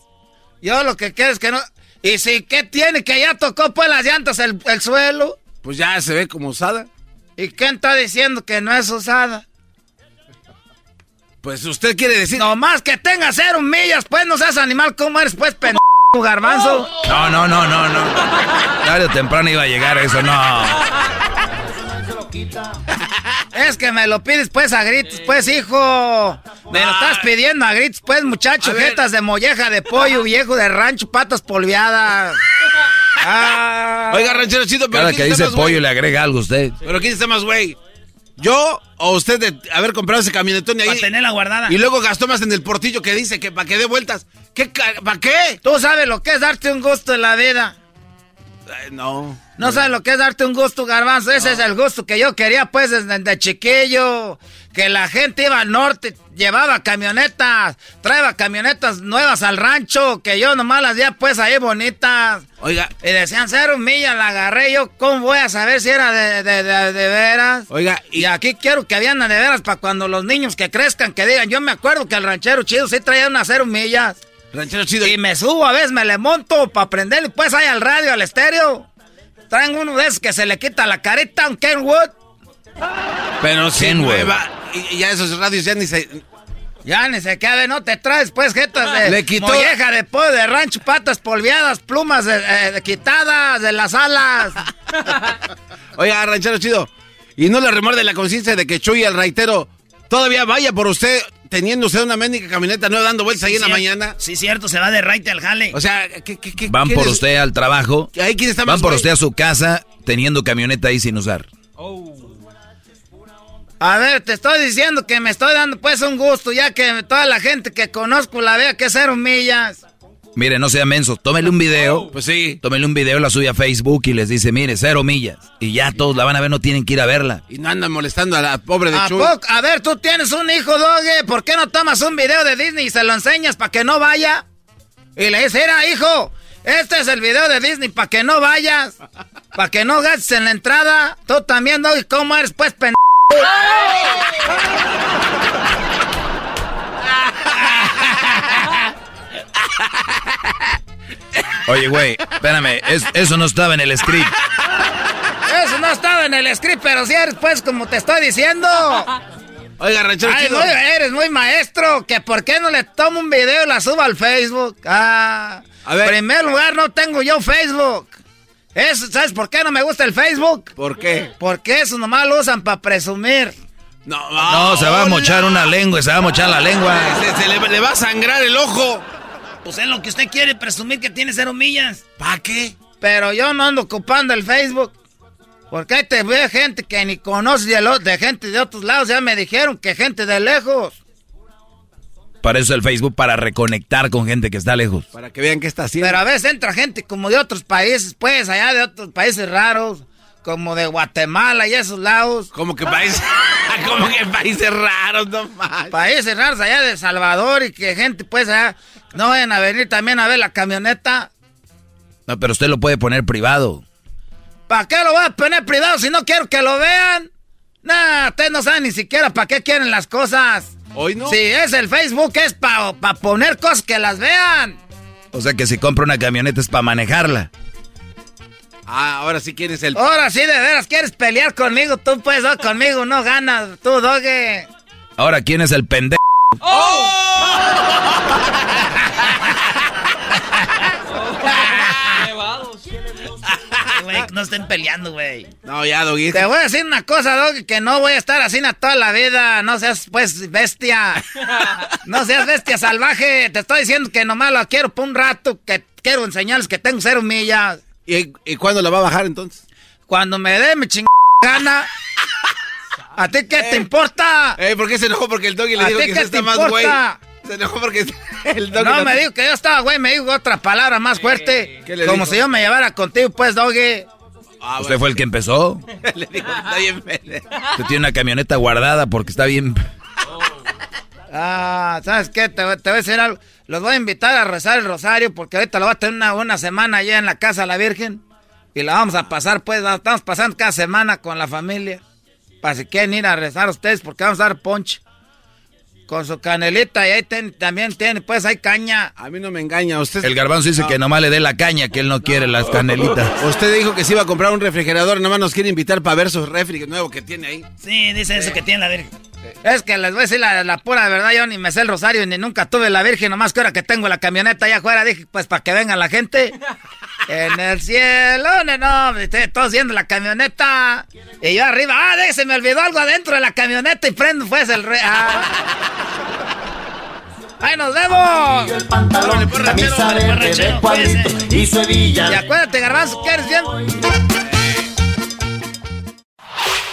Yo lo que quiero es que no... ¿Y si qué tiene? Que ya tocó pues las llantas el, el suelo. Pues ya se ve como usada. ¿Y quién está diciendo que no es usada? Pues usted quiere decir... No más que tenga cero millas, pues no seas animal, ¿cómo eres pues pendejo, garbanzo? No, no, no, no, no. Tarde o temprano iba a llegar eso, no. Es que me lo pides pues a gritos, pues hijo. Me lo estás pidiendo a gritos, pues muchacho. Jetas de molleja de pollo, viejo de rancho, patas polviadas. Ah. Oiga, ranchero chido, pero Cada que dice pollo le agrega algo a usted. Pero ¿quién está más güey? ¿Yo o usted de haber comprado ese camionetón ahí? Para tenerla guardada. Y luego gastó más en el portillo que dice que para que dé vueltas. ¿Qué, ¿Para qué? Tú sabes lo que es darte un gusto en la vida. No. No sabes lo que es darte un gusto, garbanzo. Ese es el gusto que yo quería, pues, desde, chiquillo. Que la gente iba al norte, llevaba camionetas, traía camionetas nuevas al rancho, que yo nomás las veía, pues, ahí bonitas. Oiga. Y decían, cero millas, la agarré yo. ¿Cómo voy a saber si era de, de, de, veras? Oiga. Y, aquí quiero que habían de veras para cuando los niños que crezcan, que digan, yo me acuerdo que el ranchero chido sí traía unas cero millas. Ranchero chido. Y me subo a veces, me le monto para prenderle, pues, ahí al radio, al estéreo. Traen uno de esos que se le quita la careta, un Kenwood. Pero si nueva. Y ya esos radios ya ni se. Ya ni se quede, no te traes pues jetas de le quitó... molleja de pollo, de rancho, patas polviadas, plumas de, eh, quitadas de las alas. Oiga, ranchero chido, ¿y no le remorde la conciencia de que Chuy el raitero todavía vaya por usted teniendo usted una médica camioneta no dando vueltas ahí en la mañana. Sí, cierto, se va de raite al jale. O sea, ¿qué, qué, qué Van por usted al trabajo. ¿Ahí quién está Van por usted a su casa teniendo camioneta ahí sin usar. Oh. A ver, te estoy diciendo que me estoy dando pues un gusto, ya que toda la gente que conozco la vea que cero millas. Mire, no sea menso, tómele un video. Oh, pues sí. Tómele un video, la sube a Facebook y les dice, mire, cero millas. Y ya todos la van a ver, no tienen que ir a verla. Y no andan molestando a la pobre de ¿A Chuy. A ver, tú tienes un hijo, Doge. ¿Por qué no tomas un video de Disney y se lo enseñas para que no vaya? Y le dices, mira, hijo, este es el video de Disney para que no vayas. Para que no gastes en la entrada. Tú también, Doge, ¿cómo eres, pues, pendejo? Oye, güey, espérame, eso no estaba en el script. Eso no estaba en el script, pero si eres pues como te estoy diciendo. Oiga, ranchero chido. eres muy maestro, que por qué no le tomo un video y la subo al Facebook. Ah, a ver. En primer lugar, no tengo yo Facebook. Eso, ¿Sabes por qué no me gusta el Facebook? ¿Por qué? Porque eso nomás lo usan para presumir. No, no, se va a mochar una lengua, se va a mochar la lengua. Se, le, va a sangrar el ojo. Pues es lo que usted quiere, presumir que tiene cero millas. ¿Para qué? Pero yo no ando ocupando el Facebook. Porque ahí te ve gente que ni conoce de, de gente de otros lados. Ya me dijeron que gente de lejos. Para eso el Facebook, para reconectar con gente que está lejos. Para que vean qué está haciendo. Pero a veces entra gente como de otros países, pues, allá de otros países raros como de Guatemala y esos lados. Como que países, como que países raros, no más. Países raros allá de Salvador y que gente pues allá no vayan a venir también a ver la camioneta. No, pero usted lo puede poner privado. ¿Para qué lo voy a poner privado si no quiero que lo vean? Nah, ustedes no saben ni siquiera para qué quieren las cosas. Hoy no. Si es el Facebook es para poner cosas que las vean. O sea que si compra una camioneta es para manejarla. Ah, ahora sí quieres el... Ahora sí, de veras, quieres pelear conmigo. Tú puedes, conmigo no ganas. Tú, doge. Ahora, ¿quién es el pendejo? ¡Oh! No estén peleando, güey. No, ya, Doggy. Te voy a decir una cosa, Doggy, que no voy a estar así toda la vida. No seas, pues, bestia. No seas bestia salvaje. Te estoy diciendo que nomás lo quiero por un rato, que quiero enseñarles que tengo cero millas. ¿Y, ¿Y cuándo la va a bajar entonces? Cuando me dé mi chingada gana. ¿A ti qué te importa? Eh, ¿Por qué se enojó? Porque el doggy le dijo que se está más güey. Se enojó porque el doggy... No, me dijo que yo estaba güey, me dijo otra palabra más fuerte. Como si yo me llevara contigo, pues, doggy. Ah, ¿Usted fue el que empezó? le dijo, está bien Usted tiene una camioneta guardada porque está bien... Ah, ¿sabes qué? Te, voy a decir algo. Los voy a invitar a rezar el rosario porque ahorita lo va a tener una, una semana allá en la casa de la Virgen. Y la vamos a pasar, pues, estamos pasando cada semana con la familia. Para si quieren ir a rezar ustedes, porque vamos a dar ponche. Con su canelita y ahí también tiene, pues hay caña. A mí no me engaña, usted. El garbanzo dice que nomás le dé la caña, que él no quiere las canelitas. Usted dijo que se iba a comprar un refrigerador, nomás nos quiere invitar para ver su refri nuevo que tiene ahí. Sí, dice eso que tiene la Virgen. Es que les voy a decir la, pura verdad, yo ni me sé el rosario ni nunca tuve la Virgen, nomás que ahora que tengo la camioneta allá afuera, dije, pues para que venga la gente. En el cielo, no, todos viendo la camioneta. Y yo arriba, ah, de, se me olvidó algo adentro de la camioneta y prendo pues el re. Ah. ¡Ahí nos vemos! Y acuérdate, garbanzo, que eres bien.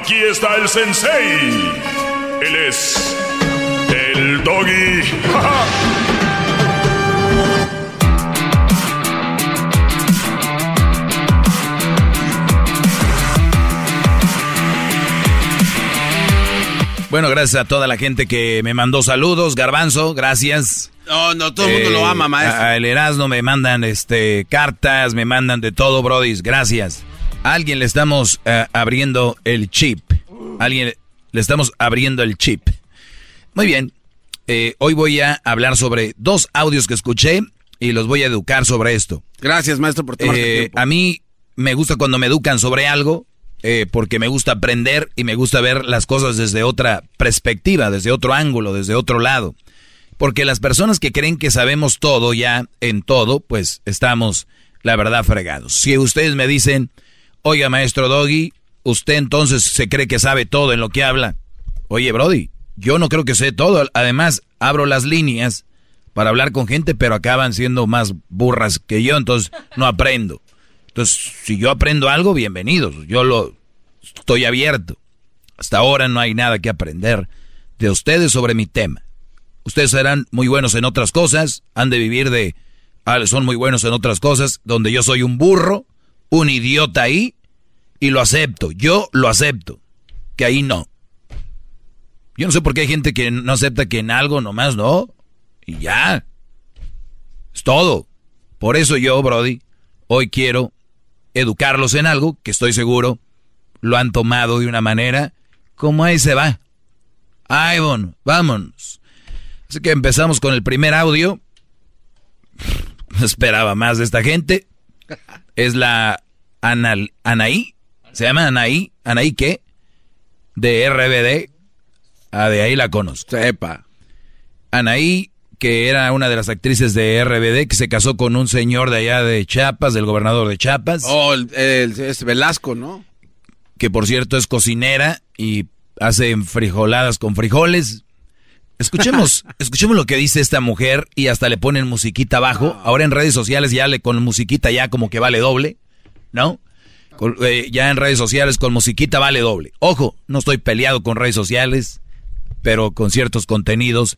Aquí está el sensei. Él es el doggy. Bueno, gracias a toda la gente que me mandó saludos. Garbanzo, gracias. No, no, todo el mundo lo ama, maestro. A, el Erasmo me mandan este cartas, me mandan de todo, brodis. Gracias. A alguien le estamos eh, abriendo el chip. A alguien le estamos abriendo el chip. Muy bien. Eh, hoy voy a hablar sobre dos audios que escuché y los voy a educar sobre esto. Gracias, maestro, por tomarte eh, tiempo. A mí me gusta cuando me educan sobre algo eh, porque me gusta aprender y me gusta ver las cosas desde otra perspectiva, desde otro ángulo, desde otro lado. Porque las personas que creen que sabemos todo ya en todo, pues estamos, la verdad, fregados. Si ustedes me dicen, oiga, maestro Doggy, usted entonces se cree que sabe todo en lo que habla. Oye, Brody, yo no creo que sé todo. Además, abro las líneas para hablar con gente, pero acaban siendo más burras que yo, entonces no aprendo. Entonces, si yo aprendo algo, bienvenidos. Yo lo estoy abierto. Hasta ahora no hay nada que aprender de ustedes sobre mi tema. Ustedes serán muy buenos en otras cosas, han de vivir de... Ah, son muy buenos en otras cosas, donde yo soy un burro, un idiota ahí, y lo acepto. Yo lo acepto. Que ahí no. Yo no sé por qué hay gente que no acepta que en algo nomás no. Y ya. Es todo. Por eso yo, Brody, hoy quiero educarlos en algo que estoy seguro lo han tomado de una manera como ahí se va. Ay, bueno, vámonos. Así que empezamos con el primer audio. No esperaba más de esta gente. Es la Anaí. ¿Se llama Anaí? ¿Anaí qué? De RBD. Ah, de ahí la conozco. Sepa. Anaí que era una de las actrices de RBD, que se casó con un señor de allá de Chiapas, del gobernador de Chiapas. Oh, el, es Velasco, ¿no? Que por cierto es cocinera y hace frijoladas con frijoles. Escuchemos, escuchemos lo que dice esta mujer y hasta le ponen musiquita abajo. Ah. Ahora en redes sociales ya le con musiquita ya como que vale doble, ¿no? Eh, ya en redes sociales con musiquita vale doble. Ojo, no estoy peleado con redes sociales, pero con ciertos contenidos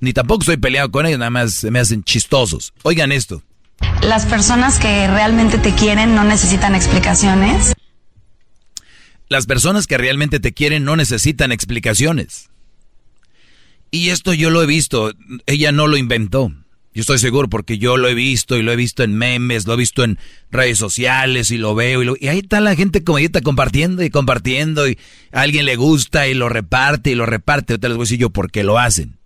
ni tampoco estoy peleado con ellos, nada más se me hacen chistosos. Oigan esto. Las personas que realmente te quieren no necesitan explicaciones. Las personas que realmente te quieren no necesitan explicaciones. Y esto yo lo he visto, ella no lo inventó. Yo estoy seguro porque yo lo he visto y lo he visto en memes, lo he visto en redes sociales y lo veo y, y ahí está la gente como está compartiendo y compartiendo y a alguien le gusta y lo reparte y lo reparte. Ahorita les voy a decir yo por qué lo hacen.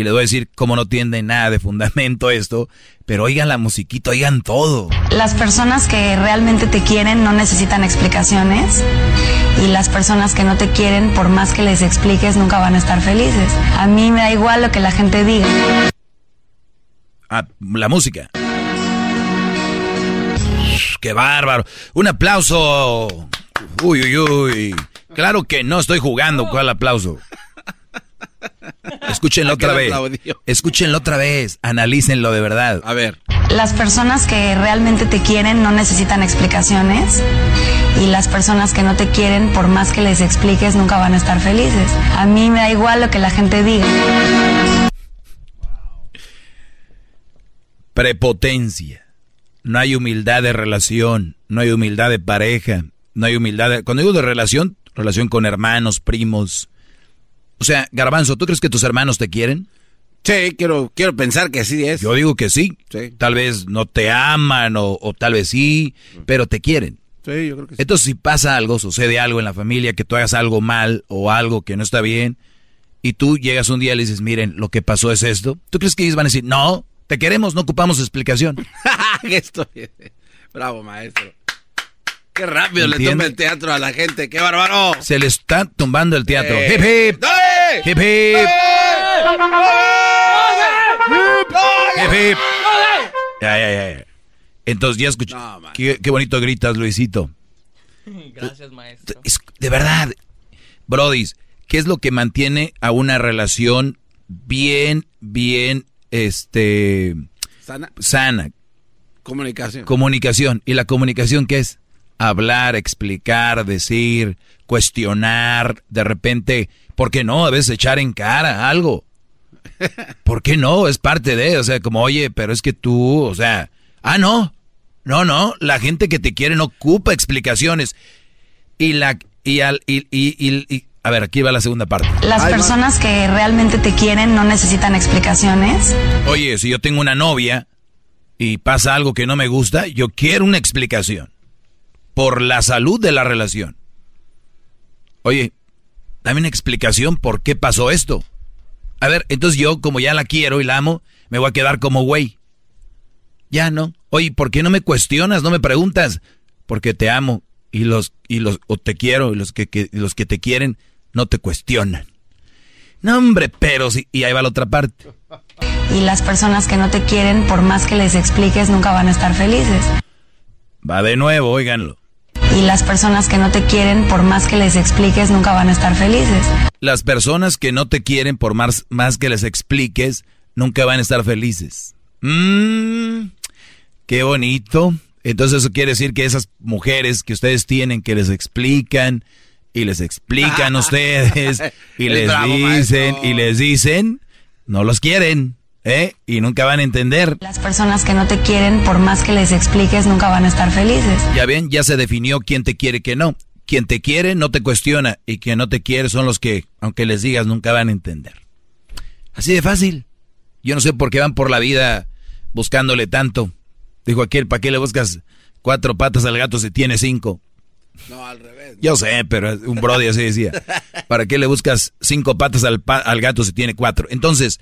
Y les voy a decir cómo no tiene nada de fundamento esto, pero oigan la musiquita, oigan todo. Las personas que realmente te quieren no necesitan explicaciones y las personas que no te quieren, por más que les expliques, nunca van a estar felices. A mí me da igual lo que la gente diga. Ah, la música. ¡Qué bárbaro! Un aplauso. Uy, uy, uy. Claro que no estoy jugando. ¿Cuál aplauso? Escúchenlo otra vez. Escúchenlo otra vez. Analícenlo de verdad. A ver. Las personas que realmente te quieren no necesitan explicaciones. Y las personas que no te quieren, por más que les expliques, nunca van a estar felices. A mí me da igual lo que la gente diga. prepotencia. No hay humildad de relación, no hay humildad de pareja, no hay humildad de... Cuando digo de relación, relación con hermanos, primos. O sea, Garbanzo, ¿tú crees que tus hermanos te quieren? Sí, quiero, quiero pensar que sí es. Yo digo que sí. Tal vez no te aman o, tal vez sí, pero te quieren. Sí, yo creo que sí. Entonces, si pasa algo, sucede algo en la familia, que tú hagas algo mal o algo que no está bien, y tú llegas un día y le dices, miren, lo que pasó es esto, ¿tú crees que ellos van a decir, no, te queremos, no ocupamos explicación. Bravo, maestro. Qué rápido le toma el teatro a la gente, qué bárbaro. Se le está tumbando el teatro. Eh. Hip hip. Hip hip. Hip hip. Ya, ya, ya. Entonces ya escuché. qué, qué, bonito gritas, Luisito. Gracias, maestro. de verdad, Brodis, ¿qué es lo que mantiene a una relación bien, bien este sana. sana. Comunicación. Comunicación. ¿Y la comunicación qué es? Hablar, explicar, decir, cuestionar, de repente, ¿por qué no? A veces echar en cara algo. ¿Por qué no? Es parte de, o sea, como, oye, pero es que tú, o sea, ah, no, no, no, la gente que te quiere no ocupa explicaciones. Y la, y al, y, y, a ver, aquí va la segunda parte. Las personas que realmente te quieren no necesitan explicaciones. Oye, si yo tengo una novia y pasa algo que no me gusta, yo quiero una explicación. Por la salud de la relación. Oye, dame una explicación por qué pasó esto. A ver, entonces yo, como ya la quiero y la amo, me voy a quedar como güey. Ya no. Oye, ¿por qué no me cuestionas? No me preguntas. Porque te amo y los y los o te quiero y los que los que te quieren no te cuestionan. No, hombre, pero sí. Y ahí va la otra parte. Y las personas que no te quieren, por más que les expliques, nunca van a estar felices. Va de nuevo, óiganlo. Y las personas que no te quieren, por más que les expliques, nunca van a estar felices. Las personas que no te quieren, por más, más que les expliques, nunca van a estar felices. Mmm, qué bonito. Entonces eso quiere decir que esas mujeres que ustedes tienen, que les explican, y les explican ustedes y les dicen y les dicen, no los quieren, ¿eh? Y nunca van a entender. Las personas que no te quieren, por más que les expliques, nunca van a estar felices. Ya ven, ya se definió quién te quiere, que no. Quien te quiere no te cuestiona y quien no te quiere son los que, aunque les digas, nunca van a entender. Así de fácil. Yo no sé por qué van por la vida buscándole tanto. Dijo aquel, ¿para qué le buscas cuatro patas al gato si tiene cinco? No, al revés. Yo sé, pero un brody así decía. ¿Para qué le buscas cinco patas al, al gato si tiene cuatro? Entonces...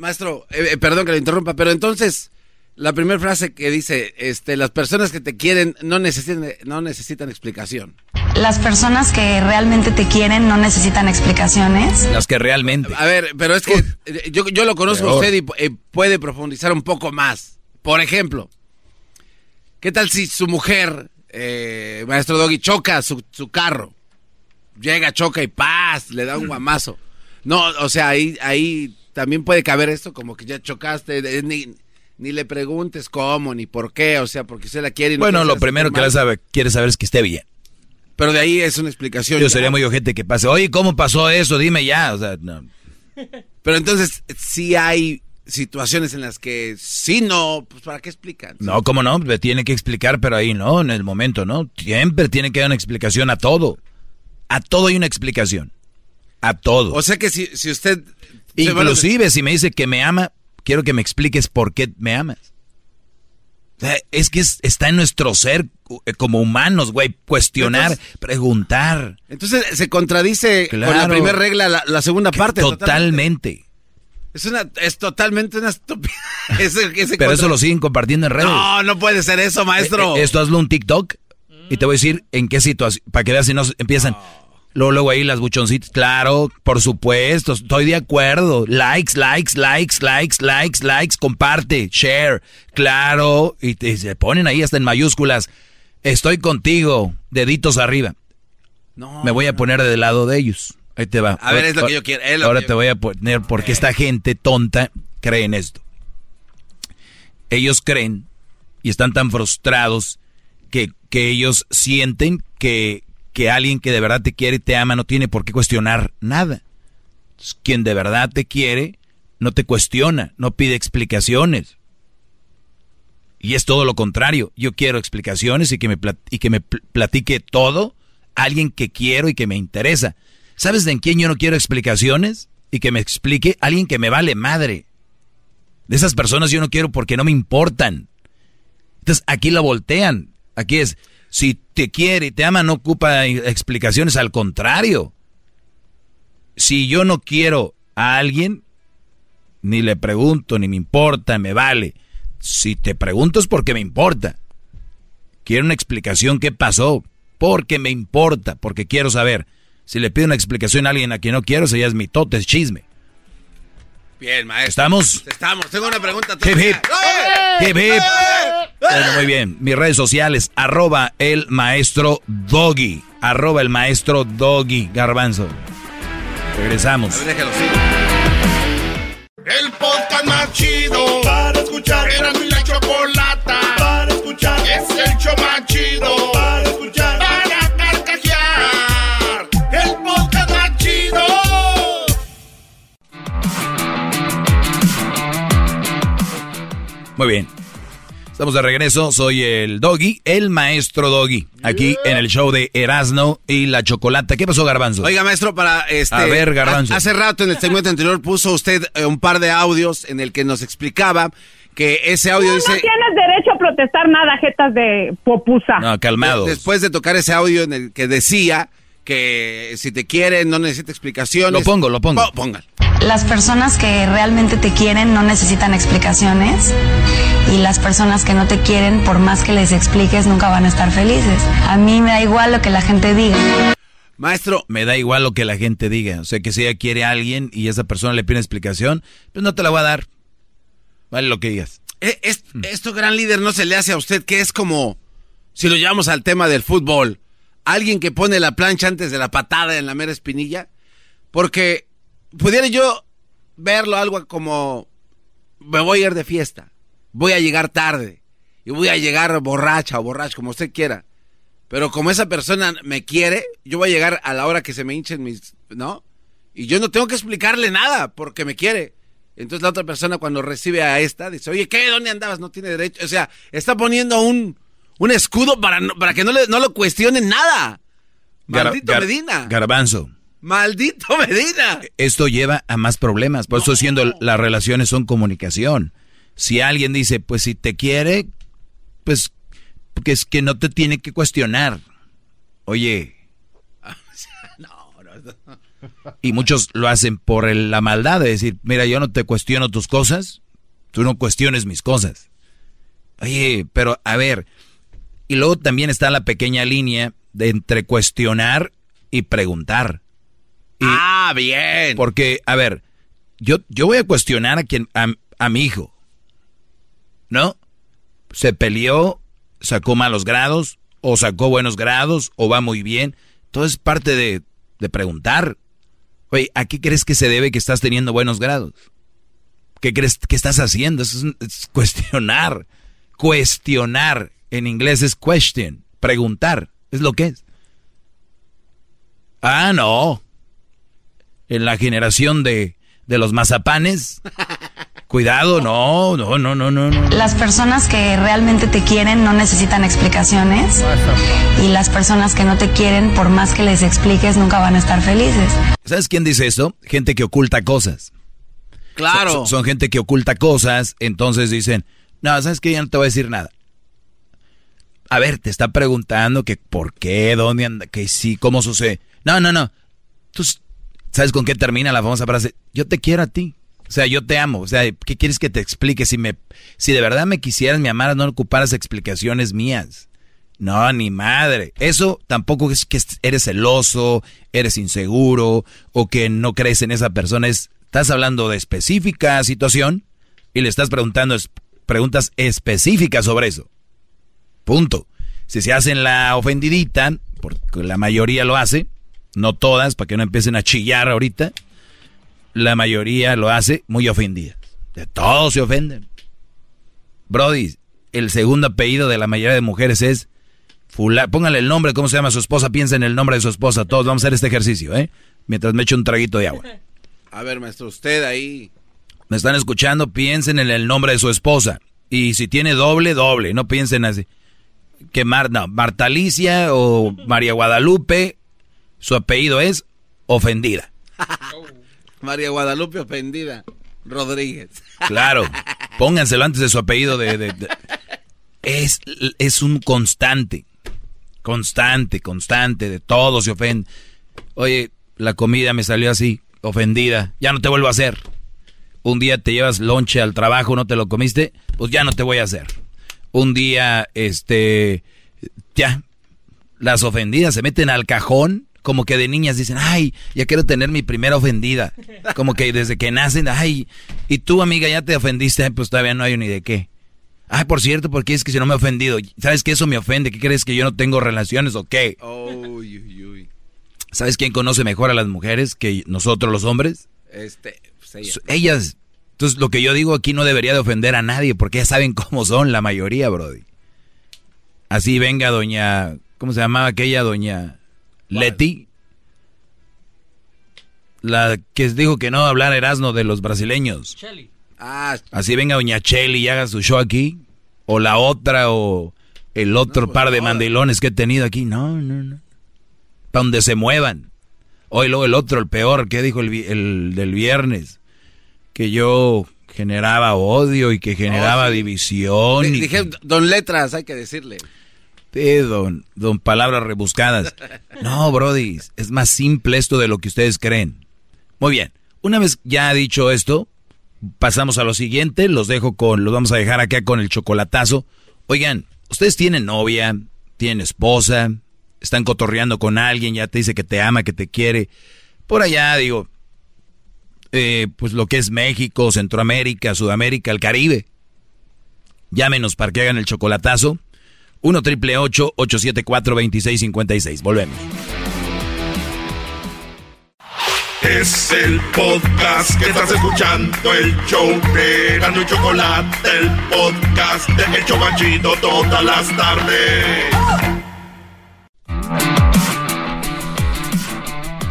maestro, eh, eh, perdón que le interrumpa, pero entonces... La primera frase que dice, este, las personas que te quieren no necesitan, no necesitan explicación. Las personas que realmente te quieren no necesitan explicaciones. Las que realmente. A ver, pero es que eh, yo, yo, lo conozco a usted y puede profundizar un poco más. Por ejemplo, ¿qué tal si su mujer eh, maestro Doggy choca su, carro. Llega, choca y paz, le da un guamazo. No, o sea, ahí, ahí también puede caber esto, como que ya chocaste, ni, ni le preguntes cómo, ni por qué, o sea, porque se la quiere. bueno, lo primero que sabe, quiere saber es que esté bien. Pero de ahí es una explicación. Yo sería muy ojete que pase, oye, ¿cómo pasó eso? Dime ya, o sea, no. Pero entonces, si hay situaciones en las que sí, no, pues ¿para qué explican? No, ¿cómo no? Le tiene que explicar, pero ahí no, en el momento, ¿no? Siempre tiene que dar una explicación a todo. A todo hay una explicación. A todo. O sea que si, si usted... Inclusive si me dice que me ama, quiero que me expliques por qué me amas. es que está en nuestro ser eh, como humanos, güey, cuestionar, preguntar. Entonces se contradice con la primera regla, la, segunda parte. Totalmente. Es una, es totalmente una estupidez. Pero eso lo siguen compartiendo en redes. No, no puede ser eso, maestro. Eh, eh, esto hazlo un TikTok y te voy a decir en qué situación, para que veas si no empiezan. Luego, luego ahí las buchoncitas, claro, por supuesto, estoy de acuerdo. Likes, likes, likes, likes, likes, likes, comparte, share, claro. Y se ponen ahí hasta en mayúsculas. Estoy contigo, deditos arriba. No, Me voy a poner del lado de ellos. Ahí te va. A ver, es lo que yo quiero. Ahora te voy a poner porque esta gente tonta cree en esto. Ellos creen y están tan frustrados que, que ellos sienten que, que alguien que de verdad te quiere y te ama no tiene por qué cuestionar nada. Quien de verdad te quiere no te cuestiona, no pide explicaciones. Y es todo lo contrario. Yo quiero explicaciones y que me, y que me platique todo alguien que quiero y que me interesa. ¿Sabes de en quién yo no quiero explicaciones? Y que me explique alguien que me vale madre. De esas personas yo no quiero porque no me importan. Entonces aquí la voltean. Aquí es, si te quiere y te ama no ocupa explicaciones, al contrario. Si yo no quiero a alguien, ni le pregunto, ni me importa, me vale. Si te pregunto es porque me importa. Quiero una explicación qué pasó, porque me importa, porque quiero saber. Si le pido una explicación a alguien a quien no quiero, ya es mitote, es chisme. Bien, maestro. ¿Estamos? Estamos. Tengo una pregunta. Hip, hip. Hip, hip. Bueno, muy bien. Mis redes sociales, arroba el maestro Doggy. Arroba el maestro Doggy. Garbanzo. Regresamos. El podcast más chido para escuchar. Era mi la chocolata para escuchar. Es el show más chido para escuchar. Muy bien. Estamos de regreso, soy el Doggy, el maestro Doggy, aquí en el show de Erasno y la Chocolata. ¿Qué pasó, Garbanzo? Oiga, maestro, para este... A ver, Garbanzo. Hace rato en el segmento anterior puso usted eh, un par de audios en el que nos explicaba que ese audio dice... No tienes derecho a protestar nada, jetas de popusa. No, calmado. Después de tocar ese audio en el que decía que si te quieren no necesita explicaciones. Lo pongo, lo pongo. Póngalo. Las personas que realmente te quieren no necesitan explicaciones y las personas que no te quieren, por más que les expliques, nunca van a estar felices. A mí me da igual lo que la gente diga. Maestro, me da igual lo que la gente diga. O sea, que si ella quiere a alguien y esa persona le pide explicación, pues no te la voy a dar. Vale lo que digas. Eh, hmm. esto, gran líder, no se le hace a usted que es como, si lo llevamos al tema del fútbol, alguien que pone la plancha antes de la patada en la mera espinilla. Porque pudiera yo verlo algo como me voy a ir de fiesta, voy a llegar tarde y voy a llegar borracha o borracho, como usted quiera. Pero como esa persona me quiere, yo voy a llegar a la hora que se me hinchen mis, ¿no? Y yo no tengo que explicarle nada porque me quiere. Entonces la otra persona cuando recibe a esta dice, oye, ¿qué? ¿Dónde andabas? No tiene derecho. O sea, está poniendo un, un escudo para, para que no, le, no lo cuestionen nada. Maldito Medina. Garbanzo. Maldito Medina. Esto lleva a más problemas. Por eso siendo las relaciones son comunicación. Si alguien dice, pues si te quiere, pues que es que no te tiene que cuestionar. Oye. Y muchos lo hacen por la maldad de decir, mira, yo no te cuestiono tus cosas, tú no cuestiones mis cosas. Oye, pero a ver, y luego también está la pequeña línea de entre cuestionar y preguntar ah, bien. Porque, a ver, yo, yo voy a cuestionar a quien, a, mi hijo. ¿No? Se peleó, sacó malos grados, o sacó buenos grados, o va muy bien. Todo es parte de, de preguntar. Oye, ¿a qué crees que se debe que estás teniendo buenos grados? ¿Qué crees que estás haciendo? es, es cuestionar. Cuestionar. En inglés es question. Preguntar. Es lo que es. Ah, no en la generación de, de los mazapanes, Cuidado, no, no, no, no, no. Las personas que realmente te quieren no necesitan explicaciones. Y las personas que no te quieren, por más que les expliques, nunca van a estar felices. ¿Sabes quién dice esto? Gente que oculta cosas. Claro. Son, gente que oculta cosas, entonces dicen, no, ¿sabes qué? Ya no te voy a decir nada. A ver, te está preguntando que por qué, dónde anda, que sí, cómo sucede. No, no, no. Tú sabes con qué termina la famosa frase, yo te quiero a ti. O sea, yo te amo. O sea, ¿qué quieres que te explique? Si me, si de verdad me quisieras, me amaras, no ocuparas explicaciones mías. No, ni madre. Eso tampoco es que eres celoso, eres inseguro o que no crees en esa persona. Es, estás hablando de específica situación y le estás preguntando preguntas específicas sobre eso. Punto. Si se hacen la ofendidita, porque la mayoría lo hace, no todas, para que no empiecen a chillar ahorita la mayoría lo hace muy ofendida. De todos se ofenden. Brody, el segundo apellido de la mayoría de mujeres es Fula. Póngale el nombre, cómo se llama su esposa, piensa en el nombre de su esposa. Todos vamos a hacer este ejercicio, ¿eh? Mientras me echo un traguito de agua. A ver, maestro, usted ahí. Me están escuchando, piensen en el nombre de su esposa. Y si tiene doble, doble. No piensen así. Que Mar, no, Marta Alicia o María Guadalupe, su apellido es ofendida. María Guadalupe ofendida. Rodríguez. Claro. Pónganselo antes de su apellido de... Es, es un constante. Constante, constante. De todo se ofende. Oye, la comida me salió así, ofendida. Ya no te vuelvo a hacer. Un día te llevas lonche al trabajo, no te lo comiste, pues ya no te voy a hacer. Un día, este, ya, las ofendidas se meten al cajón como que de niñas dicen, ay, ya quiero tener mi primera ofendida. Como que desde que nacen, ay, y tú amiga ya te ofendiste, pues todavía no hay ni de qué. Ay, por cierto, porque es que si no me he ofendido, ¿sabes que eso me ofende? ¿Qué crees que yo no tengo relaciones o qué? ¿Sabes quién conoce mejor a las mujeres que nosotros los hombres? Este, pues ellas. Entonces, lo que yo digo aquí no debería de ofender a nadie, porque ya saben cómo son la mayoría, Brody. Así venga doña, ¿cómo se llamaba aquella doña? Leti. La que dijo que no hablar Erasmo de los brasileños. Ah, así venga Doña Cheli y haga su show aquí. O la otra, o el otro pues par de mandilones que he tenido aquí. No, no, no. Para donde se muevan. Hoy luego el otro, el peor, que dijo el, del viernes. Que yo generaba odio y que generaba oh, división. dije, don Letras, hay que decirle don, don palabras rebuscadas. No, Brody, es más simple esto de lo que ustedes creen. Muy bien, una vez ya dicho esto, pasamos a lo siguiente, los dejo con, los vamos a dejar acá con el chocolatazo. Oigan, ustedes tienen novia, tienen esposa, están cotorreando con alguien, ya te dice que te ama, que te quiere. Por allá, digo, eh, pues lo que es México, Centroamérica, Sudamérica, el Caribe. Llámenos para que hagan el chocolatazo. 1 triple 874 2656. Volvemos. Es el podcast que estás escuchando, el show de Gano Chocolate, el podcast de El todas las tardes.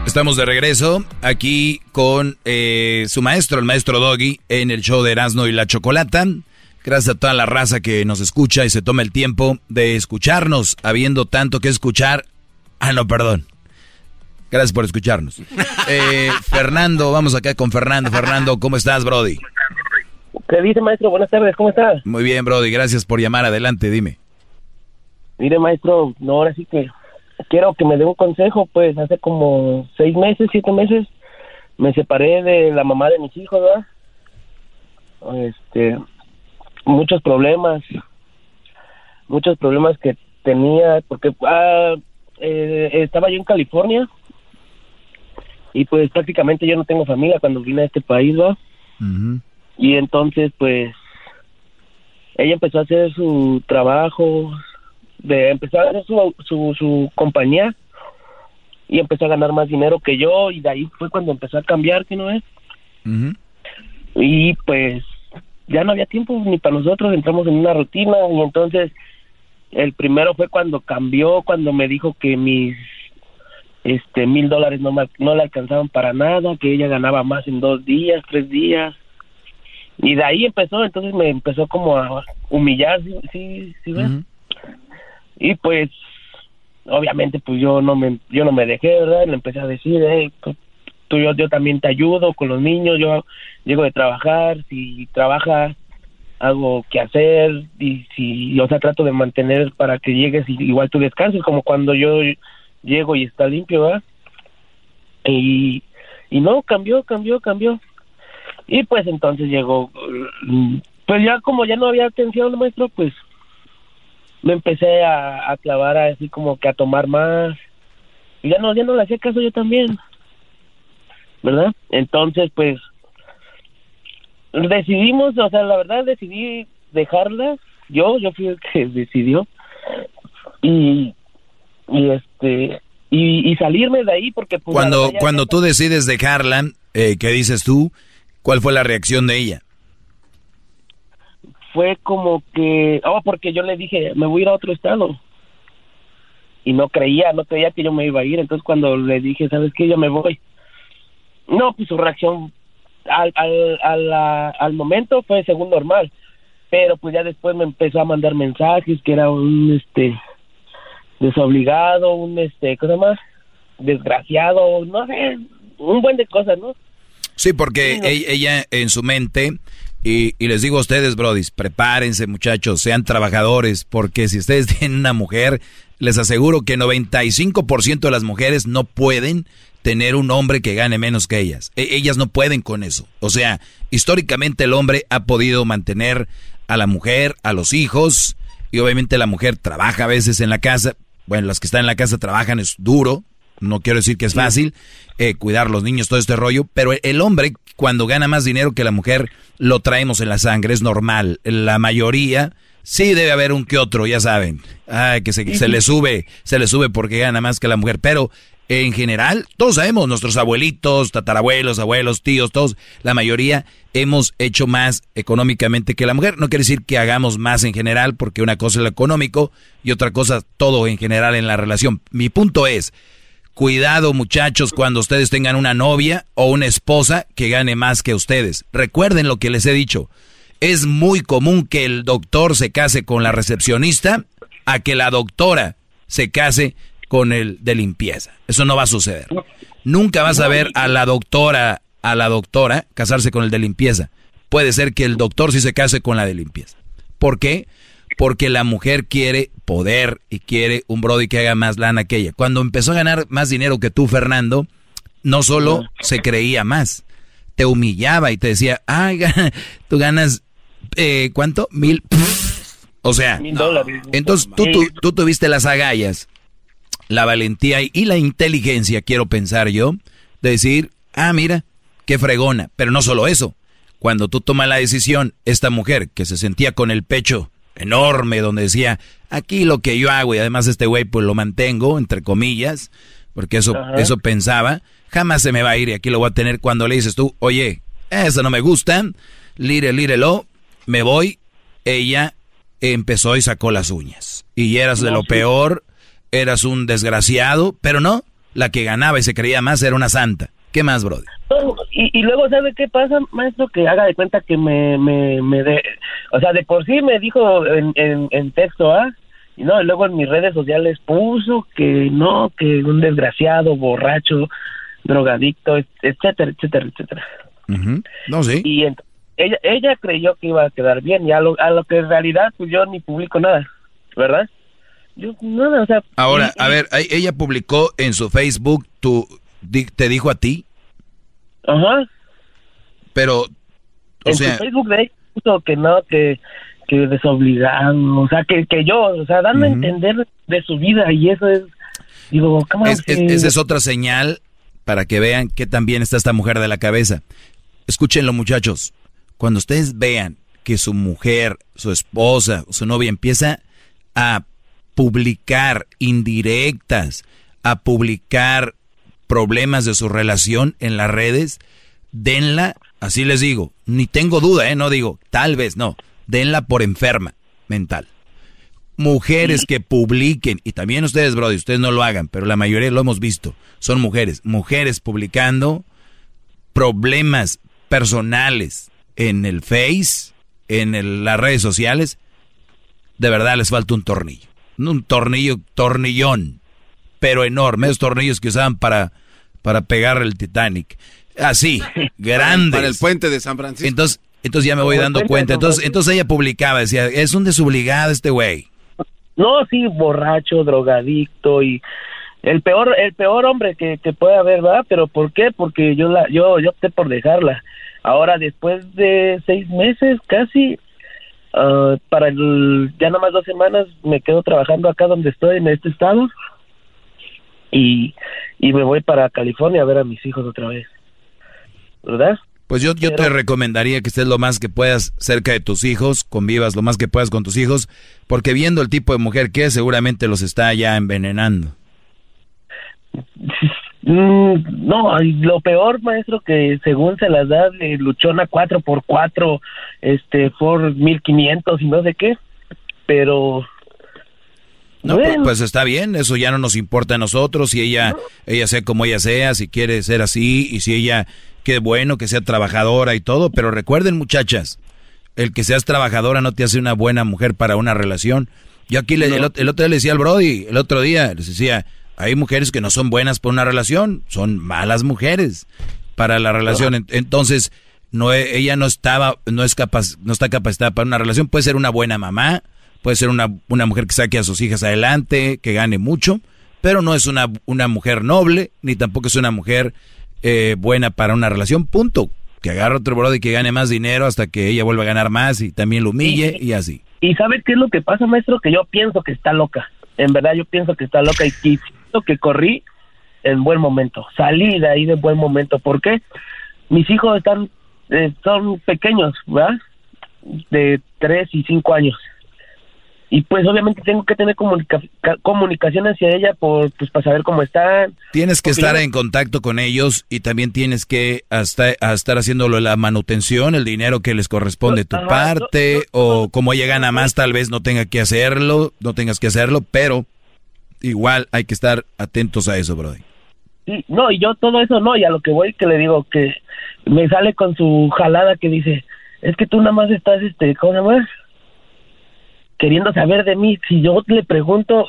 Estamos de regreso aquí con eh, su maestro, el maestro Doggy, en el show de Erasmo y la Chocolata. Gracias a toda la raza que nos escucha y se toma el tiempo de escucharnos, habiendo tanto que escuchar. Ah, no, perdón. Gracias por escucharnos. Eh, Fernando, vamos acá con Fernando. Fernando, ¿cómo estás, Brody? ¿Qué dice, maestro? Buenas tardes, ¿cómo estás? Muy bien, Brody, gracias por llamar. Adelante, dime. Mire, maestro, no, ahora sí que quiero que me dé un consejo. Pues hace como seis meses, siete meses, me separé de la mamá de mis hijos, ¿verdad? Este, muchos problemas, muchos problemas que tenía, porque ah, eh, estaba yo en California y pues prácticamente yo no tengo familia cuando vine a este país, ¿va? Y entonces pues ella empezó a hacer su trabajo, de empezar a hacer su, su, su compañía y empezó a ganar más dinero que yo y de ahí fue cuando empezó a cambiar, ¿qué no es? Y pues ya no había tiempo ni para nosotros, entramos en una rutina y entonces el primero fue cuando cambió, cuando me dijo que mis este mil dólares no, no le alcanzaban para nada, que ella ganaba más en dos días, tres días Y de ahí empezó, entonces me empezó como a humillar, sí, sí, sí ves. Y pues, obviamente, pues yo no me, yo no me dejé, ¿verdad? Le empecé a decir, hey, pues, tú, yo, yo también te ayudo con los niños, yo llego de trabajar, si trabajas, hago que hacer, y si, o sea, trato de mantener para que llegues y igual tú descanses, como cuando yo llego y está limpio, ¿verdad? Y, y no, cambió, cambió, cambió. Y pues entonces llegó, pues ya como ya no había atención, maestro, pues me empecé a, a clavar así como que a tomar más. Y ya no, ya no le hacía caso yo también. ¿Verdad? Entonces, pues decidimos, o sea, la verdad decidí dejarla. Yo, yo fui el que decidió. Y, y este, y, salirme de ahí porque... Pues, cuando, cuando tú decides dejarla, eh, ¿qué dices tú? ¿Cuál fue la reacción de ella? Fue como que, oh, porque yo le dije, me voy a ir a otro estado. Y no creía, no creía que yo me iba a ir. Entonces cuando le dije, ¿sabes qué? Yo me voy. No, pues su reacción al, al, al, al momento fue según normal. Pero pues ya después me empezó a mandar mensajes que era un, este, desobligado, un, este, cosa más, desgraciado, no sé, un buen de cosas, ¿no? Sí, porque ella en su mente, y, les digo a ustedes, brodis, prepárense muchachos, sean trabajadores, porque si ustedes tienen una mujer, les aseguro que 95% de las mujeres no pueden tener un hombre que gane menos que ellas. E, ellas no pueden con eso. O sea, históricamente el hombre ha podido mantener a la mujer, a los hijos, y obviamente la mujer trabaja a veces en la casa. Bueno, las que están en la casa trabajan, es duro, no quiero decir que es fácil eh, cuidar los niños, todo este rollo, pero el hombre cuando gana más dinero que la mujer lo traemos en la sangre, es normal. La mayoría sí debe haber un que otro, ya saben, Ay, que se, se le sube, se le sube porque gana más que la mujer, pero en general, todos sabemos, nuestros abuelitos, tatarabuelos, abuelos, tíos, todos, la mayoría hemos hecho más económicamente que la mujer. No quiere decir que hagamos más en general, porque una cosa es lo económico y otra cosa todo en general en la relación. Mi punto es, Cuidado muchachos cuando ustedes tengan una novia o una esposa que gane más que ustedes. Recuerden lo que les he dicho. Es muy común que el doctor se case con la recepcionista a que la doctora se case con el de limpieza. Eso no va a suceder. Nunca vas a ver a la doctora, a la doctora casarse con el de limpieza. Puede ser que el doctor sí se case con la de limpieza. ¿Por qué? Porque la mujer quiere poder y quiere un Brody que haga más lana que ella. Cuando empezó a ganar más dinero que tú, Fernando, no solo se creía más, te humillaba y te decía, ay, tú ganas, eh, ¿cuánto? Mil. O sea, entonces tú, tú, tuviste las agallas, la valentía y la inteligencia, quiero pensar yo, de decir, ah, mira, qué fregona. Pero no solo eso, cuando tú tomas la decisión, esta mujer que se sentía con el pecho enorme donde decía, aquí lo que yo hago y además este güey pues lo mantengo, entre comillas, porque eso, eso pensaba, jamás se me va a ir y aquí lo voy a tener cuando le dices tú, oye, eso no me gusta, lire, lírelo, me voy, ella empezó y sacó las uñas. Y eras de lo peor, eras un desgraciado, pero no, la que ganaba y se creía más era una santa. ¿Qué más, brother? Y, luego, ¿sabe qué pasa, maestro? Que haga de cuenta que me, me, me de, o sea, de por sí me dijo en, en, texto, ¿ah? Y no, y luego en mis redes sociales puso que no, que un desgraciado, borracho, drogadicto, etcétera, etcétera, etcétera. No, sí. Y ella, ella creyó que iba a quedar bien, y a lo, a lo que en realidad, pues yo ni publico nada, ¿verdad? Yo, nada, o sea... Ahora, a ver, ella publicó en su Facebook tu te dijo a ti. Ajá. Pero, o en sea... Facebook de que no, que, que desobligado, o sea, que, que yo, o sea, dando a entender de su vida y eso es, digo, ¿cómo es, Esa es otra señal para que vean que también está esta mujer de la cabeza. Escúchenlo, muchachos. Cuando ustedes vean que su mujer, su esposa, su novia empieza a publicar indirectas, a publicar problemas de su relación en las redes, denla, así les digo, ni tengo duda, ¿eh? No digo, tal vez no, denla por enferma mental. Mujeres que publiquen, y también ustedes, Brody, ustedes no lo hagan, pero la mayoría lo hemos visto, son mujeres, mujeres publicando problemas personales en el Face, en las redes sociales, de verdad les falta un tornillo. Un tornillo, tornillón, pero enorme, esos tornillos que usaban para, para pegar el Titanic. Así, grandes. Para el puente de San Francisco. Entonces, entonces ya me voy dando cuenta. Entonces, entonces ella publicaba, decía, es un desobligado este güey. No, sí, borracho, drogadicto y el peor, el peor hombre que, que puede haber, ¿verdad? Pero ¿por qué? Porque yo la, yo, yo opté por dejarla. Ahora, después de seis meses, casi, ah, para el, ya nada más dos semanas, me quedo trabajando acá donde estoy, en este estado, y, y me voy para California a ver a mis hijos otra vez. ¿Verdad? Pues yo, yo te recomendaría que estés lo más que puedas cerca de tus hijos, convivas lo más que puedas con tus hijos, porque viendo el tipo de mujer que es, seguramente los está ya envenenando. Mm, no, lo peor, maestro, que según se las da de luchona 4x4, este, por 1500 y no sé qué, pero... No, pues, pues está bien, eso ya no nos importa a nosotros, si ella, ella sea como ella sea, si quiere ser así, y si ella qué bueno que sea trabajadora y todo, pero recuerden muchachas, el que seas trabajadora no te hace una buena mujer para una relación. Yo aquí le, el, otro día le decía al Brody, el otro día les decía, hay mujeres que no son buenas para una relación, son malas mujeres para la relación. Entonces, no, ella no estaba, no es capaz, no está capacitada para una relación. Puede ser una buena mamá, puede ser una, una mujer que saque a sus hijas adelante, que gane mucho, pero no es una, una mujer noble, ni tampoco es una mujer eh, buena para una relación, punto. Que agarre otro brother y que gane más dinero hasta que ella vuelva a ganar más y también lo humille y, así. ¿Y sabe qué es lo que pasa, maestro? Que yo pienso que está loca. En verdad yo pienso que está loca y siento que corrí en buen momento. Salí de ahí de buen momento. ¿Por qué? Mis hijos están, eh, son pequeños, ¿verdad? De tres y cinco años y pues obviamente tengo que tener comunicación hacia ella por pues para saber cómo están. Tienes que estar en contacto con ellos y también tienes que hasta, estar haciéndolo la manutención, el dinero que les corresponde tu parte o como ella gana más tal vez no tenga que hacerlo, no tengas que hacerlo, pero igual hay que estar atentos a eso, Brody. Sí, no, y yo todo eso no, y a lo que voy que le digo que me sale con su jalada que dice, es que tú nada más estás este, ¿cómo se llama? Queriendo saber de mí. Si yo le pregunto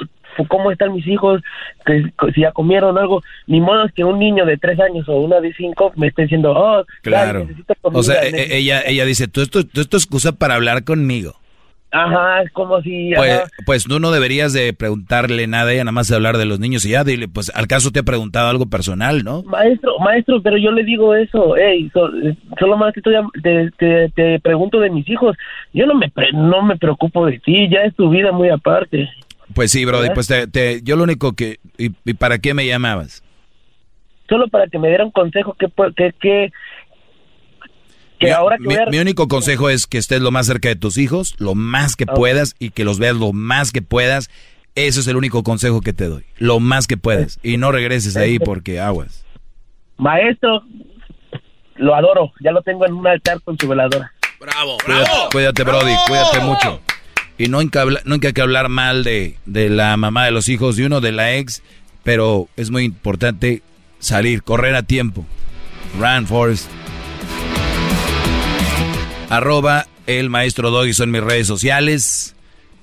cómo están mis hijos, que, si ya comieron algo, ni modo es que un niño de tres años o una de cinco me esté diciendo, oh, claro. o sea, e, ella, ella dice, tú esto, tú esto excusa para hablar conmigo. Ajá, es como si... Pues, pues tú no deberías de preguntarle nada, ella nada más de hablar de los niños y ya, dile, pues al caso te ha preguntado algo personal, ¿no? Maestro, maestro, pero yo le digo eso, hey, solo más que te, te, te, pregunto de mis hijos, yo no me, no me preocupo de ti, ya es tu vida muy aparte. Pues sí, Brody, pues te, yo lo único que... ¿y, para qué me llamabas? Solo para que me diera un consejo, que, que, que mi, único consejo es que estés lo más cerca de tus hijos, lo más que puedas y que los veas lo más que puedas. Eso es el único consejo que te doy, lo más que puedas. Y no regreses ahí porque aguas. Maestro, lo adoro, ya lo tengo en un altar con su veladora. Bravo, bravo. Cuídate, Brody, cuídate mucho. Y no hay, que hablar, no hay que hablar mal de, de la mamá de los hijos de uno, de la ex, pero es muy importante salir, correr a tiempo. Run, Forest arroba el maestro Doggy son mis redes sociales.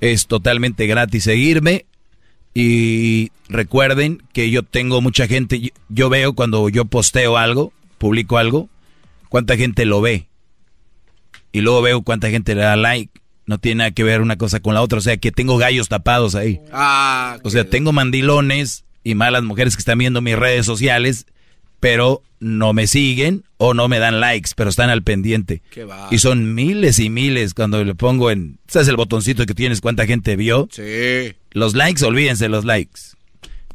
Es totalmente gratis seguirme. Y recuerden que yo tengo mucha gente, yo veo cuando yo posteo algo, publico algo, cuánta gente lo ve. Y luego veo cuánta gente le da like. No tiene nada que ver una cosa con la otra. O sea, que tengo gallos tapados ahí. Ah, o sea, tengo mandilones y malas mujeres que están viendo mis redes sociales pero no me siguen o no me dan likes, pero están al pendiente. y son miles y miles cuando le pongo en... ¿Sabes el botoncito que tienes? ¿Cuánta gente vio? Sí. Los likes, olvídense los likes.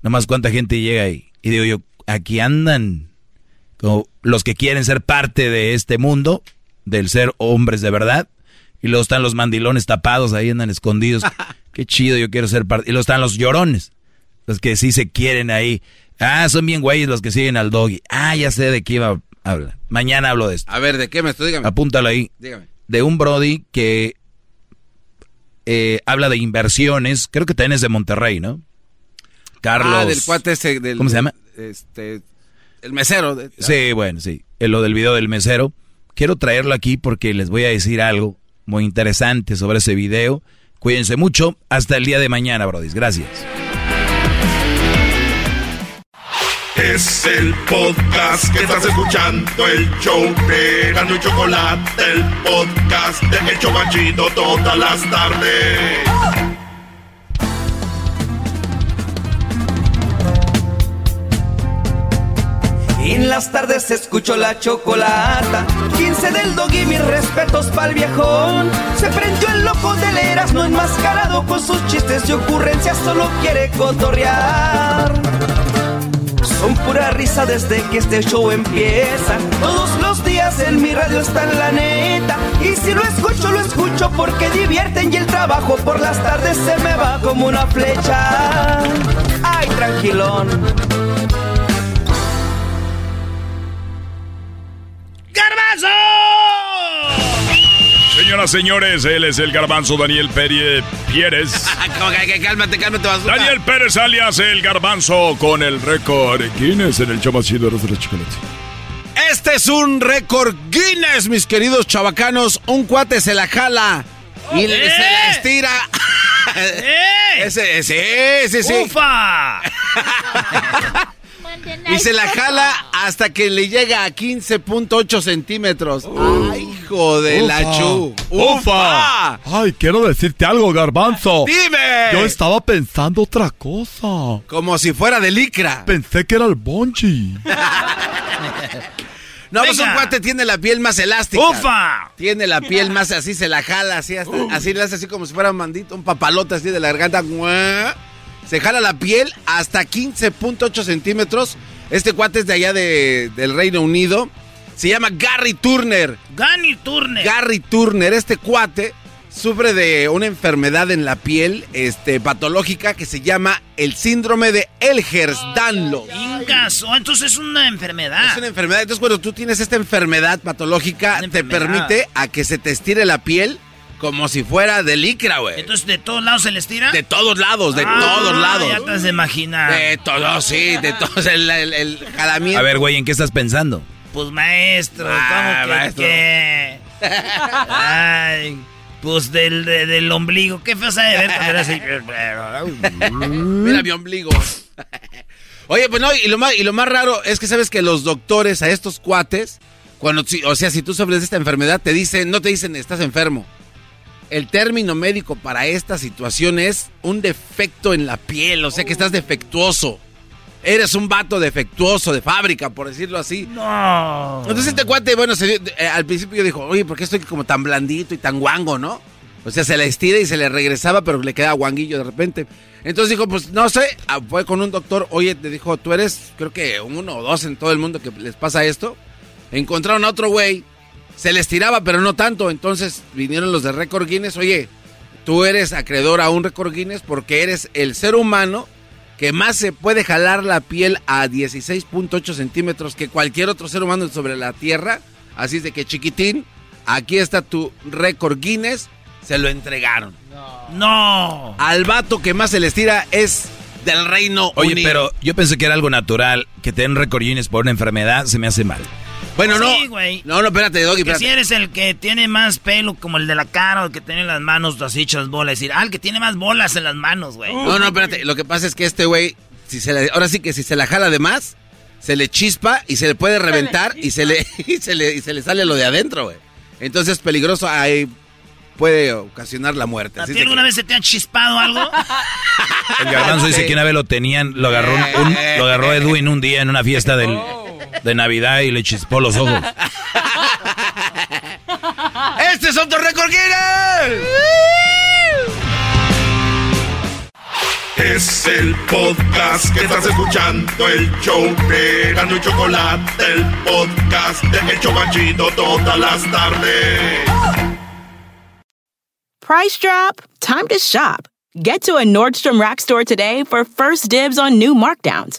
Nomás cuánta gente llega ahí. Y digo yo, aquí andan como los que quieren ser parte de este mundo, del ser hombres de verdad. Y luego están los mandilones tapados, ahí andan escondidos. Qué chido, yo quiero ser parte. Y luego están los llorones, los que sí se quieren ahí. Ah, son bien güeyes los que siguen al doggy. Ah, ya sé de qué iba a hablar. Mañana hablo de esto. A ver, ¿de qué me estoy? Dígame. Apúntalo ahí. Dígame. De un Brody que eh, habla de inversiones. Creo que también es de Monterrey, ¿no? Carlos. Ah, del cuate ese. Del, ¿Cómo se llama? Este. El mesero. Sí, bueno, sí. lo del video del mesero. quiero traerlo aquí porque les voy a decir algo muy interesante sobre ese video. Cuídense mucho. Hasta el día de mañana, brodis. Gracias. Es el podcast que estás escuchando, el show de Gano y Chocolate, el podcast de Hecho Chocachito todas las tardes. En las tardes escucho la chocolata, 15 del dog y mis respetos pa'l viejón. Se prendió el loco del Erasmo enmascarado con sus chistes y ocurrencias, solo quiere cotorrear. Son pura risa desde que este show empieza. Todos los días en mi radio está en la neta. Y si lo escucho, lo escucho porque divierten y el trabajo por las tardes se me va como una flecha. Ay, tranquilón. Señoras, señores, él es el garbanzo Daniel Pérez cálmate, cálmate, Daniel Pérez alias el garbanzo con el récord Guinness en el chido de los chocolate. Este es un récord Guinness, mis queridos chavacano. Un cuate se la jala y se la estira. ¡Eh! Ese, sí, sí, sí. ¡Ufa! y se la jala hasta que le llega a 15.8 centímetros. ¡Ay, hijo de la chu! ¡Ufa! Ay, quiero decirte algo, garbanzo. ¡Dime! Yo estaba pensando otra cosa. Como si fuera de licra. Pensé que era el bungee. No, pues un cuate tiene la piel más elástica. ¡Ufa! Tiene la piel más así, se la jala así, hasta- así le hace así como si fuera un mandito, un papalote así de la garganta. Se jala la piel hasta 15.8 centímetros. Este cuate es de allá de- del Reino Unido. Se llama Gary Turner. Gary Turner. Gary Turner, este cuate sufre de una enfermedad en la piel este, patológica que se llama el síndrome de Ehlers-Danlos. Ingas, oh, entonces es una enfermedad. Es una enfermedad. Entonces, cuando tú tienes esta enfermedad patológica, te enfermedad. permite a que se te estire la piel como si fuera de licra, güey. Entonces, ¿de todos lados se les tira? De todos lados, de Ah, todos lados. Ya te has de imaginar. De todos, sí, de todos. El, el, el jalamiento. A ver, güey, ¿en qué estás pensando? Pues maestro, Ah, ¿cómo que maestro. qué? Ay, pues del, de- del ombligo. Qué feo sabe ver cuando era así. Mira mi ombligo. Oye, pues no, y lo, más, y lo más raro es que sabes que los doctores a estos cuates, cuando, o sea, si tú sufres de esta enfermedad, te dicen, no te dicen estás enfermo. El término médico para esta situación es un defecto en la piel, o sea que estás defectuoso. Eres un vato defectuoso de fábrica, por decirlo así. No. Entonces este cuate, bueno, se eh, al principio yo dijo, oye, ¿por qué estoy como tan blandito y tan guango, no? O sea, se la estira y se le regresaba, pero le quedaba guanguillo de repente. Entonces dijo, pues no sé, ah, fue con un doctor, oye, te dijo, tú eres, creo que uno o dos en todo el mundo que les pasa esto. Encontraron a otro güey, se le estiraba, pero no tanto. Entonces vinieron los de Record Guinness, oye, tú eres acreedor a un Record Guinness porque eres el ser humano que más se puede jalar la piel a 16.8 centímetros que cualquier otro ser humano sobre la Tierra. Así es de que chiquitín, aquí está tu récord Guinness, se lo entregaron. No. Al vato que más se les tira es del Reino Oye, Unido. pero yo pensé que era algo natural. Que te den récord Guinness por una enfermedad se me hace mal. Bueno, no. Sí, güey. No, no, espérate, Doggy, Que espérate. si eres el que tiene más pelo, como el de la cara, o el que tiene las manos así hechas bolas. Decir, ah, el que tiene más bolas en las manos, güey. No, no, espérate. Lo que pasa es que este güey, si se ahora sí que si se la jala de más, se le chispa y se le puede reventar y se le, y se le, y se le sale lo de adentro, güey. Entonces es peligroso, ahí puede ocasionar la muerte. ¿A ti alguna vez se te ha chispado algo? El garbanzo dice que una vez lo tenían, lo agarró, un- lo agarró Edwin un día en una fiesta del- de Navidad y le chispó los ojos. ¡Este es otro récord Guinness! Es el podcast que estás escuchando, el show de Gano y Chocolate, el podcast de El Chobachito todas las tardes. Price drop? Time to shop. Get to a Nordstrom Rack store today for first dibs on new markdowns.